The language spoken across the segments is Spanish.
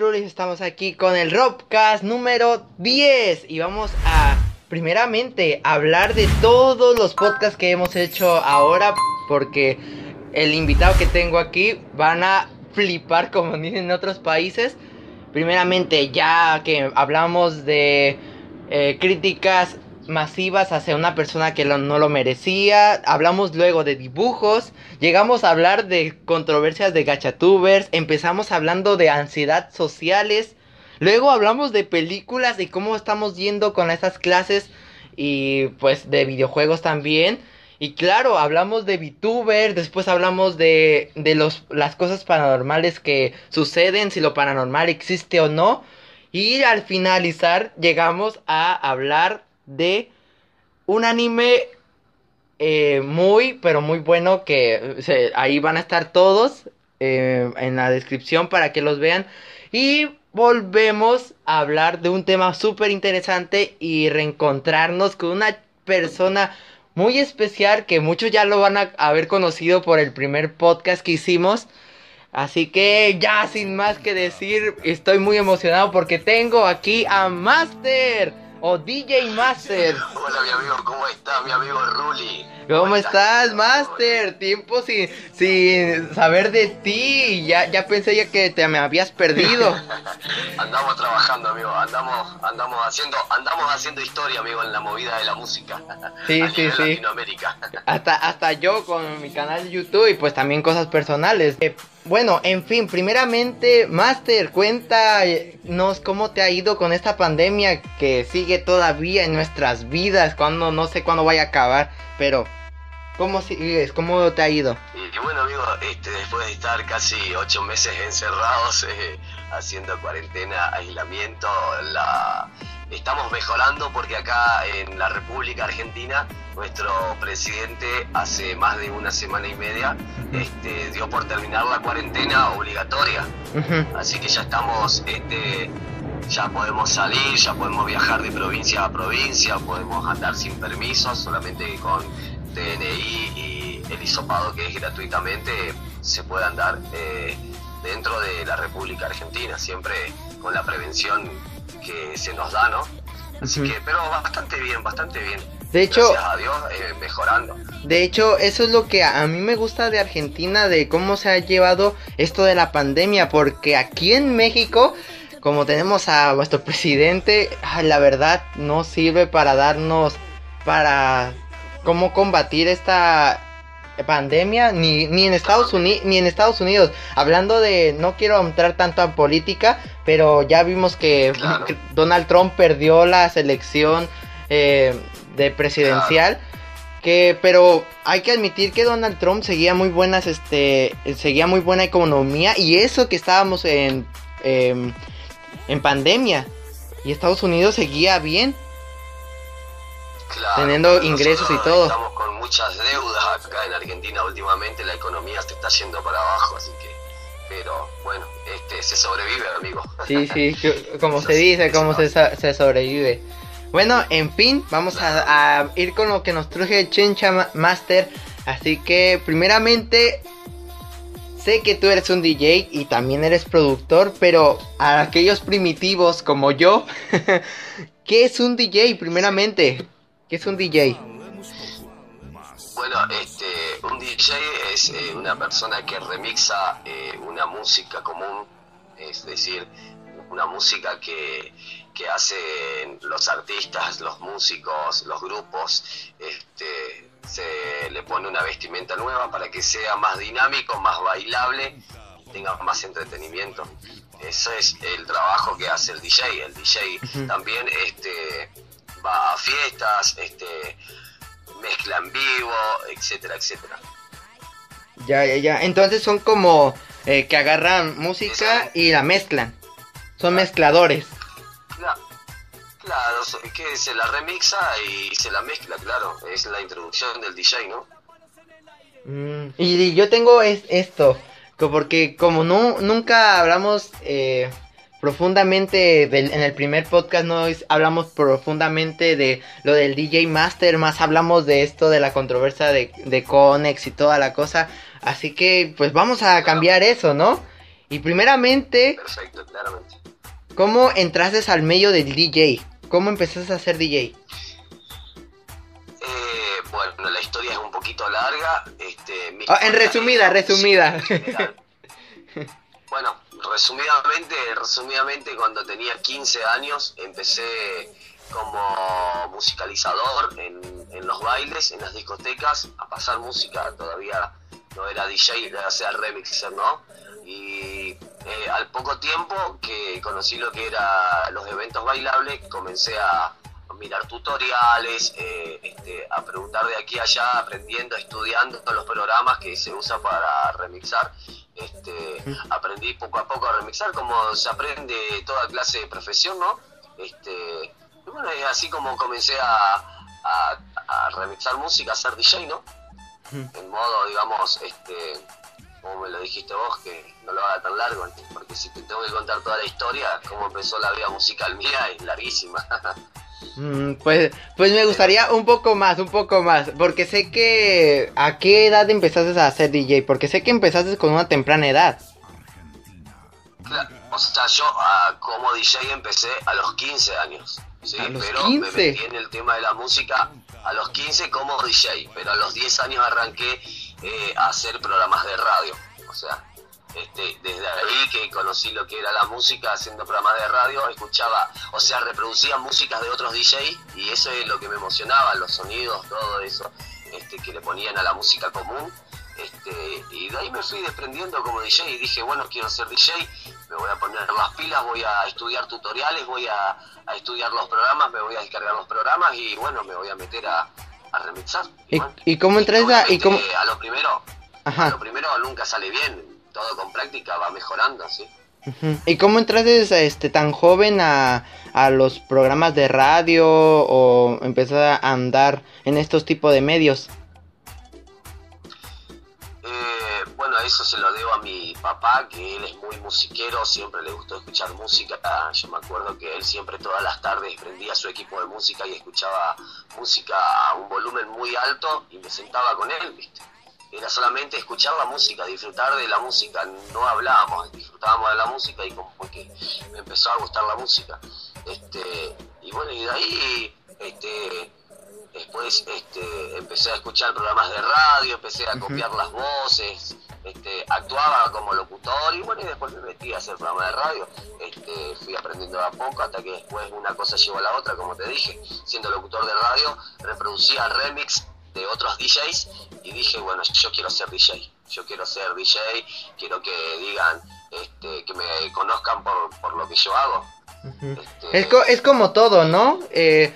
Estamos aquí con el Robcast número 10 y vamos a primeramente hablar de todos los podcasts que hemos hecho ahora porque el invitado que tengo aquí van a flipar como dicen en otros países. Primeramente ya que hablamos de eh, críticas masivas hacia una persona que no lo merecía. Hablamos luego de dibujos. Llegamos a hablar de controversias de gachatubers. Empezamos hablando de ansiedad sociales. Luego hablamos de películas y cómo estamos yendo con esas clases. Y pues de videojuegos también. Y claro, hablamos de VTuber, después hablamos de, de los, las cosas paranormales que suceden, si lo paranormal existe o no. Y al finalizar llegamos a hablar de un anime eh, muy, pero muy bueno que ahí van a estar todos eh, en la descripción para que los vean. Y volvemos a hablar de un tema súper interesante y reencontrarnos con una persona muy especial que muchos ya lo van a haber conocido por el primer podcast que hicimos. Así que ya sin más que decir, estoy muy emocionado porque tengo aquí a Master o DJ Master. Hola mi amigo, ¿cómo está mi amigo Ruli? ¿Cómo, estás, Master? Tiempo sin, sin saber de ti. Ya, ya pensé ya que te me habías perdido. andamos trabajando, amigo. Andamos, andamos haciendo, andamos haciendo historia, amigo, en la movida de la música. Sí, sí, sí. Latinoamérica. Hasta, hasta yo con mi canal de YouTube y pues también cosas personales. Eh, bueno, en fin, primeramente, Master, cuéntanos cómo te ha ido con esta pandemia que sigue todavía en nuestras vidas, cuando no sé cuándo vaya a acabar, pero ¿Cómo sigues? ¿Cómo te ha ido? Y, bueno, amigo, este, después de estar casi ocho meses encerrados, eh, haciendo cuarentena, aislamiento, la... estamos mejorando porque acá en la República Argentina, nuestro presidente hace más de una semana y media este, dio por terminar la cuarentena obligatoria. Así que ya estamos... Este, ya podemos salir, ya podemos viajar de provincia a provincia, podemos andar sin permiso, solamente con DNI y el hisopado que es gratuitamente se puede andar eh, dentro de la República Argentina, siempre con la prevención que se nos da, ¿no? Así que, pero bastante bien, bastante bien. De hecho, Gracias a Dios, eh, mejorando. De hecho, eso es lo que a, mí me gusta de Argentina, de cómo se ha llevado esto de la pandemia, porque aquí en México, como tenemos a nuestro presidente, la verdad no sirve para darnos, para cómo combatir esta pandemia ni, ni en Estados Unidos ni en Estados Unidos. Hablando de no quiero entrar tanto a política pero ya vimos que Donald Trump perdió la selección eh, de presidencial que pero hay que admitir que Donald Trump seguía muy buenas este seguía muy buena economía y eso que estábamos en em, en pandemia y Estados Unidos seguía bien teniendo ingresos y todo. Estamos con muchas deudas acá en Argentina últimamente, la economía se está yendo para abajo, así que, pero bueno, este, se sobrevive, amigo. Sí, sí, como se dice, como se, se sobrevive. Bueno, en fin, vamos a, ir con lo que nos truje Chencha Master. Así que, primeramente, sé que tú eres un DJ y también eres productor, pero a aquellos primitivos como yo, ¿qué es un DJ primeramente? ¿Qué es un DJ? Bueno, este, un DJ es eh, una persona que remixa eh, una música común, es decir, una música que, que hacen los artistas, los músicos, los grupos, este, se le pone una vestimenta nueva para que sea más dinámico, más bailable, tenga más entretenimiento. Ese es el trabajo que hace el DJ. El DJ también este, va a fiestas, este, mezcla en vivo, etcétera, etcétera. Ya, ya, ya. Entonces son como eh, que agarran música y la mezclan. Son mezcladores. Claro, claro, que se la remixa y se la mezcla, claro. Es la introducción del DJ, ¿no? Mm, y, yo tengo es, esto, porque como no, nunca hablamos... Eh, profundamente en el primer podcast no hablamos profundamente de lo del DJ Master, más hablamos de esto de la controversia de, de Conex y toda la cosa. Así que pues vamos a cambiar eso, ¿no? Y primeramente... Perfecto, claramente. ¿Cómo entraste al medio del DJ? ¿Cómo empezaste a ser DJ? Eh, bueno, la historia es un poquito larga. Este, oh, en resumida, resumida. bueno, resumidamente, resumidamente, cuando tenía 15 años empecé como musicalizador en, en, los bailes, en las discotecas, a pasar música. Todavía no era DJ, o sea remixer, ¿no? Y eh, al poco tiempo que conocí lo que eran los eventos bailables, comencé a mirar tutoriales, eh, este, a preguntar de aquí a allá, aprendiendo, estudiando los programas que se usan para remixar. Este, aprendí poco a poco a remixar, como se aprende toda clase de profesión, ¿no? Este, y bueno, es así como comencé a, a, remixar música, a ser DJ, ¿no? En modo, digamos, este, como me lo dijiste vos, que no lo haga tan largo, porque si te tengo que contar toda la historia, cómo empezó la vida musical mía, es larguísima. Mm, pues, pues me gustaría un poco más, un poco más, porque sé que... ¿A qué edad empezaste a hacer DJ? Porque sé que empezaste con una temprana edad. o sea, yo ah, como DJ empecé a los 15 años, ¿sí? pero me metí en el tema de la música a los 15 como DJ, pero a los 10 años arranqué eh, a hacer programas de radio, o sea, este, desde ahí que conocí lo que era la música haciendo programas de radio, escuchaba, o sea, reproducía músicas de otros DJs y eso es lo que me emocionaba, los sonidos, todo eso este, que le ponían a la música común. Este, y de ahí me fui desprendiendo como DJ y dije, bueno, quiero ser DJ, me voy a poner las pilas, voy a estudiar tutoriales, voy a, estudiar los programas, me voy a descargar los programas y bueno, me voy a meter a, remixar. ¿Y, cómo entras a, y cómo... a lo primero? A lo primero nunca sale bien, todo con práctica va mejorando, ¿sí? ¿Y cómo entraste este, tan joven a, a los programas de radio o empezaste a andar en estos tipos de medios? Eh, bueno, eso se lo debo a mi papá, que él es muy musiquero, siempre le gustó escuchar música. Yo me acuerdo que él siempre todas las tardes prendía su equipo de música y escuchaba música a un volumen muy alto y me sentaba con él, ¿viste? Era solamente escuchar la música, disfrutar de la música, no hablábamos, disfrutábamos de la música y como que me empezó a gustar la música. Este, y bueno, y de ahí este, después este, empecé a escuchar programas de radio, empecé a copiar las voces, este, actuaba como locutor y bueno, y después me metí a hacer programas de radio. Este, fui aprendiendo a poco hasta que después una cosa llevó a la otra, como te dije, siendo locutor de radio, reproducía remix de otros DJs y dije, bueno, yo quiero ser DJ, yo quiero ser DJ, quiero que digan, este, que me conozcan por, por lo que yo hago. Este, es, como todo, ¿no? Eh,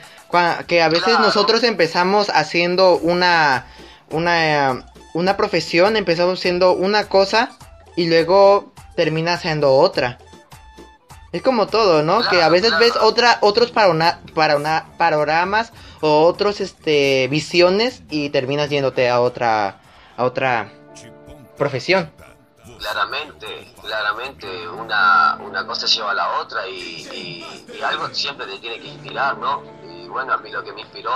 que a veces nosotros empezamos haciendo una, una, una profesión, empezamos haciendo una cosa y luego termina siendo otra. Es como todo, ¿no? que a veces ves otra, otros para una, para una, panoramas o otros este visiones y terminas yéndote a otra a otra profesión. Claramente, claramente una, una cosa lleva a la otra y, algo siempre te tiene que inspirar, ¿no? Y bueno, a mí lo que me inspiró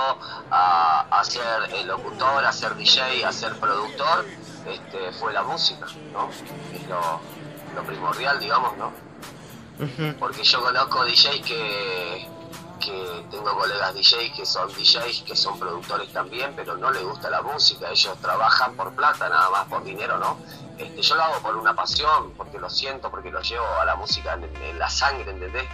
a, a ser el locutor, a ser DJ, a ser productor, este, fue la música, ¿no? Es lo, lo primordial, digamos, ¿no? Porque yo conozco DJs que que tengo colegas DJs que son DJs, que son productores también, pero no les gusta la música, ellos trabajan por plata, nada más por dinero, ¿no? Este, yo lo hago por una pasión, porque lo siento, porque lo llevo a la música en, la sangre, ¿entendés?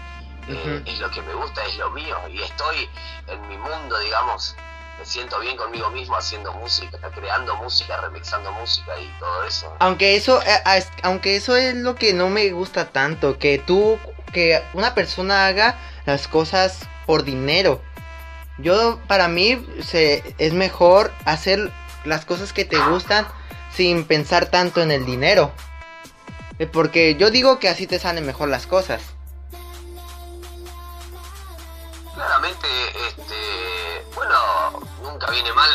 Eh, es lo que me gusta, es lo mío, y estoy en mi mundo, digamos, me siento bien conmigo mismo haciendo música, creando música, remixando música y todo eso. Aunque eso, eh, aunque eso es lo que no me gusta tanto, que tú, que una persona haga las cosas por dinero. Yo, para mí, se, es mejor hacer las cosas que te gustan sin pensar tanto en el dinero. Eh, porque yo digo que así te salen mejor las cosas. Claramente, este, bueno, nunca viene mal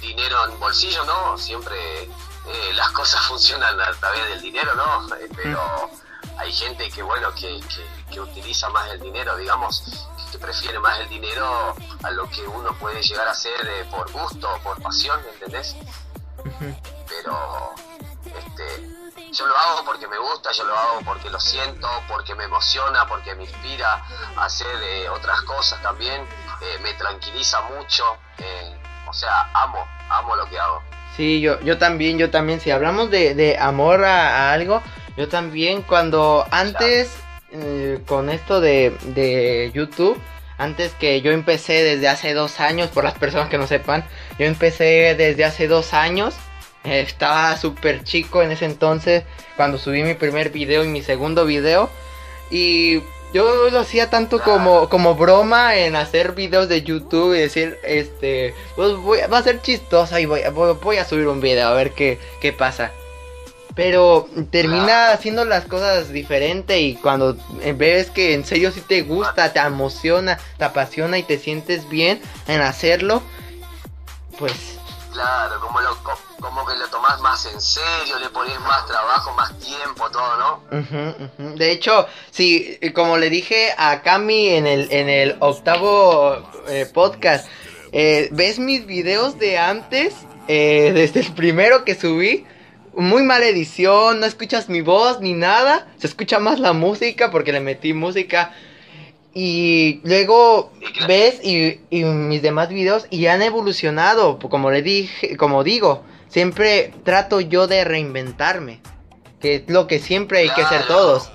dinero en bolsillo, ¿no? Siempre eh, las cosas funcionan a través del dinero, ¿no? Eh, pero hay gente que, bueno, que, que utiliza más el dinero, digamos, que prefiere más el dinero a lo que uno puede llegar a hacer eh, por gusto, por pasión, ¿entendés? Pero este, yo lo hago porque me gusta, yo lo hago porque lo siento, porque me emociona, porque me inspira a hacer eh, otras cosas también, eh, me tranquiliza mucho, eh, o sea, amo, amo lo que hago. Sí, yo, yo también, yo también, si hablamos de, de amor a, algo, yo también cuando antes con esto de, de YouTube, antes que yo empecé desde hace dos años, por las personas que no sepan, yo empecé desde hace dos años estaba súper chico en ese entonces cuando subí mi primer video y mi segundo video. Y yo lo hacía tanto como, como broma en hacer videos de YouTube y decir, este, pues voy, va a ser chistoso y voy, voy, a subir un video a ver qué, qué pasa. Pero termina haciendo las cosas diferente y cuando ves que en serio si te gusta, te emociona, te apasiona y te sientes bien en hacerlo, pues Claro, como, lo, como que lo tomás más en serio, le pones más trabajo, más tiempo, todo, ¿no? De hecho, sí, como le dije a Cami en el, en el octavo eh, podcast, eh, ves mis videos de antes, eh, desde el primero que subí, muy mala edición, no escuchas mi voz ni nada, se escucha más la música porque le metí música. Y luego ves y, mis demás videos y han evolucionado, como le dije, como digo, siempre trato yo de reinventarme, que es lo que siempre hay que hacer todos.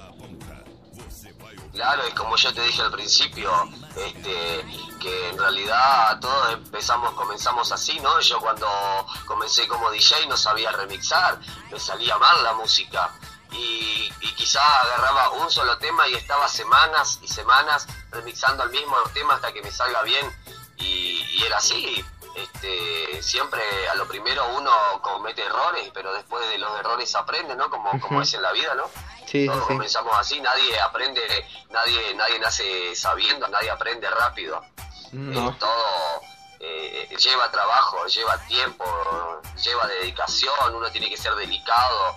Claro, y como yo te dije al principio, este, que en realidad todos empezamos, comenzamos así, ¿no? Yo cuando comencé como DJ no sabía remixar, me salía mal la música y, y quizá agarraba un solo tema y estaba semanas y semanas remixando el mismo tema hasta que me salga bien y, era así. Este, siempre a lo primero uno comete errores, pero después de los errores aprende, ¿no? Como, como es en la vida, ¿no? Sí, Todos comenzamos así, nadie aprende, nadie, nadie nace sabiendo, nadie aprende rápido. Eh, todo eh, lleva trabajo, lleva tiempo, lleva dedicación, uno tiene que ser delicado,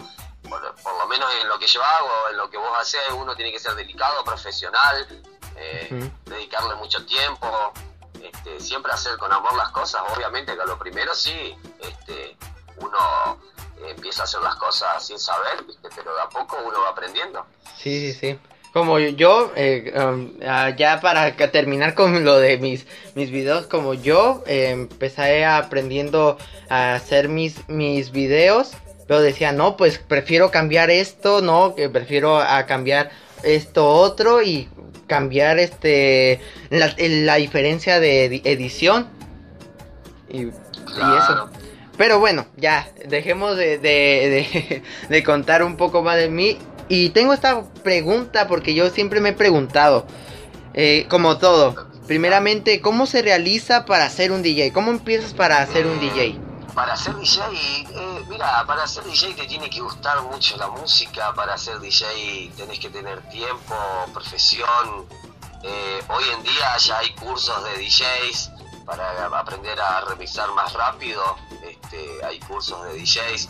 por, lo menos en lo que yo hago, en lo que vos haces, uno tiene que ser delicado, profesional, eh, dedicarle mucho tiempo, este, siempre hacer con amor las cosas. Obviamente que a lo primero sí, este, uno empieza a hacer las cosas sin saber, pero de a poco uno va aprendiendo. Sí, sí, sí. Como yo, eh, um, ah, ya para terminar con lo de mis, mis videos, como yo eh, empecé aprendiendo a hacer mis, mis videos pero decía, no, pues prefiero cambiar esto, no, que prefiero a cambiar esto otro y cambiar este la, diferencia de edición y, eso. Pero bueno, ya, dejemos de, de, contar un poco más de mí. Y tengo esta pregunta porque yo siempre me he preguntado, eh, como todo, primeramente, ¿cómo se realiza para hacer un DJ? ¿Cómo empiezas para hacer un DJ? Para ser DJ, eh, mira, para ser DJ te tiene que gustar mucho la música, para ser DJ tenés que tener tiempo, profesión. Eh, hoy en día ya hay cursos de DJs para aprender a remixar más rápido, este, hay cursos de DJs.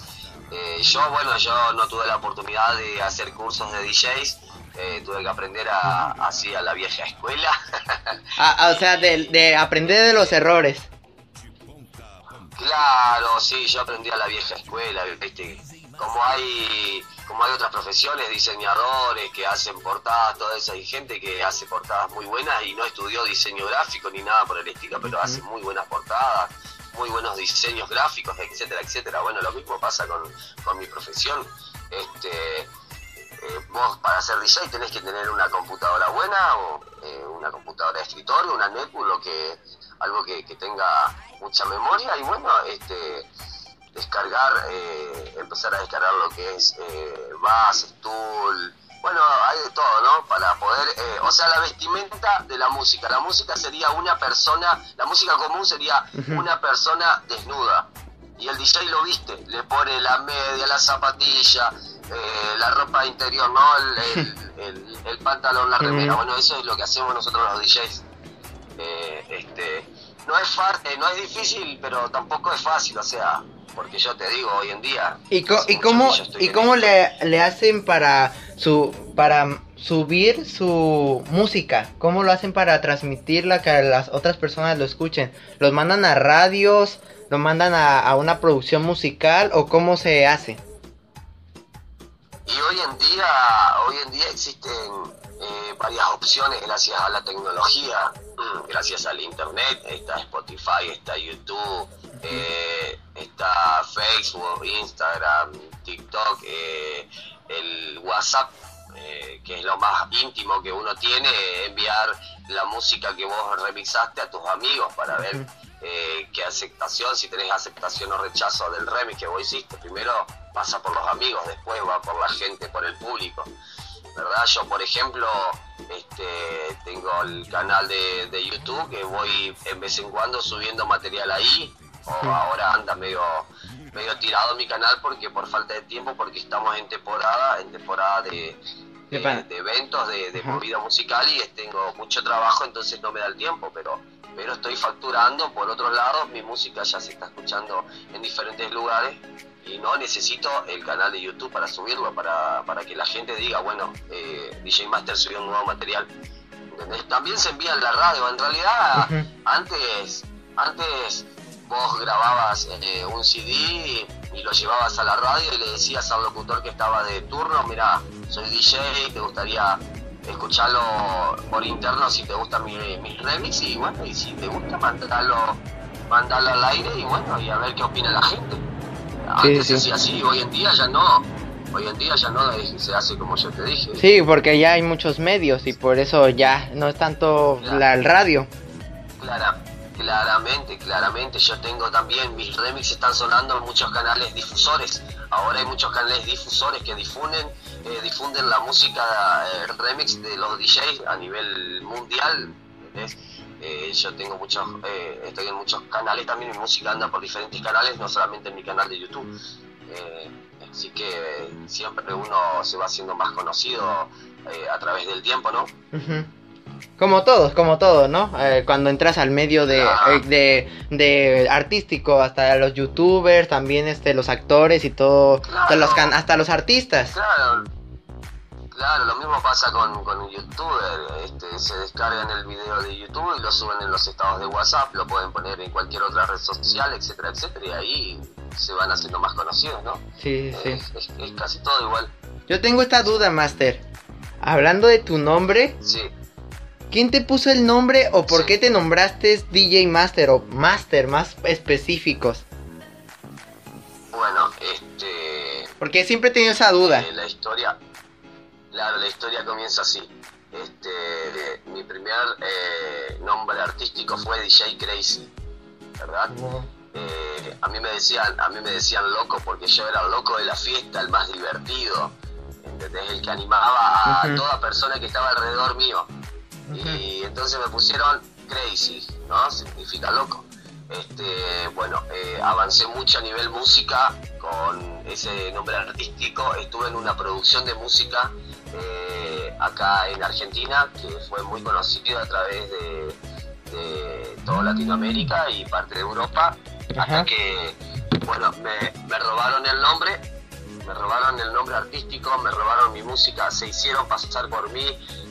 Eh, yo, bueno, yo no tuve la oportunidad de hacer cursos de DJs, tuve que aprender a, así a la vieja escuela. Ah, o sea, de aprender de los errores. Claro, sí, yo aprendí a la vieja escuela, ¿viste? Como hay, como hay otras profesiones, diseñadores que hacen portadas, toda esa, hay gente que hace portadas muy buenas y no estudió diseño gráfico ni nada por el estilo, pero hace muy buenas portadas, muy buenos diseños gráficos, etcétera, etcétera. Bueno, lo mismo pasa con, con mi profesión. Este, eh, vos para ser DJ tenés que tener una computadora buena o eh, una computadora de escritorio, una netbook, lo que algo que, tenga mucha memoria y bueno, este descargar, eh, empezar a descargar lo que es eh, Bass, Tool, bueno, hay de todo, ¿no? Para poder, eh, o sea, la vestimenta de la música. La música sería una persona, la música común sería una persona desnuda. Y el DJ lo viste, le pone la media, la zapatilla, eh, la ropa interior, ¿no? El, el, pantalón, la remera. Bueno, eso es lo que hacemos nosotros los DJs. Eh, este, no es eh, no es difícil, pero tampoco es fácil, o sea, porque yo te digo hoy en día. ¿Y, y cómo y cómo le, le, hacen para su para subir su música? ¿Cómo lo hacen para transmitirla que las otras personas lo escuchen? ¿Los mandan a radios? ¿Lo mandan a, a una producción musical o cómo se hace? y hoy en día, hoy en día existen eh, varias opciones gracias a la tecnología, mm, gracias al internet, está Spotify, está YouTube, eh, está Facebook, Instagram, TikTok, eh, el WhatsApp, que es lo más íntimo que uno tiene, enviar la música que vos remixaste a tus amigos para ver qué aceptación, si tenés aceptación o rechazo del remix que vos hiciste. Primero pasa por los amigos, después va por la gente, por el público. ¿Verdad? Yo, por ejemplo, este, tengo el canal de, YouTube que voy en vez en cuando subiendo material ahí, o ahora anda medio, medio tirado mi canal porque por falta de tiempo, porque estamos en temporada, en temporada de, de, eventos, de, movida musical y tengo mucho trabajo, entonces no me da el tiempo, pero pero estoy facturando por otros lados, mi música ya se está escuchando en diferentes lugares y no necesito el canal de YouTube para subirlo, para, para que la gente diga, bueno, eh, DJ Master subió un nuevo material. También se envía en la radio, en realidad antes, antes vos grababas eh, un CD y lo llevabas a la radio y le decías al locutor que estaba de turno, mira, soy DJ, te gustaría escucharlo por interno si te gusta mi, mi remix y bueno, y si te gusta, mandarlo, mandarlo al aire y bueno, y a ver qué opina la gente. Antes se hacía así, hoy en día ya no. Hoy en día ya no se hace como yo te dije. Sí, porque ya hay muchos medios y por eso ya no es tanto la, el radio. Clara, claramente, claramente. Yo tengo también, mis remixes están sonando en muchos canales difusores. Ahora hay muchos canales difusores que difunden, eh, difunden la música eh, remix de los DJs a nivel mundial. Eh, yo tengo muchos, eh, estoy en muchos canales también, mi música anda por diferentes canales, no solamente en mi canal de YouTube. Eh, así que siempre uno se va haciendo más conocido a través del tiempo, ¿no? Como todos, como todos, ¿no? cuando entras al medio de, de, de, artístico, hasta los youtubers, también este, los actores y todo, los hasta los artistas. Claro Claro, lo mismo pasa con, con un youtuber, este, se descargan el video de YouTube y lo suben en los estados de WhatsApp, lo pueden poner en cualquier otra red social, etcétera, etcétera, y ahí se van haciendo más conocidos, ¿no? Sí, sí. Es, casi todo igual. Yo tengo esta duda, Master. Hablando de tu nombre, sí. ¿quién te puso el nombre o por qué te nombraste DJ Master o Master más específicos? Bueno, este... Porque siempre he tenido esa duda. Eh, la historia Claro, la historia comienza así. Este, mi primer eh, nombre artístico fue DJ Crazy, ¿verdad? Eh, a mí me decían, a mí me decían loco porque yo era el loco de la fiesta, el más divertido, ¿entendés? El que animaba a toda persona que estaba alrededor mío. Y entonces me pusieron Crazy, ¿no? Significa loco. Este, bueno, eh, avancé mucho a nivel música con ese nombre artístico. Estuve en una producción de música eh, acá en Argentina, que fue muy conocido a través de, toda Latinoamérica y parte de Europa, hasta que, bueno, me, robaron el nombre, me robaron el nombre artístico, me robaron mi música, se hicieron pasar por mí,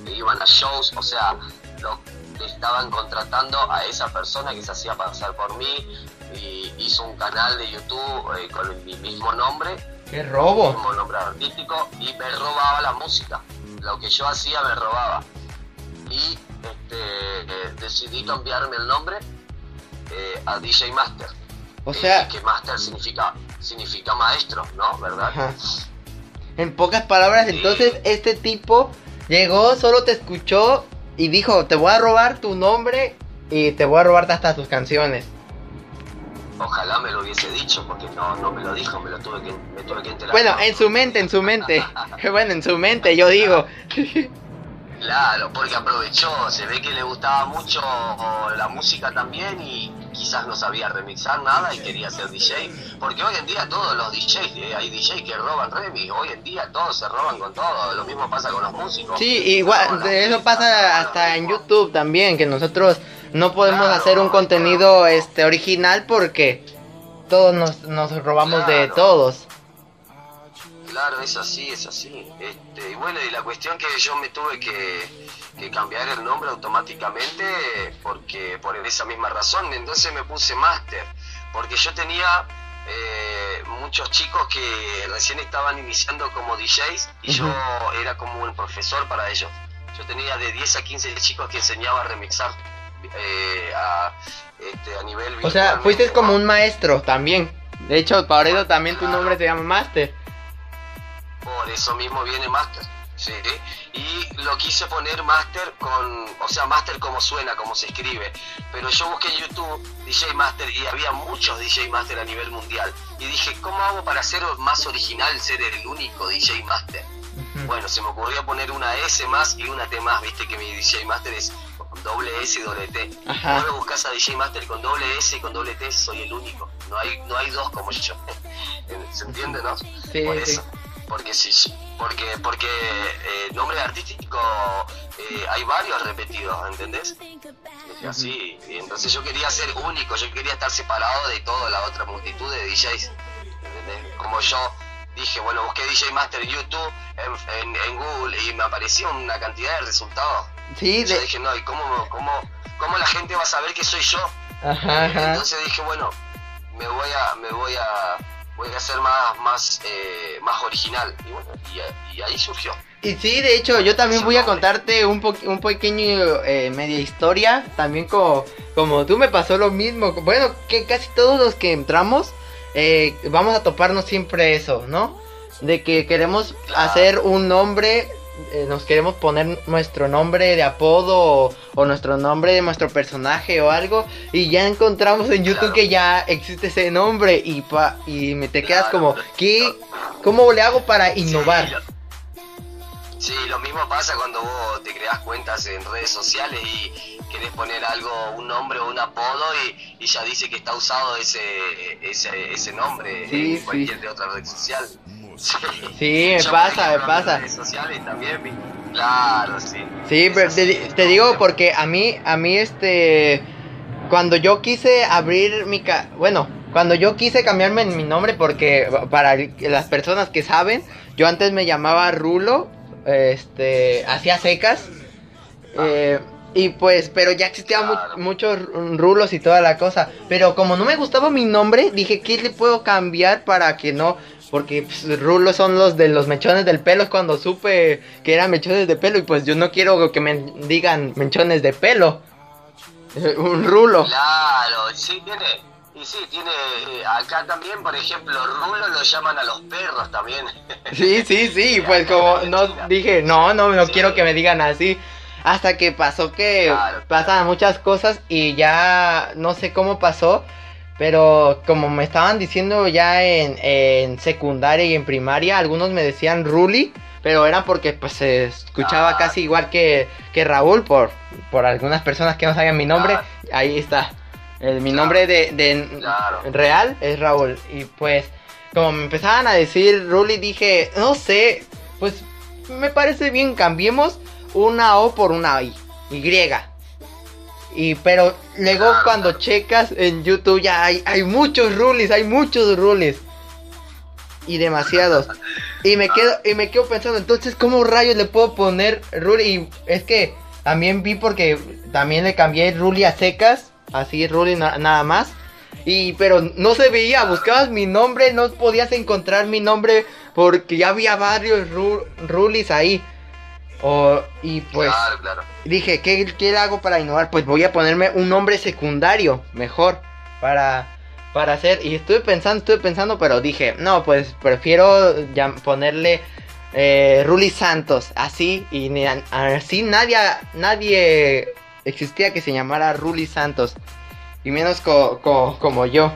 iban a shows, o sea, lo, estaban contratando a esa persona que se hacía pasar por mí y hizo un canal de YouTube eh, con mi mismo nombre ¡Qué robo! Como nombre artístico y me robaba la música. Lo que yo hacía me robaba. Y este, eh, decidí cambiarme el nombre eh, a DJ Master. O sea... que Master significa, significa maestro, ¿no? ¿Verdad? En pocas palabras, entonces este tipo llegó, solo te escuchó y dijo, te voy a robar tu nombre y te voy a robar hasta tus canciones. Ojalá me lo hubiese dicho, porque no, no me lo dijo, me lo tuve que, me tuve que enterar. Bueno, en su mente, en su mente. bueno, en su mente, yo digo. claro, porque aprovechó, se ve que le gustaba mucho la música también y quizás no sabía remixar nada y quería ser DJ. Porque hoy en día todos los DJs, eh, hay DJs que roban remix, hoy en día todos se roban con todo, lo mismo pasa con los músicos. Sí, igual, eso pasa hasta en YouTube también, que nosotros no podemos hacer un contenido este original porque todos nos, nos robamos de todos. Claro, es así, es así. Este, y bueno, y la cuestión que yo me tuve que, cambiar el nombre automáticamente porque por esa misma razón, entonces me puse Master, porque yo tenía eh, muchos chicos que recién estaban iniciando como DJs y yo era como un profesor para ellos. Yo tenía de 10 a 15 chicos que enseñaba a remixar eh, a, este, a nivel O sea, fuiste como un maestro también. De hecho, eso también tu nombre se llama Master. Por eso mismo viene Master. Sí, y lo quise poner Master con, o sea, Master como suena, como se escribe. Pero yo busqué en YouTube DJ Master y había muchos DJ Master a nivel mundial. Y dije, ¿cómo hago para ser más original, ser el único DJ Master? Bueno, se me ocurrió poner una S más y una T más, viste que mi DJ Master es con doble S y doble T. Ajá. Ahora buscas a DJ Master con doble S y con doble T, soy el único. No hay, no hay dos como yo. ¿Se entiende, no? Sí, Por sí. eso. Porque sí, porque, porque eh, nombre artístico eh, hay varios repetidos, ¿entendés? Es así, y entonces yo quería ser único, yo quería estar separado de toda la otra multitud de DJs, ¿entendés? Como yo dije, bueno, busqué DJ Master YouTube, en, en- en Google, y me apareció una cantidad de resultados. Sí, Y yo de... dije, no, ¿y cómo, cómo, cómo la gente va a saber que soy yo? Ajá, ajá. Entonces dije, bueno, me voy a, me voy a, voy a hacer más, más, eh, más original. Y bueno, y, y ahí surgió. Y sí, de hecho, yo también voy a contarte un, po- un pequeño eh, media historia. También como, como tú me pasó lo mismo. Bueno, que casi todos los que entramos eh, vamos a toparnos siempre eso, ¿no? De que queremos Claro. hacer un nombre, eh, nos queremos poner nuestro nombre de apodo o, o nuestro nombre de nuestro personaje o algo. Y ya encontramos en YouTube Claro. que ya existe ese nombre y, pa, y me te quedas Claro. como, ¿qué? ¿Cómo le hago para innovar? Sí, lo, sí, lo mismo pasa cuando vos te creas cuentas en redes sociales y querés poner algo, un nombre o un apodo y, y ya dice que está usado ese, ese, ese nombre Sí, en sí. cualquier de otra red social. Sí, Sí, me pasa, me en pasa. redes sociales también, vi- claro, sí. Sí, pero te, digo porque a mí, a mí este, cuando yo quise abrir mi, ca bueno, cuando yo quise cambiarme mi nombre porque para las personas que saben, yo antes me llamaba Rulo, este, hacía secas, eh, y pues, pero ya existían mu- muchos rulos y toda la cosa, pero como no me gustaba mi nombre, dije, ¿qué le puedo cambiar para que no? Porque pues, rulos son los de los mechones del pelo. Cuando supe que eran mechones de pelo. Y pues yo no quiero que me digan mechones de pelo. Eh, Un rulo. Claro, sí tiene, y sí tiene, eh, acá también, por ejemplo, rulo lo llaman a los perros también. Sí, sí, sí. Pues como no dije, no, no, no quiero que me digan así. Hasta que pasó que Claro. pasan muchas cosas y ya no sé cómo pasó. Pero como me estaban diciendo ya en, en secundaria y en primaria, algunos me decían Ruli. Pero era porque pues se escuchaba Ah. casi igual que, que Raúl por, por algunas personas que no sabían mi nombre. Claro. Ahí está. El- mi Claro. nombre de, de Claro. real es Raúl. Y pues como me empezaban a decir Ruli, dije, no sé, pues me parece bien, cambiemos una O por una I. Y. Y pero luego Claro, cuando checas en YouTube ya hay, hay muchos rulis, hay muchos rulis. Y demasiados. Y me quedo, y me quedo pensando, entonces, ¿cómo rayos le puedo poner Ruli? Y es que también vi porque también le cambié Ruli a secas. Así Ruli na- nada más. Y pero no se veía, buscabas mi nombre, no podías encontrar mi nombre porque ya había varios ru- Rulis ahí. O, y pues Claro, claro. dije, ¿qué, ¿qué hago para innovar? Pues voy a ponerme un nombre secundario, mejor, para, para hacer. Y estuve pensando, estuve pensando, pero dije, no, pues prefiero ponerle eh, Ruli Santos, así, y ni- así nadie, nadie existía que se llamara Ruli Santos, y menos co- co- como yo,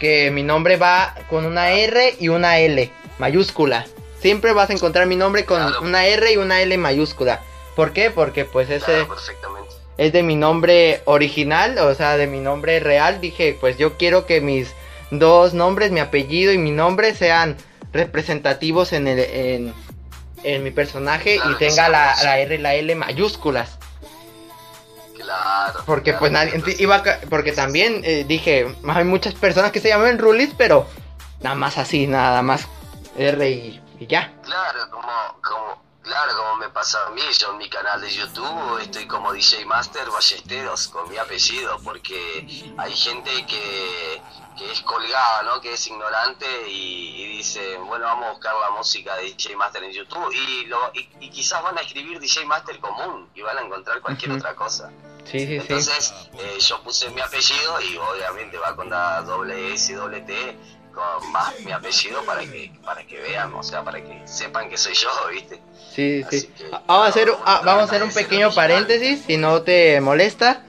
que mi nombre va con una R y una L, mayúscula. Siempre vas a encontrar mi nombre con Claro. una R y una L mayúscula. ¿Por qué? Porque pues ese Claro, perfectamente. es de mi nombre original, o sea, de mi nombre real. Dije, pues yo quiero que mis dos nombres, mi apellido y mi nombre sean representativos en el en, en mi personaje Claro y tenga la, la R y la L mayúsculas. Claro. Porque claro, pues nadie entonces- iba a porque también eh, dije, hay muchas personas que se llaman Rulis, pero nada más así, nada más R y, y ya. Claro, como, como, Claro, como me pasa a mí, yo en mi canal de YouTube estoy como DJ Master Ballesteros con mi apellido, porque hay gente que, que es colgada, ¿no? Que es ignorante y, dice, bueno, vamos a buscar la música de DJ Master en YouTube y, lo, y, quizás van a escribir DJ Master común y van a encontrar cualquier otra cosa. Sí, sí, Entonces eh, yo puse mi apellido y obviamente va con la doble S, doble T, con más mi apellido para que para que vean, o sea, para que sepan que soy yo, ¿viste? Sí, sí. vamos a hacer, ah, vamos a hacer un pequeño paréntesis, si no te molesta.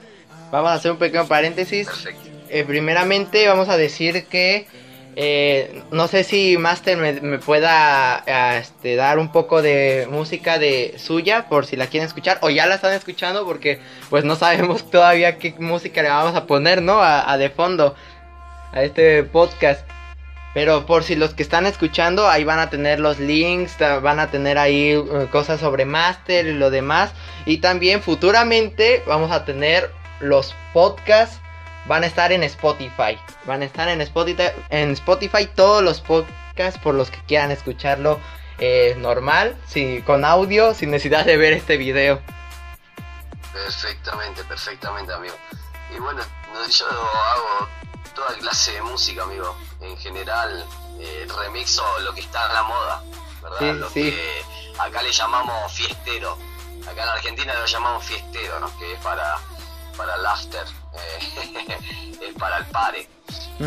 Vamos a hacer un pequeño paréntesis. Eh, primeramente vamos a decir que eh, no sé si Master me, pueda este, dar un poco de música de suya por si la quieren escuchar o ya la están escuchando porque pues no sabemos todavía qué música le vamos a poner, ¿no? a de fondo a este podcast. Pero por si los que están escuchando, ahí van a tener los links, van a tener ahí uh, cosas sobre Master y lo demás. Y también futuramente vamos a tener los podcasts, van a estar en Spotify. Van a estar en Spotify, en Spotify todos los podcasts por los que quieran escucharlo eh, normal, con audio, sin necesidad de ver este video. Perfectamente, perfectamente, amigo. Y bueno, yo hago toda clase de música, amigo. En general, eh, remixo lo que está en la moda, ¿verdad? lo que acá le llamamos fiestero. Acá en Argentina lo llamamos fiestero, ¿no? Que es para, para el after, eh, para el pare,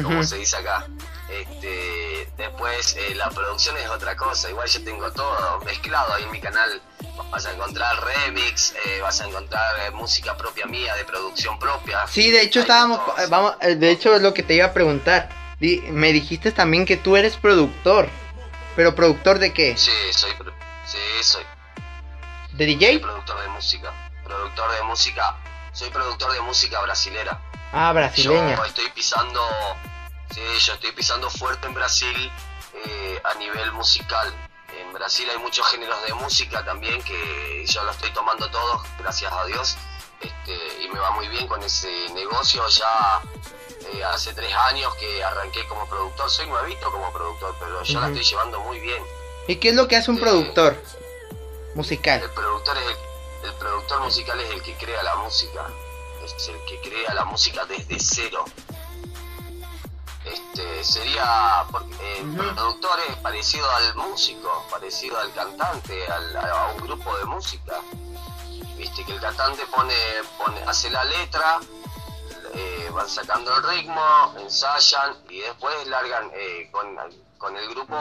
como se dice acá. Este, después eh, la producción es otra cosa, igual yo tengo todo mezclado ahí en mi canal. Vas a encontrar remix, eh, vas a encontrar eh, música propia mía, de producción propia. Sí, de hecho estábamos, vamos, de hecho es lo que te iba a preguntar. me dijiste también que tú eres productor, pero productor de qué? Sí, soy, sí, soy. ¿De DJ? productor de música, productor de música, soy productor de música brasilera. Ah, brasileña. Yo estoy pisando Sí, yo estoy pisando fuerte en Brasil eh, a nivel musical. En Brasil hay muchos géneros de música también que yo lo estoy tomando todos, gracias a Dios. Este, y me va muy bien con ese negocio. Ya eh, hace tres años que arranqué como productor. Soy nuevito como productor, pero yo la estoy llevando muy bien. ¿Y qué es lo que hace un eh, productor musical? El productor, es el productor musical es el que crea la música. Es el que crea la música desde cero este, sería eh, productor es parecido al músico, parecido al cantante, a un grupo de música. Viste que el cantante pone, pone hace la letra, eh, van sacando el ritmo, ensayan y después largan eh, con, con, el grupo,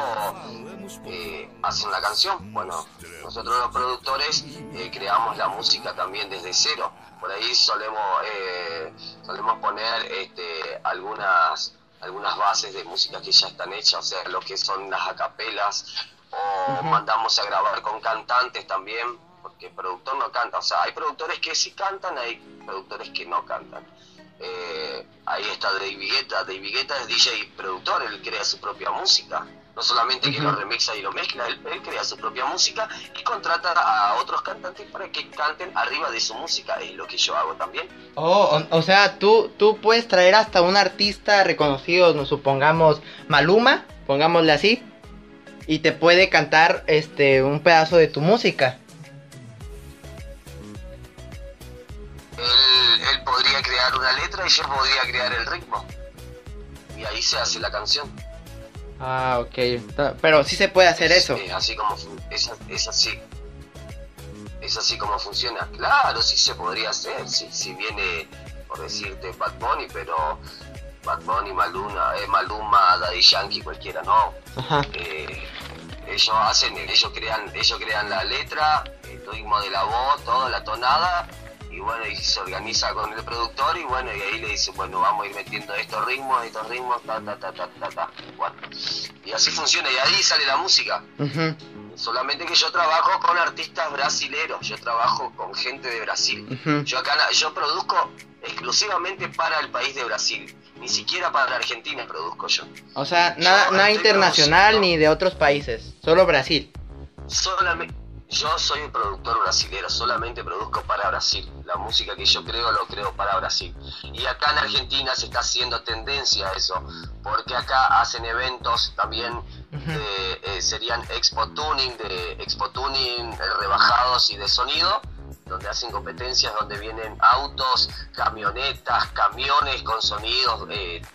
hacen la canción. Bueno, nosotros los productores creamos la música también desde cero. Por ahí solemos, solemos poner este, algunas algunas bases de música que ya están hechas, o sea, lo que son las acapelas, o mandamos a grabar con cantantes también, porque el productor no canta, o sea, hay productores que sí cantan, hay productores que no cantan. Eh, ahí está David Guetta, David Guetta es DJ y productor, él crea su propia música no solamente que lo remixa y lo mezcla, él, crea su propia música y contrata a otros cantantes para que canten arriba de su música, es lo que yo hago también. Oh, o, sea, tú, tú puedes traer hasta un artista reconocido, nos supongamos Maluma, pongámosle así, y te puede cantar este un pedazo de tu música. Él, él podría crear una letra y yo podría crear el ritmo. Y ahí se hace la canción. Ah, ok. Pero sí se puede hacer eso. así como es, es, así. Es así como funciona. Claro, sí se podría hacer. Si, si viene, por decirte, Bad Bunny, pero Bad Bunny, Maluma, eh, Maluma, Daddy Yankee, cualquiera, no. Eh, ellos hacen, ellos crean, ellos crean la letra, el ritmo de la voz, toda la tonada y bueno, y se organiza con el productor y bueno, y ahí le dice, bueno, vamos a ir metiendo estos ritmos, estos ritmos, ta, ta, ta, ta, ta, ta. Bueno, y así funciona y ahí sale la música. Solamente que yo trabajo con artistas brasileros, yo trabajo con gente de Brasil. Yo acá yo produzco exclusivamente para el país de Brasil. Ni siquiera para la Argentina produzco yo. O sea, nada, nada internacional ni de otros países, solo Brasil. Solamente, yo soy un productor brasilero, solamente produzco para Brasil. La música que yo creo lo creo para Brasil. Y acá en Argentina se está haciendo tendencia a eso, porque acá hacen eventos también eh, serían Expo Tuning, de Expo Tuning rebajados y de sonido, donde hacen competencias donde vienen autos, camionetas, camiones con sonidos,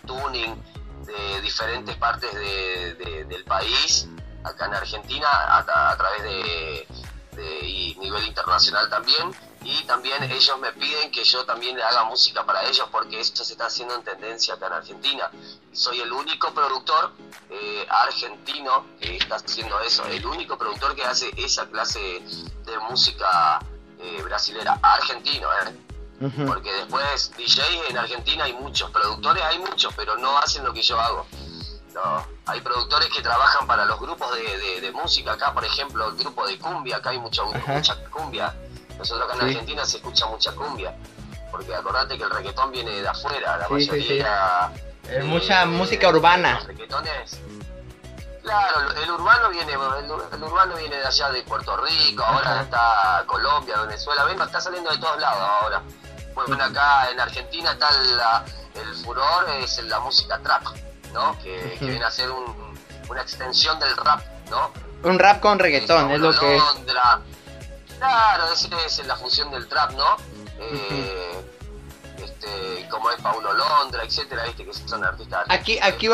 tuning de diferentes partes del país, acá en Argentina, a, través de, de nivel internacional también y también ellos me piden que yo también haga música para ellos porque esto se está haciendo en tendencia acá en Argentina. Soy el único productor eh, argentino que está haciendo eso, el único productor que hace esa clase de música eh, brasilera, argentino, ¿eh? Porque después DJ en Argentina hay muchos, productores hay muchos, pero no hacen lo que yo hago. No, hay productores que trabajan para los grupos de, música. Acá, por ejemplo, el grupo de cumbia, acá hay mucha, mucha cumbia. Nosotros acá en Argentina se escucha mucha cumbia, porque acordate que el reggaetón viene de afuera, la mayoría... Es mucha música urbana. Los reggaetones... Claro, el urbano viene, el, urbano viene de allá de Puerto Rico, ahora está Colombia, Venezuela, ven, está saliendo de todos lados ahora. Bueno, acá en Argentina está el furor, es la música trap, ¿no? Que, viene a ser una extensión del rap, ¿no? Un rap con reggaetón, es, lo que Claro, esa es la función del trap, ¿no? Eh, este, como es Paulo Londra, etcétera, ¿viste? que son artistas. Aquí, aquí,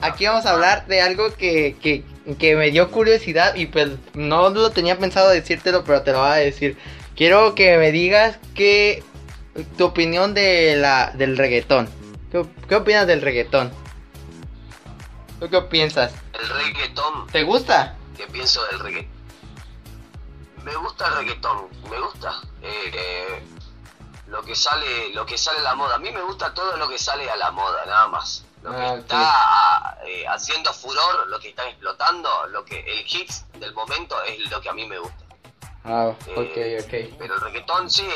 aquí vamos a hablar de algo que, que, que me dio curiosidad y pues no lo tenía pensado decírtelo, pero te lo voy a decir. Quiero que me digas que tu opinión de la, del reggaetón. ¿Qué, ¿Qué, opinas del reggaetón? ¿Tú qué piensas? El reggaetón. ¿Te gusta? ¿Qué pienso del reggaetón? me gusta el reggaetón, me gusta eh, eh, lo que sale, lo que sale a la moda. A mí me gusta todo lo que sale a la moda, nada más. Lo que ah, está eh, haciendo furor, lo que está explotando, lo que el hits del momento es lo que a mí me gusta. Ah, ok, ok. Pero el reggaetón sí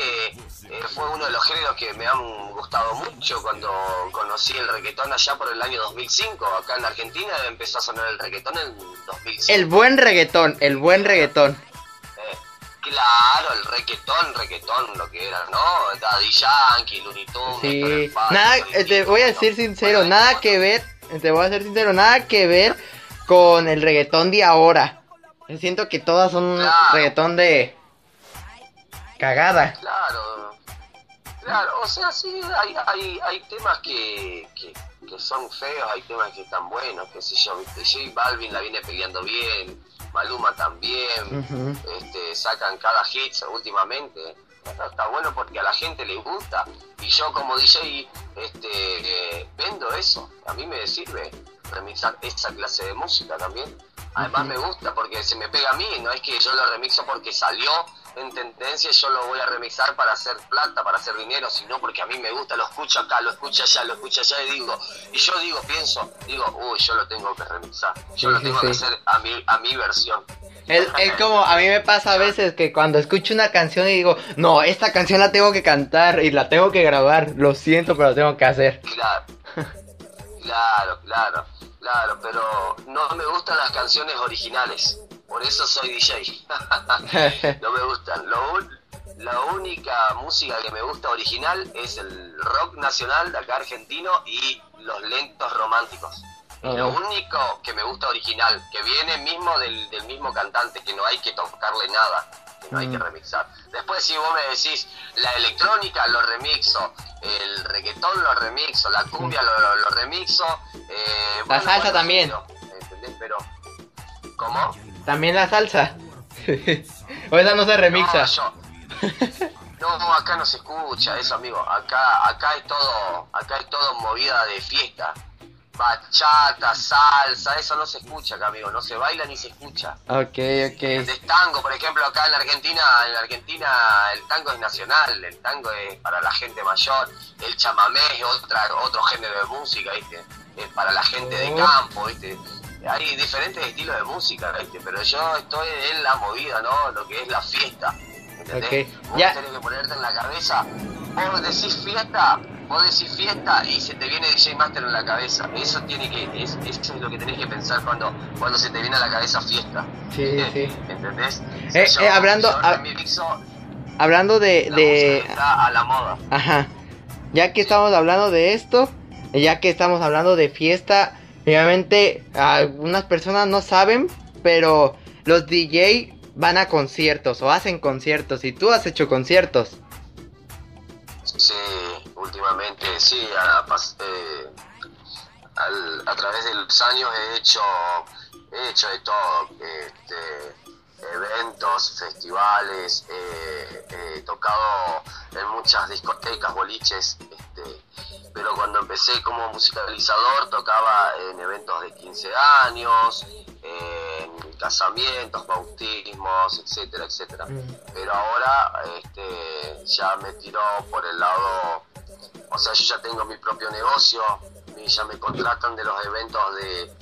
fue uno de los géneros que me han gustado mucho cuando conocí el reggaetón allá por el año 2005. Acá en Argentina empezó a sonar el reggaetón en 2005. El buen reggaetón, el buen reggaetón. Claro, el requetón, requetón, lo que era, ¿no? Daddy Yankee, Looney Tunes, sí. Nada, eh, te voy a decir sincero, nada que ver, te voy a ser sincero, nada que ver con el reggaetón de ahora. Siento que todas son un reggaetón de cagada. Claro, claro, o sea, sí, hay, hay, hay temas que, que, que son feos, hay temas que están buenos, qué sé yo, ¿viste? J Balvin la viene peleando bien, Maluma también, este, sacan cada hit últimamente. Está bueno porque a la gente le gusta y yo como DJ este, vendo eso, a mí me sirve remixar esa clase de música también. Además me gusta porque se me pega a mí, no es que yo lo remixo porque salió en tendencia yo lo voy a remixar para hacer plata, para hacer dinero, sino porque a mí me gusta, lo escucho acá, lo escucho allá, lo escucho allá y digo, y yo digo, pienso, digo, uy, yo lo tengo que remixar, yo lo tengo que hacer a mi, a mi versión. Es, es, como, a mí me pasa a veces que cuando escucho una canción y digo, no, esta canción la tengo que cantar y la tengo que grabar, lo siento, pero lo tengo que hacer. Claro, claro, claro, claro, pero no me gustan las canciones originales. Por eso soy DJ. no me gustan. la única música que me gusta original es el rock nacional de acá argentino y los lentos románticos. Lo único que me gusta original, que viene mismo del, mismo cantante, que no hay que tocarle nada, que no hay que mm. remixar. Después si vos me decís, la electrónica lo remixo, el reggaetón lo remixo, la cumbia lo, remixo. Eh, la salsa también. ¿Entendés? Pero, ¿cómo? También la salsa. o esa no se remixa. No, no, acá no se escucha eso, amigo. Acá, acá es todo, acá es todo movida de fiesta. Bachata, salsa, eso no se escucha acá, amigo. No se baila ni se escucha. Ok, ok. El tango, por ejemplo, acá en la Argentina, en la Argentina el tango es nacional, el tango es para la gente mayor, el chamamé es otra, otro género de música, ¿viste? Es para la gente de oh. campo, ¿viste? hay diferentes estilos de música, pero yo estoy en la movida, ¿no? Lo que es la fiesta. ¿Entendés? Vos ya. tenés que ponerte en la cabeza. Vos decís fiesta, vos decís fiesta y se te viene DJ Master en la cabeza. Eso tiene que, es, eso es lo que tenés que pensar cuando, cuando se te viene a la cabeza fiesta. Sí, sí. ¿Entendés? Eh, eh, hablando, hablando de, de... Está a la moda. Ajá. Ya que estamos hablando de esto, ya que estamos hablando de fiesta, Obviamente, algunas personas no saben, pero los DJ van a conciertos o hacen conciertos y tú has hecho conciertos. Sí, últimamente sí, a, eh, a través de los años he hecho, he hecho de todo, este, eventos, festivales, eh, he tocado en muchas discotecas, boliches, este, pero cuando empecé como musicalizador tocaba en eventos de 15 años, en casamientos, bautismos, etcétera, etcétera. Mm. Pero ahora este, ya me tiró por el lado, o sea, yo ya tengo mi propio negocio, ya me contratan de los eventos de,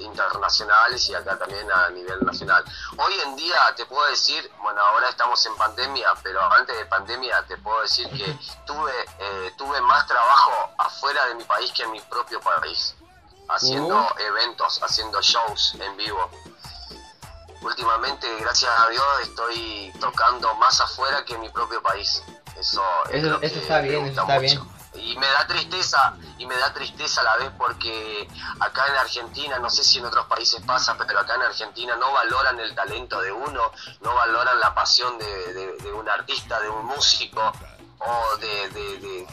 internacionales y acá también a nivel nacional. Hoy en día te puedo decir, bueno, ahora estamos en pandemia, pero antes de pandemia te puedo decir que tuve, eh, tuve más trabajo afuera de mi país que en mi propio país, haciendo eventos, haciendo shows en vivo. Últimamente, gracias a Dios, estoy tocando más afuera que en mi propio país. Eso, eso, está bien, eso está bien y me da tristeza y me da tristeza a la vez porque acá en Argentina no sé si en otros países pasa pero acá en Argentina no valoran el talento de uno no valoran la pasión de, un artista de un músico o de,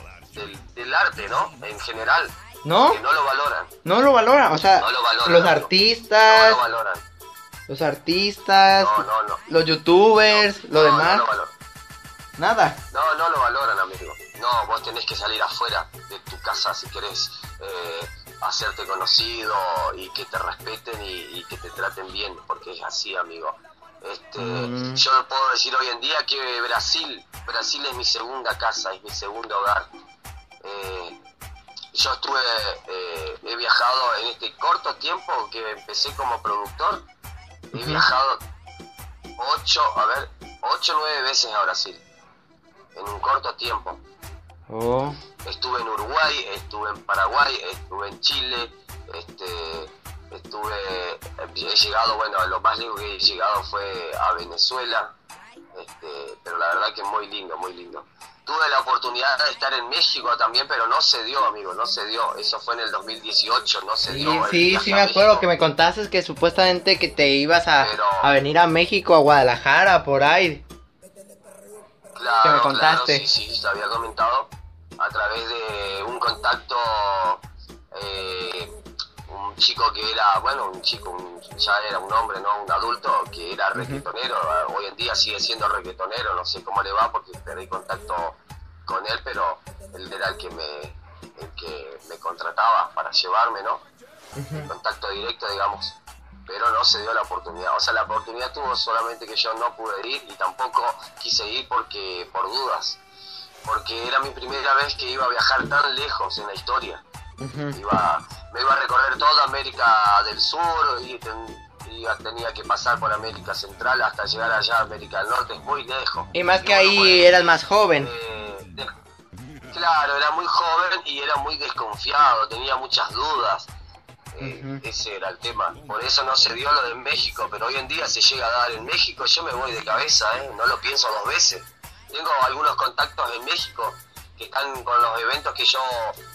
del, arte no en general. No no lo valoran. No lo valoran o sea los artistas no lo valoran. los artistas los youtubers lo demás. nada. No no lo valoran amigo no, vos tenés que salir afuera de tu casa si querés eh, hacerte conocido y que te respeten y, que te traten bien, porque es así, amigo. Este, mm. Yo puedo decir hoy en día que Brasil, Brasil es mi segunda casa, es mi segundo hogar. Eh, yo estuve, eh, he viajado en este corto tiempo que empecé como productor, he viajado ocho, a ver, ocho o nueve veces a Brasil, en un corto tiempo. Oh. Estuve en Uruguay, estuve en Paraguay, estuve en Chile, este, estuve, he llegado, bueno, lo más lindo que he llegado fue a Venezuela, este, pero la verdad que muy lindo, muy lindo. Tuve la oportunidad de estar en México también, pero no se dio, amigo, no se dio. Eso fue en el 2018, no se dio. Sí, sí, me acuerdo que me contaste que supuestamente que te ibas a, a venir a México, a Guadalajara, por ahí. Claro, que me contaste. sí, sí, te había comentado a través de un contacto, eh, un chico que era, bueno, un chico, ya era un hombre, ¿no? Un adulto que era reggaetonero, hoy en día sigue siendo reggaetonero, no sé cómo le va porque perdí contacto con él, pero él era el que me, el que me contrataba para llevarme, ¿no? Contacto directo, digamos pero no se dio la oportunidad. O sea, la oportunidad tuvo solamente que yo no pude ir y tampoco quise ir porque por dudas, porque era mi primera vez que iba a viajar tan lejos en la historia. iba, me iba a recorrer toda América del Sur y, tenía que pasar por América Central hasta llegar allá a América del Norte, es muy lejos. Y más que ahí eras más joven. Eh, claro, era muy joven y era muy desconfiado, tenía muchas dudas. Eh, ese era el tema. Por eso no se dio lo de México, pero hoy en día se llega a dar en México, yo me voy de cabeza, ¿eh? no lo pienso dos veces. Tengo algunos contactos en México que están con los eventos que yo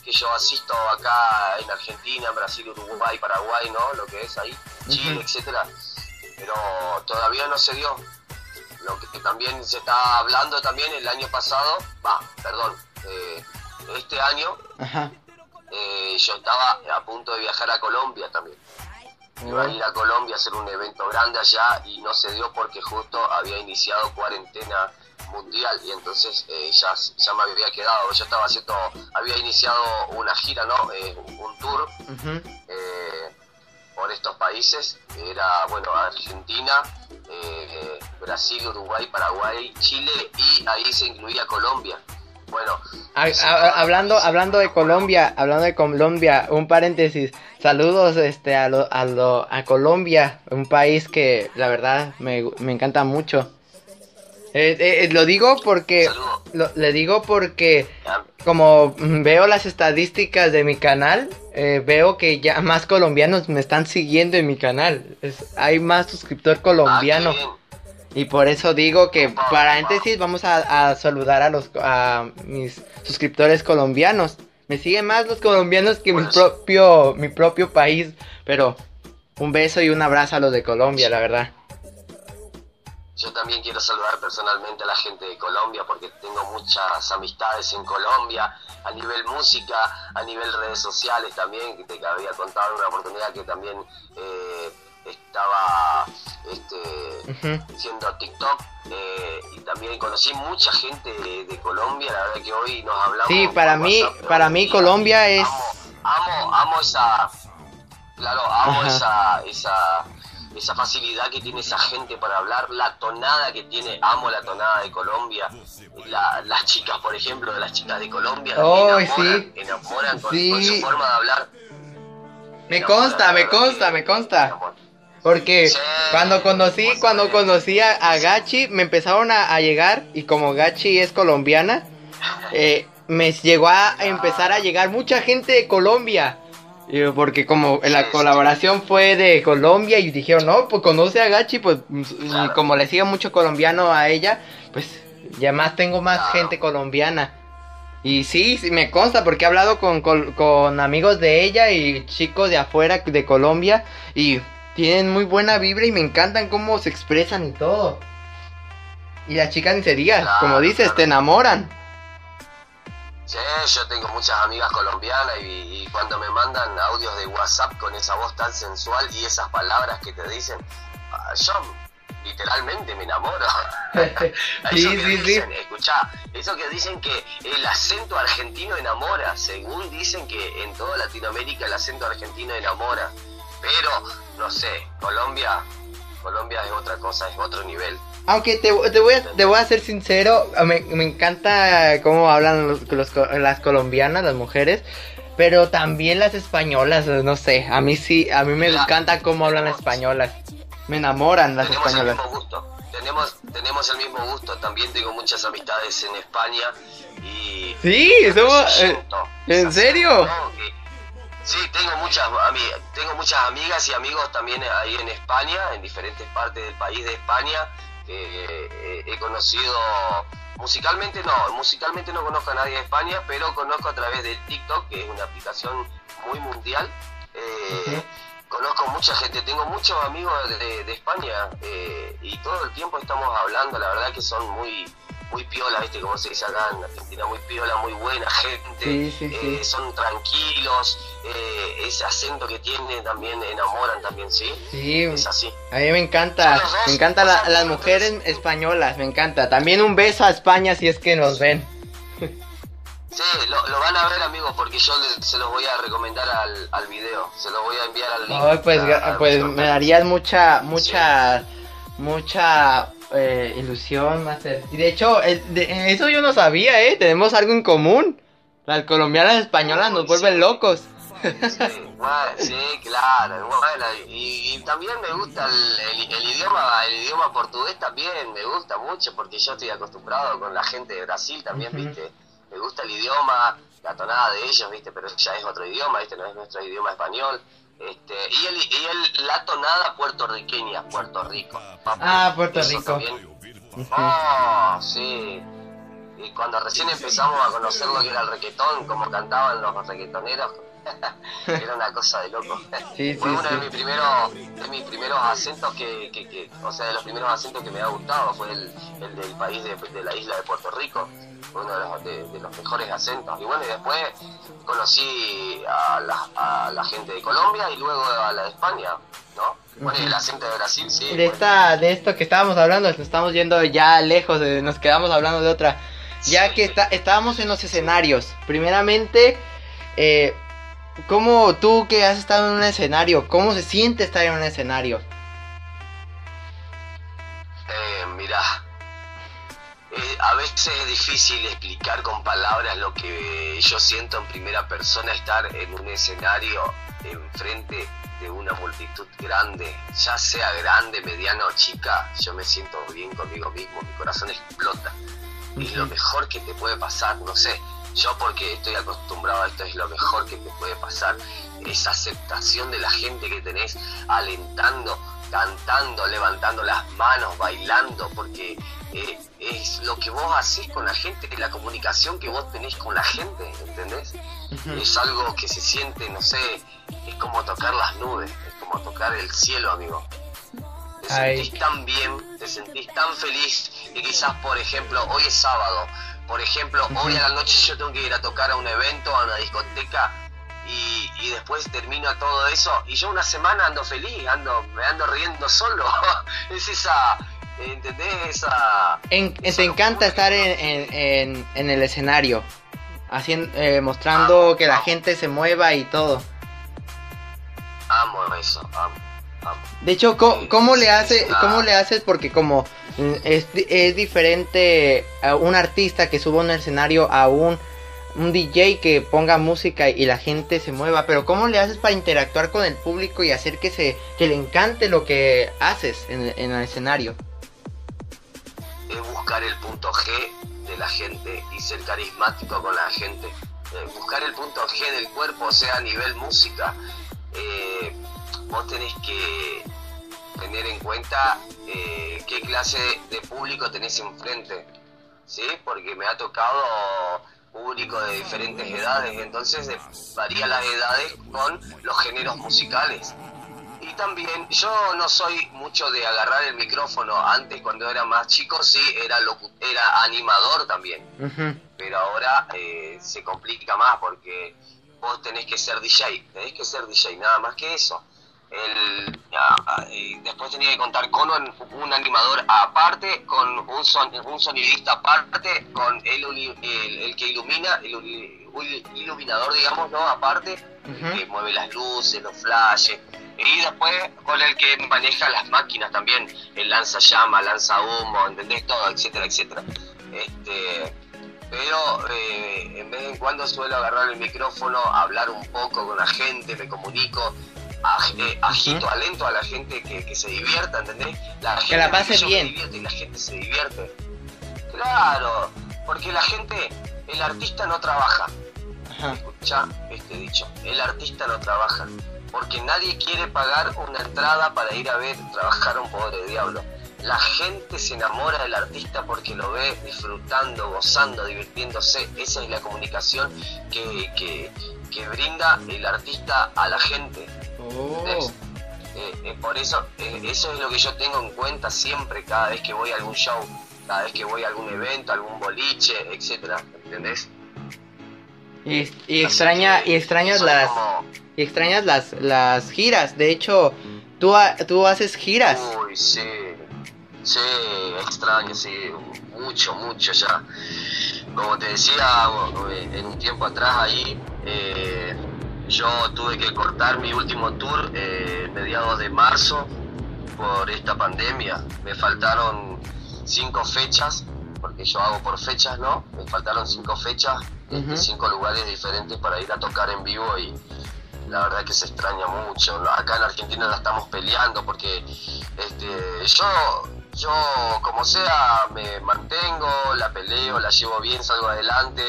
que yo asisto acá en Argentina, Brasil, Uruguay, Paraguay, ¿no? Lo que es ahí, Chile, etcétera. Pero todavía no se dio. Lo que también se está hablando también el año pasado, va, perdón, eh, este año, Ajá. Eh, yo estaba a punto de viajar a Colombia también. Iba a ir a Colombia a hacer un evento grande allá y no se dio porque justo había iniciado cuarentena mundial y entonces eh, ya, ya me había quedado, yo estaba haciendo, había iniciado una gira, ¿no? Eh, un tour por estos países, era, bueno, Argentina, Brasil, Uruguay, Paraguay, Chile y ahí se incluía Colombia. Bueno, hablando hablando de Colombia, hablando de Colombia, un paréntesis. Saludos este a lo, a, lo, a Colombia, un país que la verdad me, me encanta mucho. Eh, eh, eh lo digo porque lo, le digo porque como veo las estadísticas de mi canal, eh, veo que ya más colombianos me están siguiendo en mi canal. hay más suscriptor colombiano. Ah, y por eso digo que, paréntesis, vamos a, saludar a los a mis suscriptores colombianos. Me siguen más los colombianos que mi propio, mi propio país. Pero un beso y un abrazo a los de Colombia, la verdad. Yo también quiero saludar personalmente a la gente de Colombia porque tengo muchas amistades en Colombia, a nivel música, a nivel redes sociales también, que te había contado una oportunidad que también eh, estaba este, haciendo TikTok eh, y también conocí mucha gente de, Colombia, la verdad que hoy nos hablamos. Sí, para mí, para mí Colombia es... Amo, amo, esa... Claro, amo esa, esa esa facilidad que tiene esa gente para hablar, la tonada que tiene, amo la tonada de Colombia, las chicas, por ejemplo, de las chicas de Colombia, oh, enamoran, enamoran con, su forma de hablar. Me consta, me consta, me consta. Porque cuando conocí, cuando conocí a, Gachi, me empezaron a, llegar, y como Gachi es colombiana, eh, me llegó a empezar a llegar mucha gente de Colombia. Porque como la colaboración fue de Colombia y dijeron, no, pues conoce a Gachi, pues y como le sigue mucho colombiano a ella, pues ya más tengo más gente colombiana. Y sí, sí, me consta porque he hablado con, con, amigos de ella y chicos de afuera de Colombia y tienen muy buena vibra y me encantan cómo se expresan y todo. Y las chicas ni se diga, como dices, te enamoran. Sí, yo tengo muchas amigas colombianas y, cuando me mandan audios de WhatsApp con esa voz tan sensual y esas palabras que te dicen, ah, yo literalmente me enamoro. sí, sí, sí. Escuchá, eso que dicen que el acento argentino enamora, según dicen que en toda Latinoamérica el acento argentino enamora, pero no sé, Colombia, Colombia es otra cosa, es otro nivel. Aunque te, voy, a, te voy a ser sincero, me, encanta cómo hablan las colombianas, las mujeres, pero también las españolas, no sé, a mí sí, a mí me encanta cómo hablan las españolas. Me enamoran las tenemos españolas. El mismo gusto. Tenemos, tenemos el mismo gusto, también tengo muchas amistades en España y... Sí, somos... Eh, ¿En serio? Sí, tengo muchas, tengo muchas amigas y amigos también ahí en España, en diferentes partes del país de España, eh, he conocido musicalmente no, musicalmente no conozco a nadie de España, pero conozco a través de TikTok, que es una aplicación muy mundial. Eh, conozco mucha gente, tengo muchos amigos de, España eh, y todo el tiempo estamos hablando, la verdad que son muy muy piola, ¿viste? Como se dice acá en Argentina, muy piola, muy buena gente, eh, son tranquilos, eh, ese acento que tienen también enamoran también, ¿sí? Sí, es así. A mí me encanta, me encanta las mujeres españolas, me encanta. También un beso a España si es que nos ven. Sí, lo, van a ver amigos porque yo se los voy a recomendar al, al video, se los voy a enviar al link. pues, pues me darías mucha, mucha, mucha eh, ilusión, Master. Y de hecho, eso yo no sabía, ¿eh? Tenemos algo en común. Las colombianas españolas nos vuelven locos. Sí, claro. y, también me gusta el, idioma, el idioma portugués también me gusta mucho porque yo estoy acostumbrado con la gente de Brasil también, ¿viste? Me gusta el idioma, la tonada de ellos, ¿viste? Pero ya es otro idioma, ¿viste? No es nuestro idioma español. Este, y, el, y el, la tonada puertorriqueña, Puerto Rico. ah, Puerto Rico. Oh, sí. Y cuando recién empezamos a conocer lo que era el requetón, como cantaban los requetoneros, era una cosa de loco. Fue uno de mis primeros, de mis primeros acentos que, que, que, o sea, de los primeros acentos que me ha gustado fue el, el del país de, de, la isla de Puerto Rico, uno de los, de, los mejores acentos. Y bueno, y después conocí a la, a la gente de Colombia y luego a la de España, ¿no? Bueno, y el acento de Brasil, sí. De, esta, de esto que estábamos hablando, estamos yendo ya lejos, de, nos quedamos hablando de otra. Ya que está, estábamos en los escenarios. Primeramente, eh, ¿Cómo tú que has estado en un escenario, cómo se siente estar en un escenario? Eh, mira, eh, a veces es difícil explicar con palabras lo que yo siento en primera persona, estar en un escenario enfrente de una multitud grande, ya sea grande, mediana o chica, yo me siento bien conmigo mismo, mi corazón explota. Es lo mejor que te puede pasar, no sé yo porque estoy acostumbrado a esto es lo mejor que te puede pasar. Esa aceptación de la gente que tenés alentando cantando, levantando las manos, bailando, porque eh, es lo que vos haces con la gente, la comunicación que vos tenés con la gente, ¿entendés? Es algo que se siente, no sé, es como tocar las nubes, es como tocar el cielo, amigo. Te sentís tan bien, te sentís tan feliz y quizás, por ejemplo, hoy es sábado, por ejemplo, hoy a la noche yo tengo que ir a tocar a un evento, a una discoteca y, y, después termino todo eso y yo una semana ando feliz, ando, me ando riendo solo. es esa, ¿entendés? Esa... En, te encanta estar en, en, en, el escenario, haciendo, eh, mostrando que la gente se mueva y todo. Amo eso, amo. De hecho, ¿cómo, le hace, ¿cómo le haces? Porque como es, es diferente a un artista que suba a un escenario a un un DJ que ponga música y la gente se mueva, pero ¿cómo le haces para interactuar con el público y hacer que se que le encante lo que haces en, el escenario? Es buscar el punto G de la gente y ser carismático con la gente. Eh, buscar el punto G del cuerpo, o sea, a nivel música. Eh, vos tenés que tener en cuenta eh, qué clase de público tenés enfrente, ¿sí? Porque me ha tocado público de diferentes edades, entonces varía las edades con los géneros musicales. Y también yo no soy mucho de agarrar el micrófono, antes cuando era más chico sí era, era animador también, pero ahora eh, se complica más porque vos tenés que ser DJ, tenés que ser DJ, nada más que eso el, después tenía que contar con un, animador aparte, con un, son, un sonidista aparte, con el, el, que ilumina, el, iluminador, digamos, ¿no? Aparte, que mueve las luces, los flashes. Y después con el que maneja las máquinas también, el lanza llama, lanza humo, ¿entendés? Todo, etcétera, etcétera. Este, pero eh, en vez en cuando suelo agarrar el micrófono, hablar un poco con la gente, me comunico, eh, agito, alento a la gente que, se divierta, ¿entendés? La que la pase bien. y la gente se divierte. Claro, porque la gente, el artista no trabaja. Escucha este dicho, el artista no trabaja. Porque nadie quiere pagar una entrada para ir a ver trabajar a un pobre diablo. La gente se enamora del artista porque lo ve disfrutando, gozando, divirtiéndose. Esa es la comunicación que, que, que brinda el artista a la gente. Oh. Eh, eh, por eso, eh, eso es lo que yo tengo en cuenta siempre cada vez que voy a algún show, cada vez que voy a algún evento, algún boliche, etcétera, ¿entendés? Y, y extraña, y extrañas las, y extrañas las, las giras. De hecho, tú, tú haces giras. Uy, sí, sí, extraño, sí, mucho, mucho ya. Como te decía en un tiempo atrás ahí, eh, yo tuve que cortar mi último tour eh, mediados de marzo por esta pandemia. Me faltaron cinco fechas, porque yo hago por fechas, ¿no? Me faltaron cinco fechas, en cinco lugares diferentes para ir a tocar en vivo y la verdad que se extraña mucho. Acá en Argentina la estamos peleando porque este, yo, yo como sea me mantengo, la peleo, la llevo bien, salgo adelante.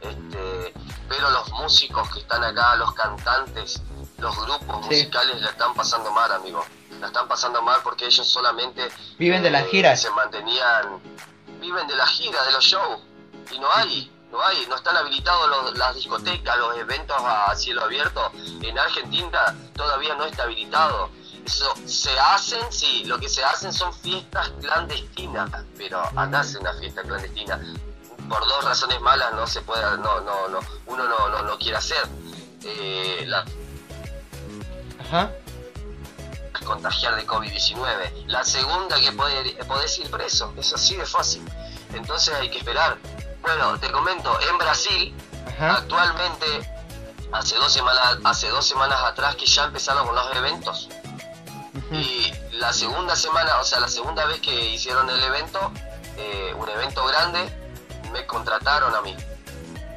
Este, pero los músicos que están acá, los cantantes, los grupos musicales la están pasando mal, amigo. La están pasando mal porque ellos solamente viven de las eh, giras. Se mantenían, viven de las giras, de los shows. Y no hay, no hay, no están habilitados las discotecas, los eventos a cielo abierto. En Argentina todavía no está habilitado. Eso, se hacen, sí, lo que se hacen son fiestas clandestinas, pero acá hace una fiesta clandestina por dos razones malas no se puede, no, no, no, uno no, no, no quiere hacer. Eh, la, Ajá. Contagiar de COVID-19. La segunda que puede, podés ir preso, es así de fácil. Entonces hay que esperar. Bueno, te comento, en Brasil, actualmente, hace dos semanas, hace dos semanas atrás que ya empezaron con los eventos. Y la segunda semana, o sea, la segunda vez que hicieron el evento, eh, un evento grande, me contrataron a mí.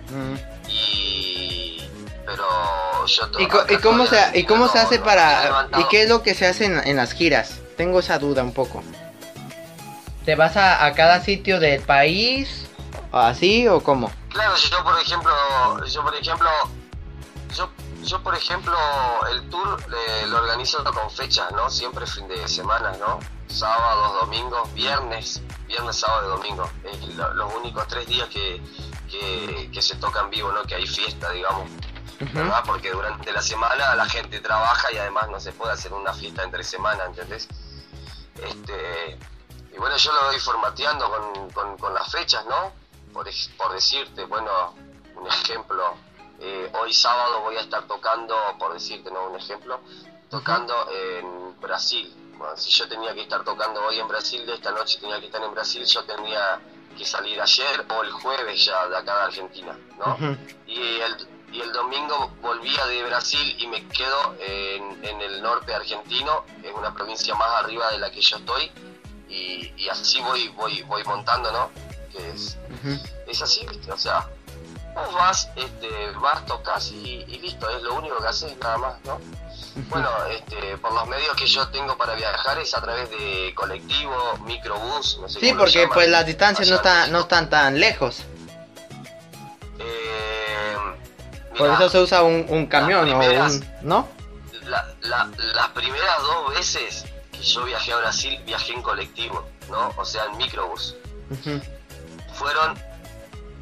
Mm. Y. Pero yo ¿Y, ¿Y, cómo se, ¿y cómo se hace para.? ¿Y qué es lo que se hace en, las giras? Tengo esa duda un poco. ¿Te vas a, a cada sitio del país? ¿Así o cómo? Claro, yo por ejemplo. Yo por ejemplo. Yo, yo por ejemplo, el tour eh, lo organizo con fechas, ¿no? Siempre fin de semana, ¿no? Sábados, domingos, viernes, viernes, sábado y domingo. Es los únicos tres días que, que, se tocan vivo, ¿no? Que hay fiesta, digamos. ¿verdad? Porque durante la semana la gente trabaja y además no se puede hacer una fiesta entre semana, ¿entendés? Este, y bueno, yo lo voy formateando con, con, las fechas, ¿no? Por, por decirte, bueno, un ejemplo, eh, hoy sábado voy a estar tocando, por decirte, ¿no? Un ejemplo, tocando en Brasil. Si yo tenía que estar tocando hoy en Brasil, de esta noche tenía que estar en Brasil, yo tenía que salir ayer o el jueves ya de acá de Argentina, ¿no? y, el, y el domingo volvía de Brasil y me quedo en, en, el norte argentino, es una provincia más arriba de la que yo estoy, y, y así voy, voy, voy montando, ¿no? Que es, es así, ¿viste? O sea, vos vas, este, vas, tocas y, listo, es lo único que haces, nada más, ¿no? Bueno, este, por los medios que yo tengo para viajar es a través de colectivo, microbús, no sé Sí, porque pues las distancias no, están, no están tan lejos. Eh, por eso se usa un, camión o un... ¿no? las primeras dos veces que yo viajé a Brasil, viajé en colectivo, ¿no? O sea, en microbús. Fueron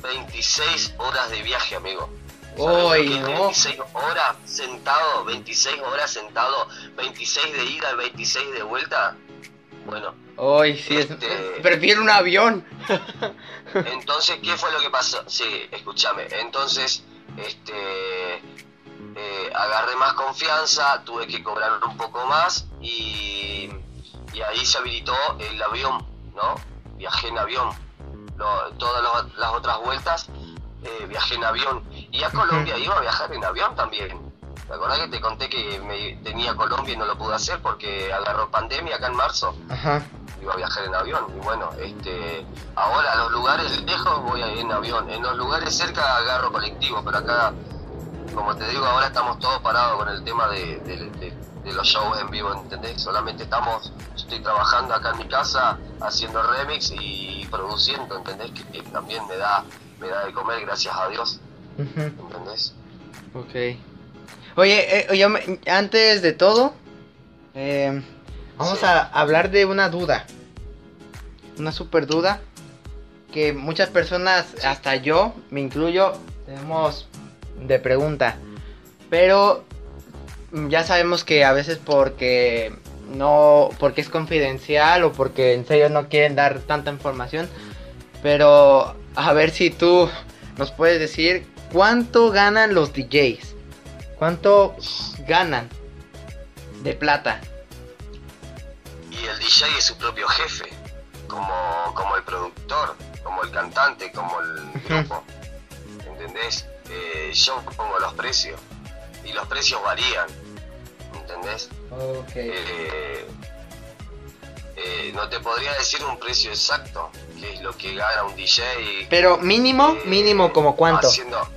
26 horas de viaje, amigo. Uy, 26 horas sentado, 26 horas sentado, 26 de ida y 26 de vuelta. Bueno. Uy, sí, este, prefiero un avión. entonces, ¿qué fue lo que pasó? Sí, escúchame. Entonces, este, eh, agarré más confianza, tuve que cobrar un poco más y, y ahí se habilitó el avión, ¿no? Viajé en avión todas las otras vueltas eh, viajé en avión. Y a Colombia iba a viajar en avión también. ¿Te acordás que te conté que me tenía Colombia y no lo pude hacer porque agarró pandemia acá en marzo? Iba a viajar en avión. Y bueno, este ahora a los lugares lejos voy en avión. En los lugares cerca agarro colectivo, pero acá, como te digo, ahora estamos todos parados con el tema de, de los shows en vivo, ¿entendés? Solamente estamos, estoy trabajando acá en mi casa haciendo remix y produciendo, ¿entendés? Que, también me da, me da de comer, gracias a Dios, ¿entendés? Ok. Oye, eh, antes de todo, eh, vamos a hablar de una duda, una super duda que muchas personas, hasta yo, me incluyo, tenemos de pregunta. Pero ya sabemos que a veces porque no porque es confidencial o porque en serio no quieren dar tanta información, pero a ver si tú nos puedes decir cuánto ganan los DJs. ¿Cuánto ganan de plata? Y el DJ es su propio jefe, como, como el productor, como el cantante, como el grupo. ¿Entendés? Eh, yo pongo los precios y los precios varían, ¿entendés? Eh, eh, no te podría decir un precio exacto, que es lo que gana un DJ. Pero mínimo, mínimo como cuánto. Haciendo,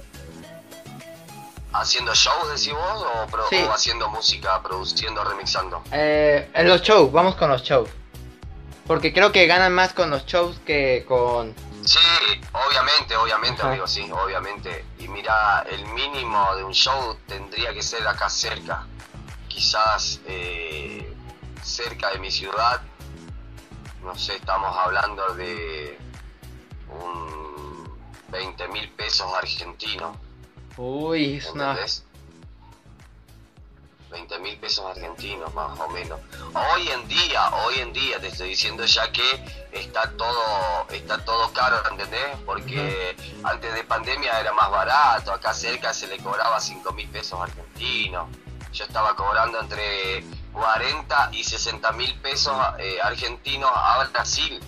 haciendo shows, decís vos, o, haciendo música, produciendo, remixando. en los shows, vamos con los shows. Porque creo que ganan más con los shows que con Sí, obviamente, obviamente, amigo, sí, obviamente. Y mira, el mínimo de un show tendría que ser acá cerca. Quizás eh, cerca de mi ciudad. No sé, estamos hablando de un 20 mil pesos argentinos. Uy, es una... 20 mil pesos argentinos más o menos. Hoy en día, hoy en día te estoy diciendo ya que está todo, está todo caro, ¿entendés? Porque antes de pandemia era más barato, acá cerca se le cobraba 5 mil pesos argentinos. Yo estaba cobrando entre 40 y 60 mil pesos eh, argentinos a Brasil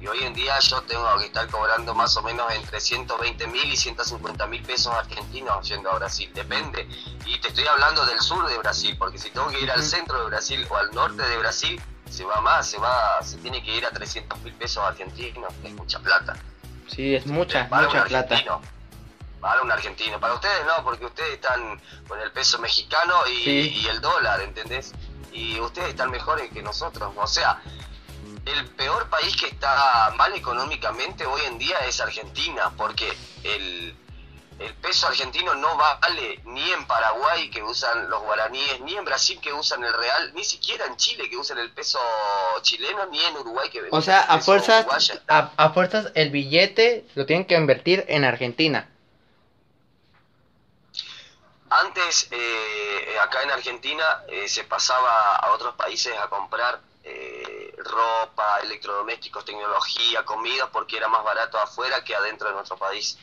y hoy en día yo tengo que estar cobrando más o menos entre 120 mil y 150 mil pesos argentinos yendo a Brasil, depende. Y te estoy hablando del sur de Brasil, porque si tengo que ir al centro de Brasil o al norte de Brasil, se va más, se va, se tiene que ir a 300 mil pesos argentinos, es mucha plata. Sí, es mucha, mucha plata. Para un argentino, para ustedes no, porque ustedes están con el peso mexicano y, y el dólar, ¿entendés? Y ustedes están mejores que nosotros, o sea, el peor país que está mal económicamente hoy en día es Argentina, porque el, el peso argentino no vale ni en Paraguay que usan los guaraníes, ni en Brasil que usan el real, ni siquiera en Chile que usan el peso chileno, ni en Uruguay que O sea, a fuerzas, a, fuerzas el billete lo tienen que invertir en Argentina. Antes, eh, acá en Argentina, eh, se pasaba a otros países a comprar eh, ropa, electrodomésticos, tecnología, comida, porque era más barato afuera que adentro de nuestro país.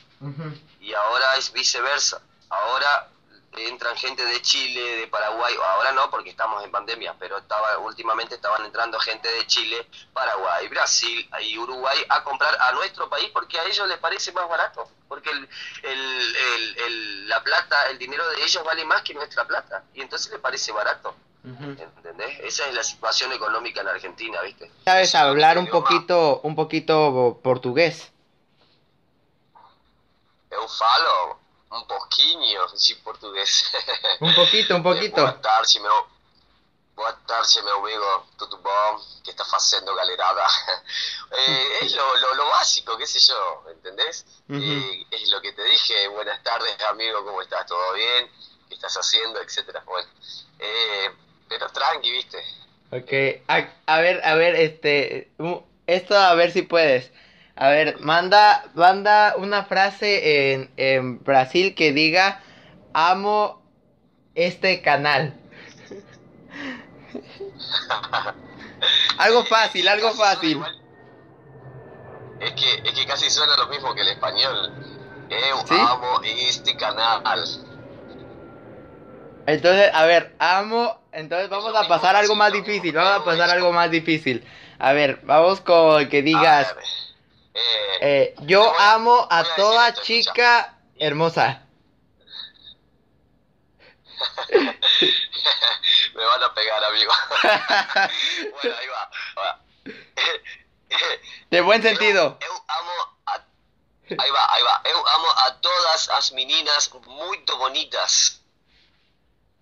Y ahora es viceversa. Ahora entran gente de Chile, de Paraguay, ahora no porque estamos en pandemia, pero estaba últimamente estaban entrando gente de Chile, Paraguay, Brasil y Uruguay a comprar a nuestro país porque a ellos les parece más barato, porque el, el, el, la plata, el dinero de ellos vale más que nuestra plata y entonces les parece barato. ¿Entendés? Esa es la situación económica en Argentina, ¿viste? ¿Sabes hablar un poquito, un poquito portugués? Eu falo un poquinho de portugués. Un poquito, un poquito. Boa tarde, meu. Boa tarde, meu amigo. Tudo bom? ¿Qué está haciendo, galerada? eh, es lo, lo, lo, básico, qué sé yo, ¿entendés? eh, es lo que te dije. Buenas tardes, amigo, ¿cómo estás? ¿Todo bien? ¿Qué estás haciendo? Etcétera. Bueno, eh, pero tranqui, ¿viste? Ok, a, a ver, a ver, este, esto a ver si puedes. A ver, manda, manda una frase en, en Brasil que diga, amo este canal. algo fácil, algo fácil. Es que, es que casi suena lo mismo que el español. Eu amo este canal. Entonces, a ver, amo. Entonces vamos a pasar algo más difícil. Vamos a pasar algo más difícil. A ver, vamos con que digas. Eh, eh, yo amo a toda chica hermosa. Me van a pegar, amigo. bueno, ahí va. De buen sentido. Eu, amo a, ahí va, ahí va. Eu amo a todas las meninas muy bonitas.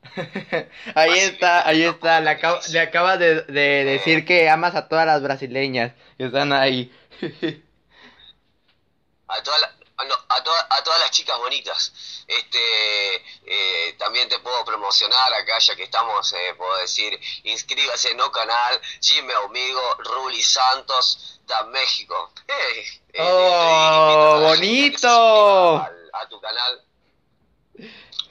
ahí está, ahí está. Le, acabas de, de decir que amas a todas las brasileñas que están ahí. a, toda a, a, todas las chicas bonitas. Este, eh, también te puedo promocionar acá, ya que estamos, eh, puedo decir, inscríbase en el canal, Jimmy Amigo, Ruli Santos, de México. Eh, ¡Oh, bonito! A, tu canal.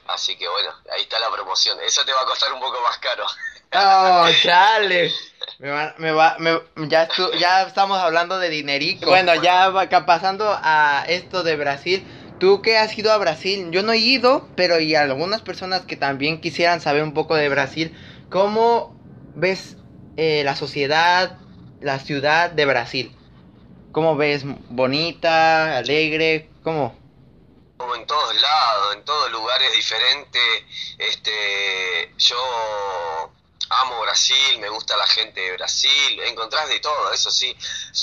Así que bueno, ahí está la promoción. Eso te va a costar un poco más caro. ¡Oh, chale! Me va, me va, me, ya, ya estamos hablando de dinerico. Bueno, ya va, pasando a esto de Brasil. Tú que has ido a Brasil, yo no he ido, pero y algunas personas que también quisieran saber un poco de Brasil, ¿cómo ves eh, la sociedad, la ciudad de Brasil? ¿Cómo ves? ¿Bonita, alegre? ¿Cómo? Como en todos lados, en todos lugares diferentes. Este, yo amo Brasil, me gusta la gente de Brasil, encontrás de todo, eso sí.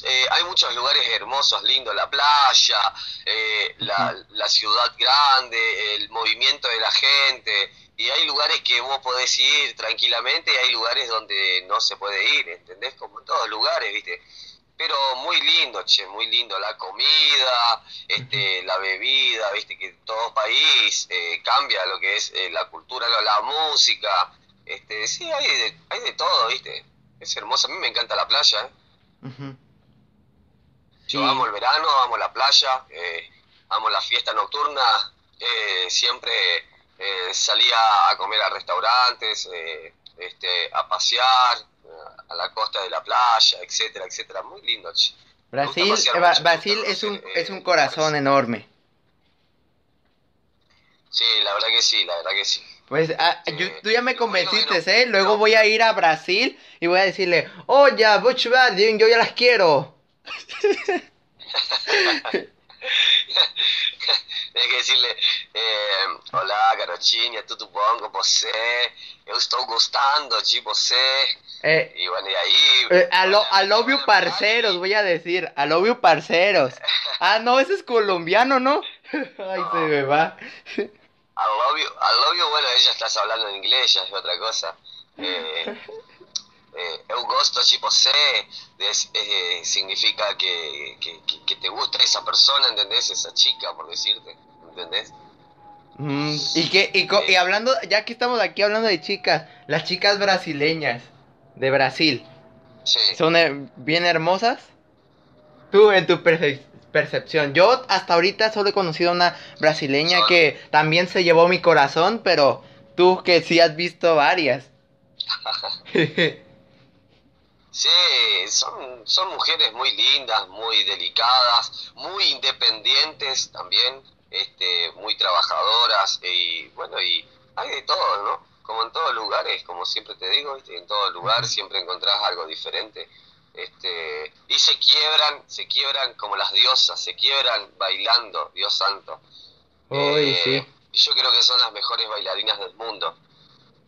Eh, hay muchos lugares hermosos, lindos, la playa, eh, la, la, ciudad grande, el movimiento de la gente, y hay lugares que vos podés ir tranquilamente y hay lugares donde no se puede ir, ¿entendés? Como en todos lugares, ¿viste? Pero muy lindo, che, muy lindo la comida, este, la bebida, viste que todo país eh, cambia lo que es la cultura, la música, este, sí, hay de, hay de todo, ¿viste? Es hermoso. A mí me encanta la playa, ¿eh? Yo amo el verano, amo la playa, eh, amo la fiesta nocturna. Eh, siempre eh, salía a comer a restaurantes, este, a pasear, a la playa, etcétera, etcétera. Muy lindo. Brasil, Brasil es un, es un corazón enorme. Sí, la verdad que sí, la verdad que sí. Pues ah, tú ya me convenciste, ¿eh? Luego voy a ir a Brasil y voy a decirle, oye, oh, yo ya las quiero. Tienes que decirle, eh, hola, garotinha, tudo bom com você? Eu estou gostando de você. Eh, y bueno, y ahí... Eh, a, lo, a love you parceros, voy a decir, a love you parceros. Ah, no, ese es colombiano, ¿no? Ay, se me va. I love you, I love you, bueno, ella estás hablando en inglés, ya es otra cosa. Eh, eh, eu gosto de você eh, significa que, que, que, te gusta esa persona, ¿entendés? Esa chica, por decirte, ¿entendés? Mm, y que y, co- y hablando, ya que estamos aquí hablando de chicas, las chicas brasileñas de Brasil, Sí. ¿son bien hermosas? Tú, en tu perce- percepción. Yo hasta ahorita solo he conocido a una brasileña Son- que también se llevó mi corazón, pero tú que sí has visto varias. Sí, son, son mujeres muy lindas, muy delicadas, muy independientes también, este, muy trabajadoras y bueno, y hay de todo, ¿no? Como en todos lugares, como siempre te digo, ¿viste? en todo lugar siempre encontrás algo diferente. Este, y se quiebran, se quiebran como las diosas, se quiebran bailando, Dios santo. Uy, Eh, sí. y Yo creo que son las mejores bailarinas del mundo.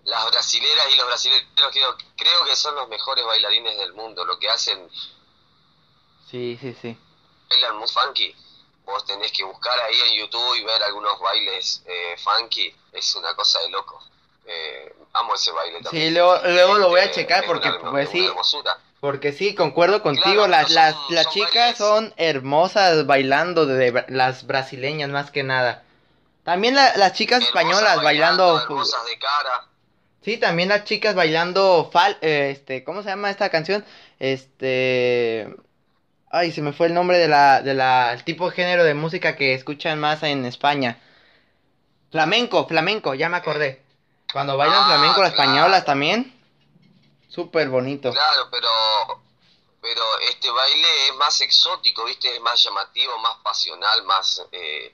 Las brasileras y los brasileños creo, creo que son los mejores bailarines del mundo. Lo que hacen, Sí, sí, sí. bailan muy funky. Vos tenés que buscar ahí en YouTube y ver algunos bailes eh, funky. Es una cosa de loco. Eh, amo ese baile también. Sí, luego, luego lo voy a Este, checar porque una pues sí, porque sí, concuerdo contigo, Claro, las, las, las son chicas bailes. son hermosas bailando de, las brasileñas más que nada. También la- las chicas Hermosas españolas bailando, Hermosas de cara. Sí, también las chicas bailando fal, eh, este, ¿cómo se llama esta canción? Este, ay, se me fue el nombre de la, de la, el tipo de género de música que escuchan más en España. Flamenco, flamenco, ya me acordé. Cuando bailan Ah, flamenco las claro. españolas también, súper bonito. Claro, pero pero este baile es más exótico, ¿viste? Es más llamativo, más pasional, más eh,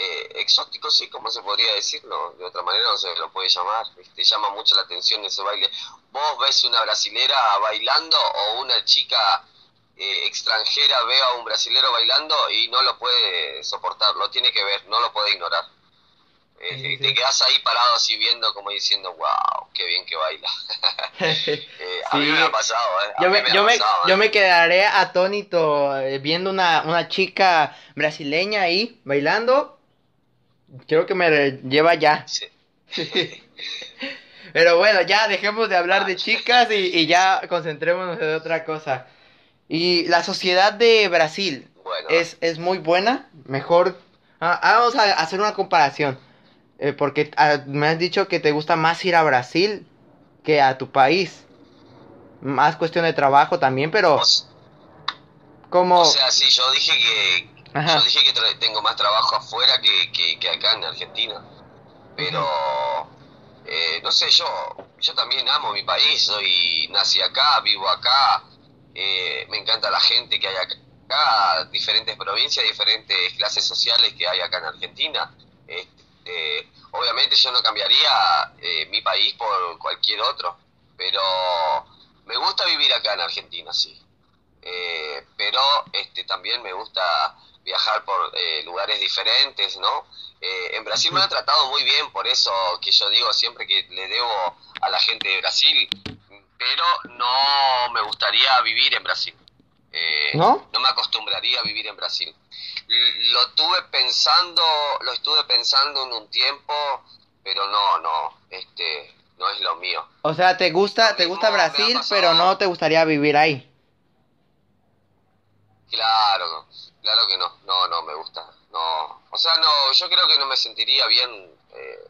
eh, exótico, sí, como se podría decirlo. De otra manera no se lo puede llamar, ¿viste? Llama mucho la atención ese baile. Vos ves una brasilera bailando o una chica eh, extranjera ve a un brasilero bailando y no lo puede soportar, lo tiene que ver, no lo puede ignorar. Eh, Sí, sí, Te quedas ahí parado así viendo como diciendo, wow, qué bien que baila. Eh, a mí me ha pasado, ¿eh? Yo me, ha yo, me, pasado, yo ¿eh? me quedaré atónito eh, viendo una, una chica brasileña ahí bailando. Creo que me lleva ya. Sí. Pero bueno, ya dejemos de hablar de chicas y, y ya concentrémonos en otra cosa. Y la sociedad de Brasil Bueno, es, es muy buena, mejor. Ah, ah, vamos a hacer una comparación. Eh, porque ah, me has dicho que te gusta más ir a Brasil que a tu país. Más cuestión de trabajo también, pero o, como... o sea, sí, yo dije que Yo dije que tengo más trabajo afuera que, que, que acá en Argentina. Pero eh, no sé, yo yo también amo mi país, soy nací acá, vivo acá, eh, me encanta la gente que hay acá, diferentes provincias, diferentes clases sociales que hay acá en Argentina. Este, obviamente yo no cambiaría eh, mi país por cualquier otro, pero me gusta vivir acá en Argentina, sí. Eh, pero este también me gusta viajar por eh, lugares diferentes, ¿no? Eh, en Brasil me han tratado muy bien, por eso que yo digo siempre que le debo a la gente de Brasil, pero no me gustaría vivir en Brasil. Eh, ¿No? me acostumbraría a vivir en Brasil. Lo tuve pensando, lo estuve pensando en un tiempo, pero no, no, este, no es lo mío. O sea, te gusta, te gusta Brasil, pero no te gustaría vivir ahí. Claro, claro que no, no, no me gusta, no, o sea, no, yo creo que no me sentiría bien, eh,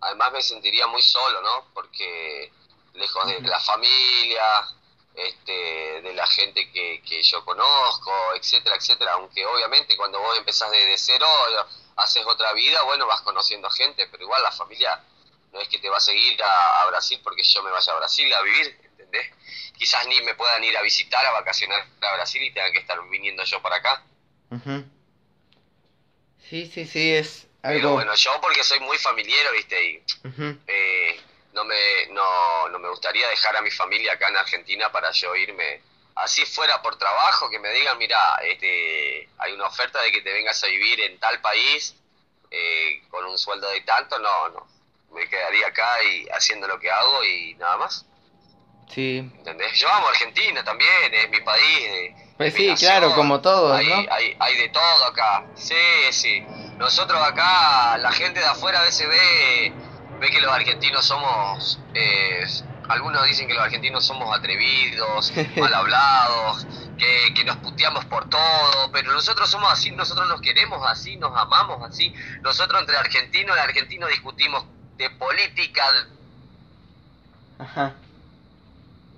además me sentiría muy solo, ¿no? Porque lejos de la familia, este, de la gente que, que yo conozco, etcétera, etcétera, aunque obviamente cuando vos empezás desde cero, haces otra vida, bueno, vas conociendo gente, pero igual la familia no es que te va a seguir a, a Brasil porque yo me vaya a Brasil a vivir, ¿entendés? Quizás ni me puedan ir a visitar, a vacacionar a Brasil y tenga que estar viniendo yo para acá. Ujú. Sí, sí, sí, es Pero algo... bueno, yo porque soy muy familiar, ¿viste? Y eh, no, me, no, no me gustaría dejar a mi familia acá en Argentina para yo irme. Así fuera por trabajo, que me digan, mira, este, hay una oferta de que te vengas a vivir en tal país eh, con un sueldo de tanto, no, no. Me quedaría acá y haciendo lo que hago y nada más. Sí. ¿Entendés? Yo amo Argentina también, es mi país. eh, Pues sí, claro, como todos, hay, ¿no? hay, hay de todo acá. Sí, sí. Nosotros acá, la gente de afuera a veces ve, ve que los argentinos somos. eh, algunos dicen que los argentinos somos atrevidos, mal hablados, que, que, nos puteamos por todo, pero nosotros somos así, nosotros nos queremos así, nos amamos así. Nosotros entre argentinos y argentinos discutimos de política, Ajá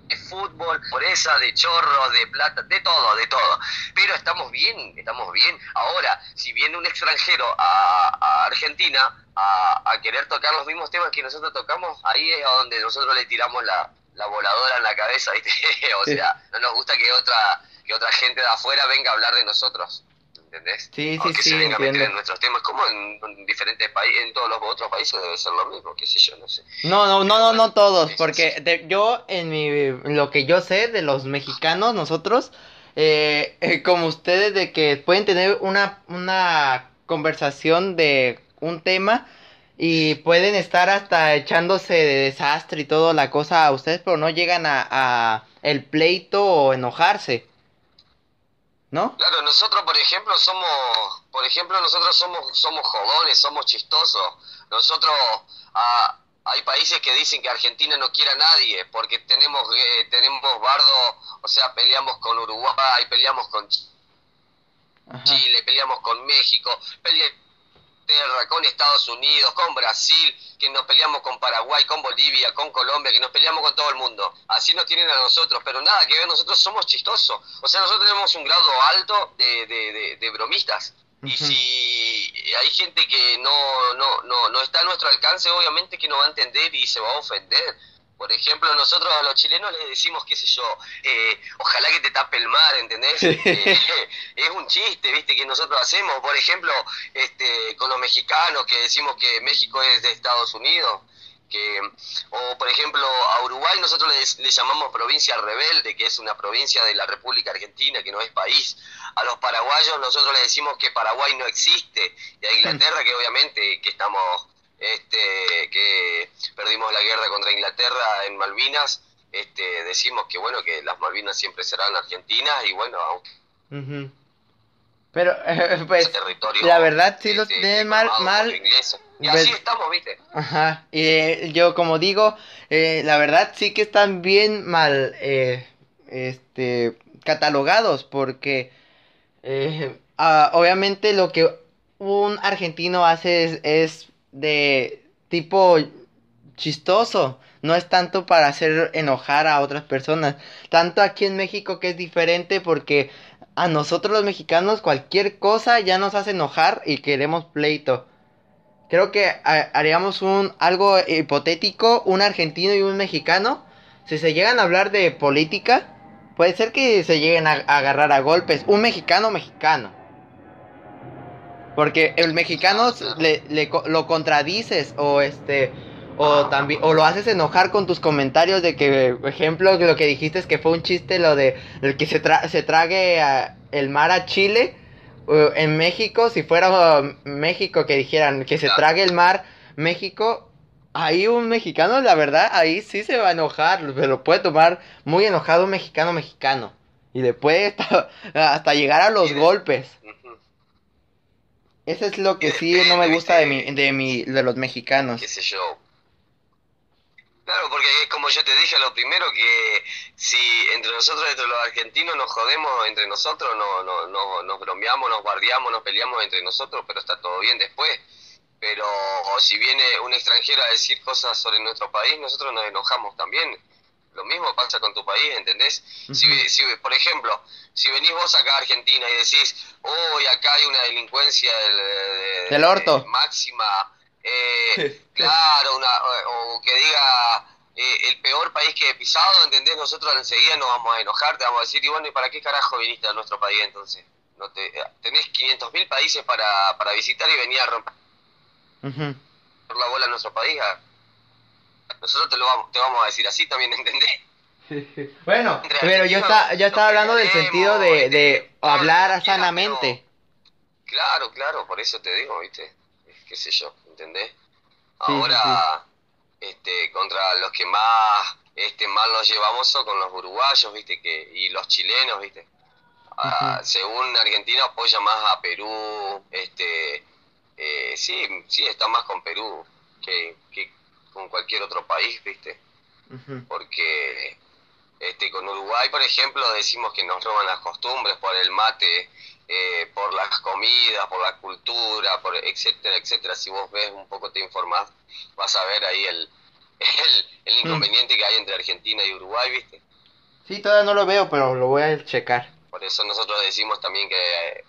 de fútbol, por esa, de chorros, de plata, de todo, de todo. Pero estamos bien, estamos bien. Ahora, si viene un extranjero a, Argentina a, querer tocar los mismos temas que nosotros tocamos, ahí es a donde nosotros le tiramos la, voladora en la cabeza, ¿viste? o sea, no nos gusta que otra, que otra gente de afuera venga a hablar de nosotros. ¿Entendés? Sí, sí, sí, se venga en nuestros temas, como en, diferentes países, en todos los otros países debe ser lo mismo, qué sé yo, no sé. No, no, no, no, no todos, porque yo, en mi, lo que yo sé de los mexicanos, nosotros, eh, eh, como ustedes, de que pueden tener una, una conversación de un tema y pueden estar hasta echándose de desastre y toda la cosa a ustedes, pero no llegan a, a el pleito o enojarse. ¿No? Claro, nosotros por ejemplo somos, por ejemplo nosotros somos, somos jodones, somos chistosos. Nosotros ah, hay países que dicen que Argentina no quiere a nadie porque tenemos eh, tenemos bardo, o sea, peleamos con Uruguay, peleamos con Chile, peleamos con México, peleamos con Estados Unidos, con Brasil, que nos peleamos con Paraguay, con Bolivia, con Colombia, que nos peleamos con todo el mundo. Así nos tienen a nosotros, pero nada que ver, nosotros somos chistosos. O sea, nosotros tenemos un grado alto de, de, de, bromistas. Y si hay gente que no, no, no, no está a nuestro alcance, obviamente que no va a entender y se va a ofender por ejemplo, nosotros a los chilenos les decimos, qué sé yo, eh, ojalá que te tape el mar, ¿entendés? Eh, es un chiste, ¿viste? Que nosotros hacemos, por ejemplo, este, con los mexicanos, que decimos que México es de Estados Unidos, que, o por ejemplo, a Uruguay nosotros le, llamamos provincia rebelde, que es una provincia de la República Argentina, que no es país. A los paraguayos nosotros le decimos que Paraguay no existe, y a Inglaterra, que obviamente que estamos este, que perdimos la guerra contra Inglaterra en Malvinas, este, decimos que bueno que las Malvinas siempre serán argentinas y bueno, aunque pero pues la verdad sí los tienen mal mal. y así pues, estamos, ¿viste? Ajá, y eh, yo como digo, eh, la verdad sí que están bien mal eh, este catalogados porque ah, obviamente lo que un argentino hace es de tipo chistoso. No es tanto para hacer enojar a otras personas. Tanto aquí en México que es diferente porque a nosotros los mexicanos cualquier cosa ya nos hace enojar y queremos pleito. Creo que haríamos un algo hipotético, un argentino y un mexicano. Si se llegan a hablar de política, puede ser que se lleguen a agarrar a golpes. Un mexicano mexicano. Porque el mexicano le, lo contradices o este o también o lo haces enojar con tus comentarios de que por ejemplo lo que dijiste es que fue un chiste lo de el que se, se trague el mar a Chile en México si fuera México que dijeran que se trague el mar México ahí un mexicano la verdad ahí sí se va a enojar pero puede tomar muy enojado un mexicano mexicano y le puede hasta llegar a los golpes eso es lo que sí no me gusta de mi, de mi, de los mexicanos. ¿Qué sé yo? Claro, porque es como yo te dije lo primero, que si entre nosotros, entre los argentinos, nos jodemos entre nosotros, no, no, no, nos bromeamos, nos guardiamos, nos peleamos entre nosotros, pero está todo bien después. Pero si viene un extranjero a decir cosas sobre nuestro país, nosotros nos enojamos también. Lo mismo pasa con tu país, ¿entendés? si, si, por ejemplo, si venís vos acá a Argentina y decís, uy, acá hay una delincuencia del orto. máxima, eh, claro, una, o que diga eh, el peor país que he pisado, ¿entendés? Nosotros enseguida nos vamos a enojar, te vamos a decir, y bueno, ¿y para qué carajo viniste a nuestro país entonces? No te, tenés 500.000 países para, para visitar y venir a romper la bola a nuestro país. Nosotros te lo vamos, te vamos a decir así también, ¿entendés? bueno, pero yo, está, yo estaba hablando del sentido de, de hablar sanamente. Claro, claro, por eso te digo, ¿viste? Qué sé yo, ¿entendés? Ahora, este contra los que más este mal nos llevamos son con los uruguayos, ¿viste? que Y los chilenos, ¿viste? Ah, según Argentina apoya más a Perú, este eh, sí, sí, está más con Perú que, que con cualquier otro país, ¿viste? Porque Este, con Uruguay, por ejemplo, decimos que nos roban las costumbres por el mate, eh, por las comidas, por la cultura, por etcétera, etcétera. Si vos ves un poco, te informás, vas a ver ahí el, el, Mm. inconveniente que hay entre Argentina y Uruguay, ¿viste? Sí, todavía no lo veo, pero lo voy a checar. Por eso nosotros decimos también que...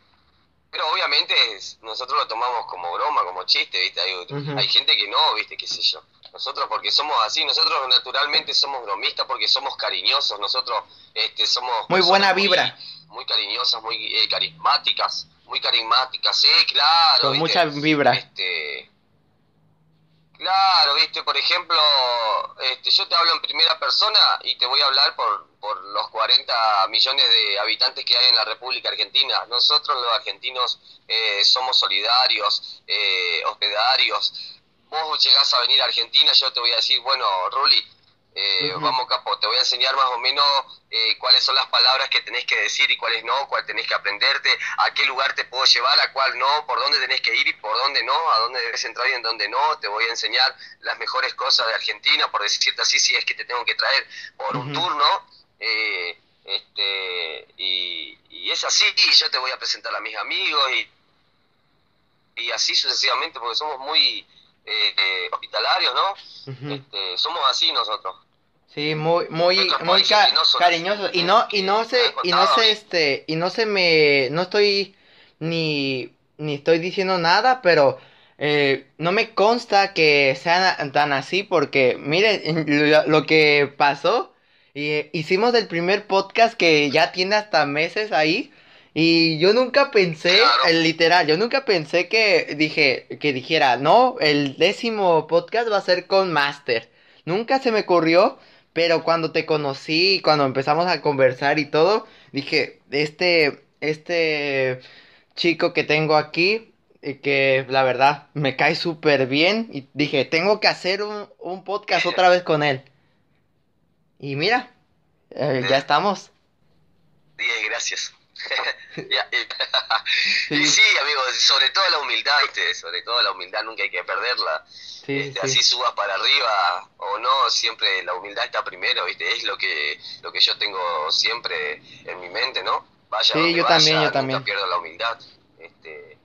Pero obviamente es- nosotros lo tomamos como broma, como chiste, ¿viste? Hay, hay gente que no, ¿viste? ¿Qué sé yo? Nosotros porque somos así, nosotros naturalmente somos bromistas porque somos cariñosos, nosotros este, somos... Muy buena vibra. Muy, cariñosas, muy eh, carismáticas, muy carismáticas, sí, claro. Con ¿viste? mucha vibra. Este, claro, viste, por ejemplo, este, yo te hablo en primera persona y te voy a hablar por, por los 40 millones de habitantes que hay en la República Argentina. Nosotros los argentinos eh, somos solidarios, eh, hospedarios. Vos llegás a venir a Argentina, yo te voy a decir, bueno, Ruli, eh, vamos capo, te voy a enseñar más o menos eh, cuáles son las palabras que tenés que decir y cuáles no, cuál tenés que aprenderte, a qué lugar te puedo llevar, a cuál no, por dónde tenés que ir y por dónde no, a dónde debes entrar y en dónde no, te voy a enseñar las mejores cosas de Argentina, por decirte así, si es que te tengo que traer por un turno, eh, este, y, y es así, y yo te voy a presentar a mis amigos y, y así sucesivamente, porque somos muy eh, eh, hospitalarios, ¿no? Este, somos así nosotros. Sí, muy, muy, muy ca- que no son cariñoso. así, Y no, y no se, y no se, este, y no se me, no estoy ni, ni estoy diciendo nada, pero eh, no me consta que sean tan así porque, miren, lo, lo que pasó, y hicimos el primer podcast que ya tiene hasta meses ahí. Y yo nunca pensé, Claro. el literal, yo nunca pensé que dije, que dijera, no, el décimo podcast va a ser con Master. Nunca se me ocurrió, pero cuando te conocí, cuando empezamos a conversar y todo, dije, este, este chico que tengo aquí, eh, que la verdad me cae súper bien, y dije, tengo que hacer un, un podcast otra vez con él. Y mira, eh, ya estamos. Diez, gracias. Sí. Y sí, amigo, sobre todo la humildad, ¿viste? Sobre todo la humildad nunca hay que perderla. Sí, Este, sí. Así subas para arriba o no, siempre la humildad está primero, ¿viste? Es lo que, lo que yo tengo siempre en mi mente, ¿no? Vaya Sí, yo vaya, también, yo también. pierdo la humildad. Este,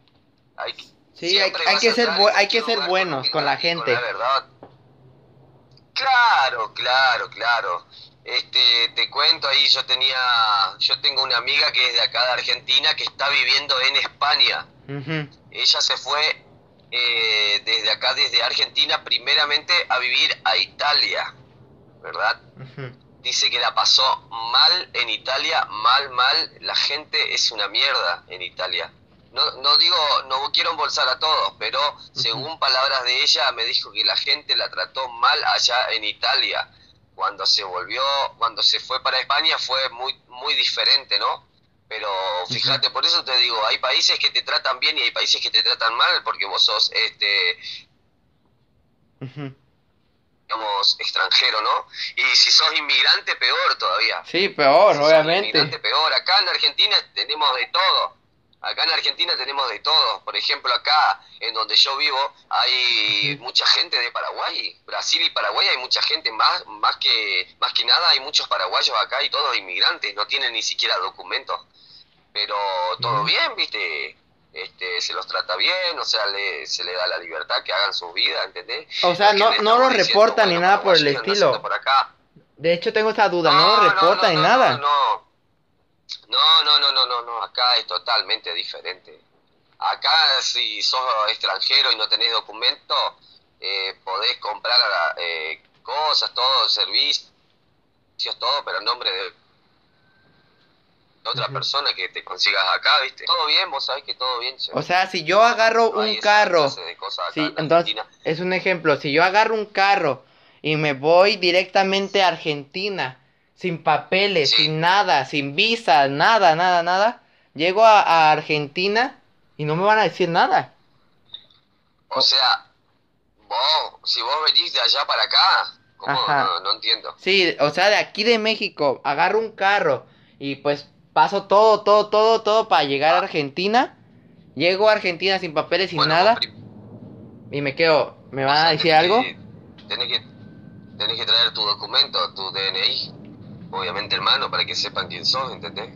hay, que- Sí, hay, hay que ser, hay que ser buenos con la gente. la verdad. Claro, claro, claro. Este, te cuento ahí, yo tenía, yo tengo una amiga que es de acá de Argentina que está viviendo en España. Ella se fue eh, desde acá, desde Argentina, primeramente a vivir a Italia, ¿verdad? Dice que la pasó mal en Italia, mal, mal. La gente es una mierda en Italia. No, no digo, no quiero embolsar a todos, pero según palabras de ella, me dijo que la gente la trató mal allá en Italia. Cuando se volvió, cuando se fue para España fue muy, muy diferente, ¿no? Pero fíjate, por eso te digo, hay países que te tratan bien y hay países que te tratan mal, porque vos sos, este, Ujú. digamos, extranjero, ¿no? Y si sos inmigrante, peor todavía. Sí, peor, Si sos obviamente. inmigrante, peor. Acá en Argentina tenemos de todo. Acá en Argentina tenemos de todo. Por ejemplo, acá en donde yo vivo hay mucha gente de Paraguay. Brasil y Paraguay hay mucha gente. Más, más, que, más que nada hay muchos paraguayos acá y todos inmigrantes. No tienen ni siquiera documentos. Pero todo bien, ¿viste? Este, se los trata bien, o sea, le, se le da la libertad que hagan su vida, ¿entendés? O sea, no, no estamos lo diciendo, reportan ni bueno, nada por el estilo. haciendo Por acá. De hecho, tengo esa duda, no, lo reportan ni no, nada. No, no, no, no, no, no, no, acá es totalmente diferente. Acá si sos extranjero y no tenés documento, eh, podés comprar eh, cosas, todo, servicios, todo, pero en nombre de otra persona que te consigas acá, ¿viste? Todo bien, vos sabés que todo bien. che. O sea, si yo agarro No un carro, sí, en entonces es un ejemplo, si yo agarro un carro y me voy directamente a Argentina, sin papeles, Sí. sin nada, sin visa, nada, nada, nada, llego a, a Argentina y no me van a decir nada. O sea, vos, si vos venís de allá para acá, ¿cómo? Ajá. No, no entiendo. Sí, o sea, de aquí de México, agarro un carro y pues paso todo, todo, todo, todo para llegar a Argentina. Llego a Argentina sin papeles, sin Bueno, nada y me quedo, ¿me van o a decir tenés algo? que- tenés que, tenés que traer tu documento, tu DNI. Obviamente hermano, para que sepan quién sos, ¿entendés?